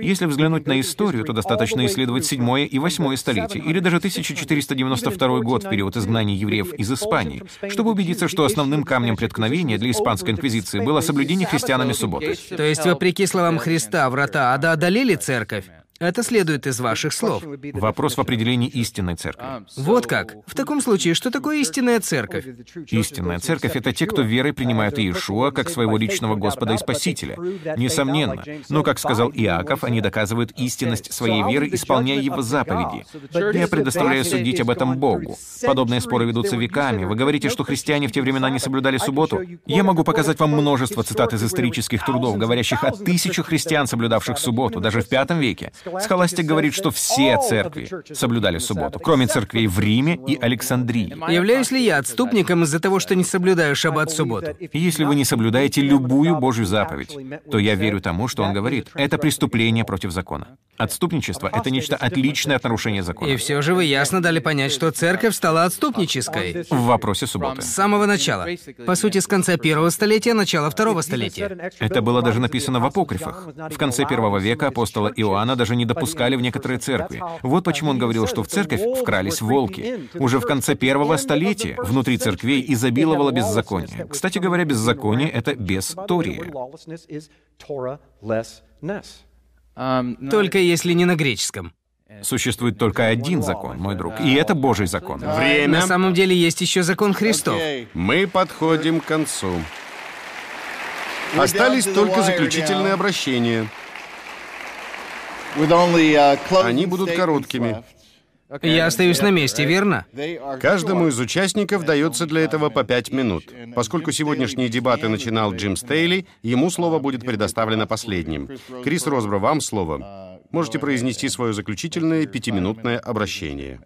Если взглянуть на историю, то достаточно исследовать седьмое и восьмое столетие, или даже 1492 год в период изгнания евреев из Испании, чтобы убедиться, что основным камнем преткновения для испанской инквизиции было соблюдение христианами субботы. То есть, вопреки словам Христа, врата ада одолели церковь? Это следует из ваших слов. Вопрос в определении истинной церкви. Вот как. В таком случае, что такое истинная церковь? Истинная церковь — это те, кто верой принимают Иешуа как своего личного Господа и Спасителя. Несомненно. Но, как сказал Иаков, они доказывают истинность своей веры, исполняя его заповеди. Я предоставляю судить об этом Богу. Подобные споры ведутся веками. Вы говорите, что христиане в те времена не соблюдали субботу? Я могу показать вам множество цитат из исторических трудов, говорящих о тысячах христиан, соблюдавших субботу, даже в V веке. Схоластик говорит, что все церкви соблюдали субботу, кроме церквей в Риме и Александрии. Являюсь ли я отступником из-за того, что не соблюдаю шаббат субботу? Если вы не соблюдаете любую Божью заповедь, то я верю тому, что он говорит. Это преступление против закона. Отступничество — это нечто отличное от нарушения закона. И все же вы ясно дали понять, что церковь стала отступнической. В вопросе субботы. С самого начала. По сути, с конца первого столетия, начала второго столетия. Это было даже написано в апокрифах. В конце первого века апостола Иоанна даже не допускали в некоторые церкви. Вот почему он говорил, что в церковь вкрались волки. Уже в конце первого столетия внутри церквей изобиловало беззаконие. Кстати говоря, беззаконие — это бестория. Только если не на греческом. Существует только один закон, мой друг, и это Божий закон. Время. На самом деле есть еще закон Христов. Мы подходим к концу. Остались только заключительные обращения. Они будут короткими. Я остаюсь на месте, верно? Каждому из участников дается для этого по пять минут. Поскольку сегодняшние дебаты начинал Джим Стейли, ему слово будет предоставлено последним. Крис Росбро, вам слово. Можете произнести свое заключительное пятиминутное обращение.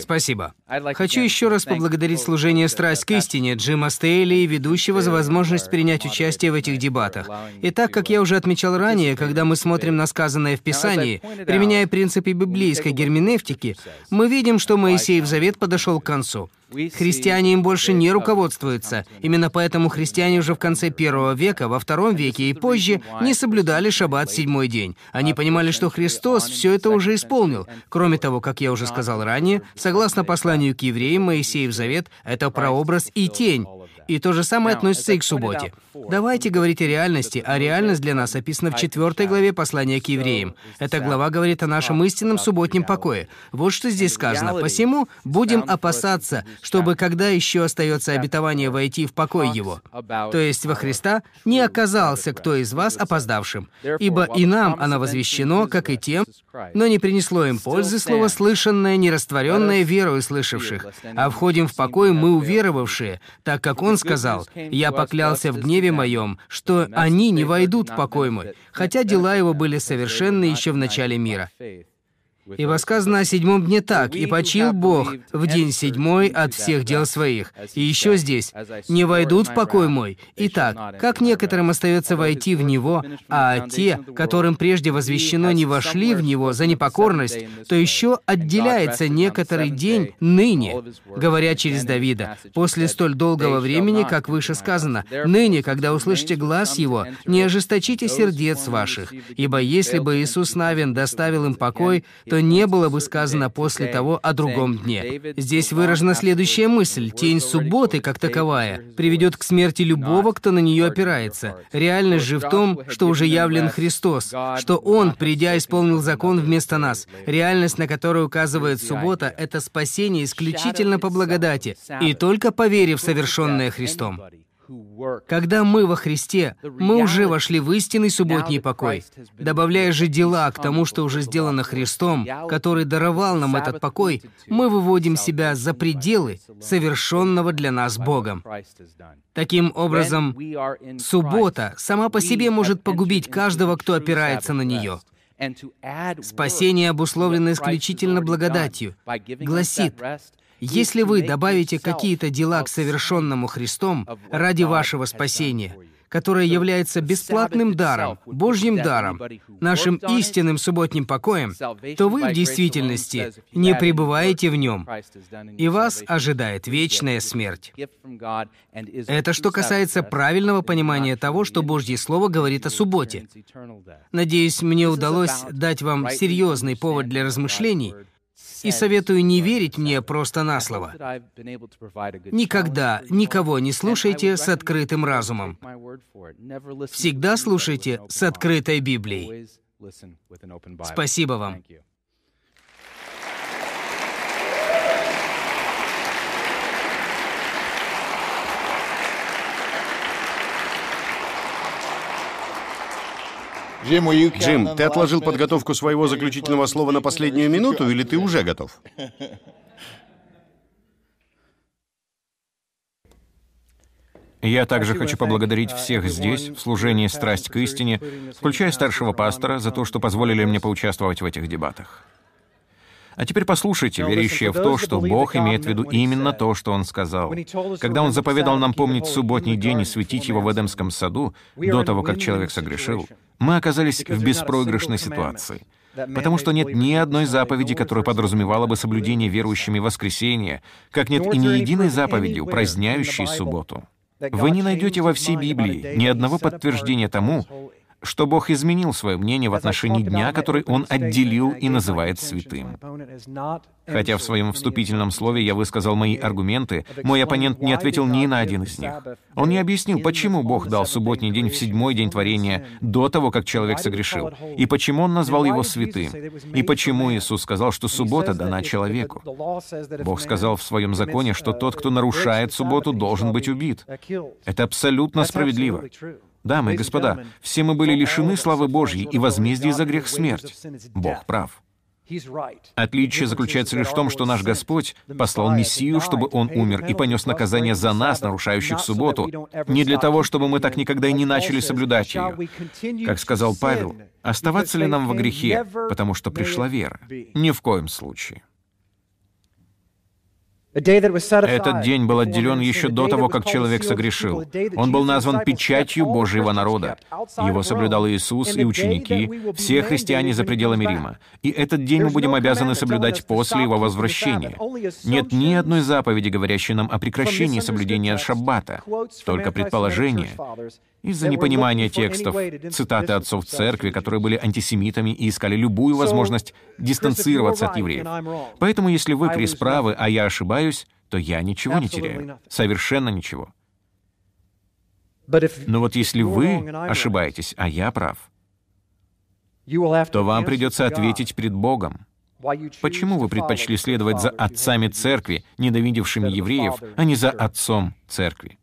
Спасибо. Хочу еще раз поблагодарить служение «Страсть к истине» Джима Стейли и ведущего за возможность принять участие в этих дебатах. И так, как я уже отмечал ранее, когда мы смотрим на сказанное в Писании, применяя принципы библейской герменевтики, мы видим, что Моисеев завет подошел к концу. Христиане им больше не руководствуются. Именно поэтому христиане уже в конце первого века, во втором веке и позже не соблюдали шаббат седьмой день. Они понимали, что Христос все это уже исполнил. Кроме того, как я уже сказал ранее, согласно посланию к евреям, Моисеев завет — это прообраз и тень. И то же самое относится и к субботе. Давайте говорить о реальности, а реальность для нас описана в четвертой главе послания к евреям. Эта глава говорит о нашем истинном субботнем покое. Вот что здесь сказано. «Посему будем опасаться, чтобы, когда еще остается обетование войти в покой его, то есть во Христа, не оказался кто из вас опоздавшим. Ибо и нам оно возвещено, как и тем, но не принесло им пользы слово слышанное, нерастворенное верою слышавших. А входим в покой мы уверовавшие, так как Он сказал, «Я поклялся в гневе моем, что они не войдут в покой мой, хотя дела его были совершенны еще в начале мира». Ибо сказано о седьмом дне так, «И почил Бог в день седьмой от всех дел своих». И еще здесь, «Не войдут в покой мой». Итак, как некоторым остается войти в него, а те, которым прежде возвещено, не вошли в него за непокорность, то еще отделяется некоторый день ныне, говоря через Давида, после столь долгого времени, как выше сказано, «Ныне, когда услышите глаз его, не ожесточите сердец ваших, ибо если бы Иисус Навин доставил им покой, то не было бы сказано после того о другом дне. Здесь выражена следующая мысль. Тень субботы, как таковая, приведет к смерти любого, кто на нее опирается. Реальность же в том, что уже явлен Христос, что Он, придя, исполнил закон вместо нас. Реальность, на которую указывает суббота, это спасение исключительно по благодати, и только по вере в совершенное Христом. Когда мы во Христе, мы уже вошли в истинный субботний покой. Добавляя же дела к тому, что уже сделано Христом, который даровал нам этот покой, мы выводим себя за пределы совершенного для нас Богом. Таким образом, суббота сама по себе может погубить каждого, кто опирается на нее. Спасение обусловлено исключительно благодатью. Гласит, если вы добавите какие-то дела к совершенному Христом ради вашего спасения, которое является бесплатным даром, Божьим даром, нашим истинным субботним покоем, то вы в действительности не пребываете в нем, и вас ожидает вечная смерть. Это что касается правильного понимания того, что Божье Слово говорит о субботе. Надеюсь, мне удалось дать вам серьезный повод для размышлений, и советую не верить мне просто на слово. Никогда никого не слушайте с открытым разумом. Всегда слушайте с открытой Библией. Спасибо вам. Джим, ты отложил подготовку своего заключительного слова на последнюю минуту, или ты уже готов? Я также хочу поблагодарить всех здесь, в служении «Страсть к истине», включая старшего пастора, за то, что позволили мне поучаствовать в этих дебатах. А теперь послушайте, верящие в то, что Бог имеет в виду именно то, что Он сказал. Когда Он заповедал нам помнить субботний день и светить его в Эдемском саду, до того, как человек согрешил, мы оказались в беспроигрышной ситуации. Потому что нет ни одной заповеди, которая подразумевала бы соблюдение верующими воскресения, как нет и ни единой заповеди, упраздняющей субботу. Вы не найдете во всей Библии ни одного подтверждения тому, что Бог изменил свое мнение в отношении дня, который Он отделил и называет святым. Хотя в своем вступительном слове я высказал мои аргументы, мой оппонент не ответил ни на один из них. Он не объяснил, почему Бог дал субботний день в седьмой день творения до того, как человек согрешил, и почему Он назвал его святым, и почему Иисус сказал, что суббота дана человеку. Бог сказал в своем законе, что тот, кто нарушает субботу, должен быть убит. Это абсолютно справедливо. Дамы и господа, все мы были лишены славы Божьей, и возмездие за грех — смерть. Бог прав. Отличие заключается лишь в том, что наш Господь послал Мессию, чтобы Он умер и понес наказание за нас, нарушающих субботу, не для того, чтобы мы так никогда и не начали соблюдать ее. Как сказал Павел, оставаться ли нам во грехе, потому что пришла вера? Ни в коем случае. Этот день был отделен еще до того, как человек согрешил. Он был назван печатью Божьего народа. Его соблюдал Иисус и ученики, все христиане за пределами Рима. И этот день мы будем обязаны соблюдать после его возвращения. Нет ни одной заповеди, говорящей нам о прекращении соблюдения шаббата, только предположение, из-за непонимания текстов, цитаты отцов церкви, которые были антисемитами и искали любую возможность дистанцироваться от евреев. Поэтому, если вы, Крис, правы, а я ошибаюсь, то я ничего не теряю. Совершенно ничего. Но вот если вы ошибаетесь, а я прав, то вам придется ответить перед Богом. Почему вы предпочли следовать за отцами церкви, ненавидевшими евреев, а не за отцом церкви?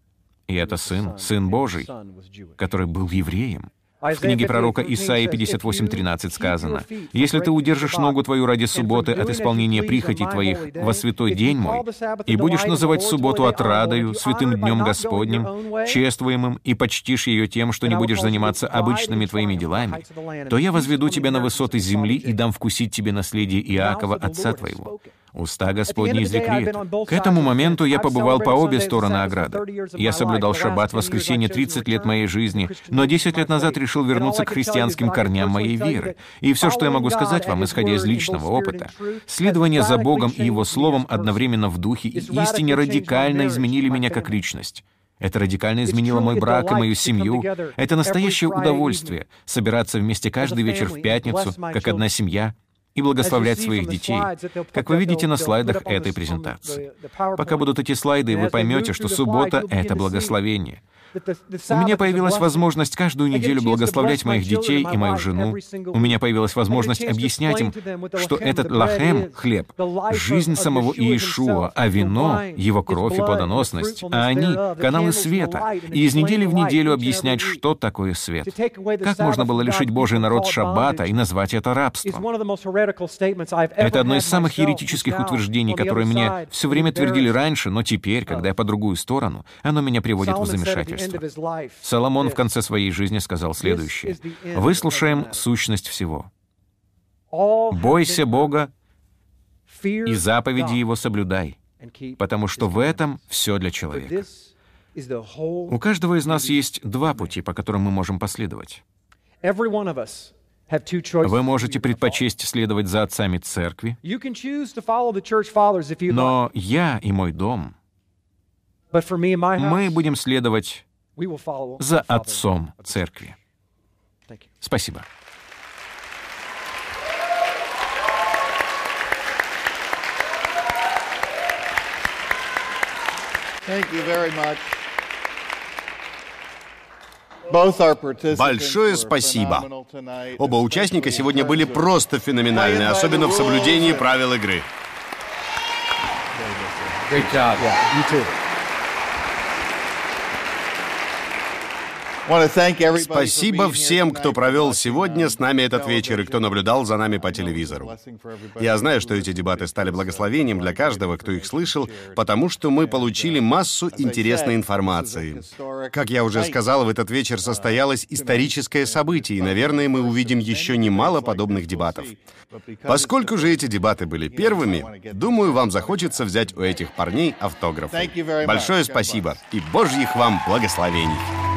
И это сын, сын Божий, который был евреем. В книге пророка Исаии 58.13 сказано, «Если ты удержишь ногу твою ради субботы от исполнения прихотей твоих во святой день мой, и будешь называть субботу отрадою, святым днем Господним, чествуемым, и почтишь ее тем, что не будешь заниматься обычными твоими делами, то я возведу тебя на высоты земли и дам вкусить тебе наследие Иакова, отца твоего». Уста Господни изрекли это. К этому моменту я побывал по обе стороны ограды. Я соблюдал шаббат в воскресенье 30 лет моей жизни, но 10 лет назад решил вернуться к христианским корням моей веры. И все, что я могу сказать вам, исходя из личного опыта, следование за Богом и Его Словом одновременно в духе и истине радикально изменили меня как личность. Это радикально изменило мой брак и мою семью. Это настоящее удовольствие — собираться вместе каждый вечер в пятницу, как одна семья — и благословлять своих детей, как вы видите на слайдах этой презентации. Пока будут эти слайды, вы поймете, что суббота — это благословение — у меня появилась возможность каждую неделю благословлять моих детей и мою жену. У меня появилась возможность объяснять им, что этот лахем, хлеб, жизнь самого Иешуа, а вино — его кровь и плодоносность, а они — каналы света, и из недели в неделю объяснять, что такое свет. Как можно было лишить Божий народ шаббата и назвать это рабством? Это одно из самых еретических утверждений, которые мне все время твердили раньше, но теперь, когда я по другую сторону, оно меня приводит в замешательство пророчество. Соломон в конце своей жизни сказал следующее. «Выслушаем сущность всего. Бойся Бога и заповеди Его соблюдай, потому что в этом все для человека». У каждого из нас есть два пути, по которым мы можем последовать. Вы можете предпочесть следовать за отцами церкви, но я и мой дом, мы будем следовать за отцом церкви. Спасибо. Большое спасибо. Оба участника сегодня были просто феноменальны, особенно в соблюдении правил игры. Great job. Yeah, you too. Спасибо всем, кто провел сегодня с нами этот вечер и кто наблюдал за нами по телевизору. Я знаю, что эти дебаты стали благословением для каждого, кто их слышал, потому что мы получили массу интересной информации. Как я уже сказал, в этот вечер состоялось историческое событие, и, наверное, мы увидим еще немало подобных дебатов. Поскольку же эти дебаты были первыми, думаю, вам захочется взять у этих парней автограф. Большое спасибо и божьих вам благословений.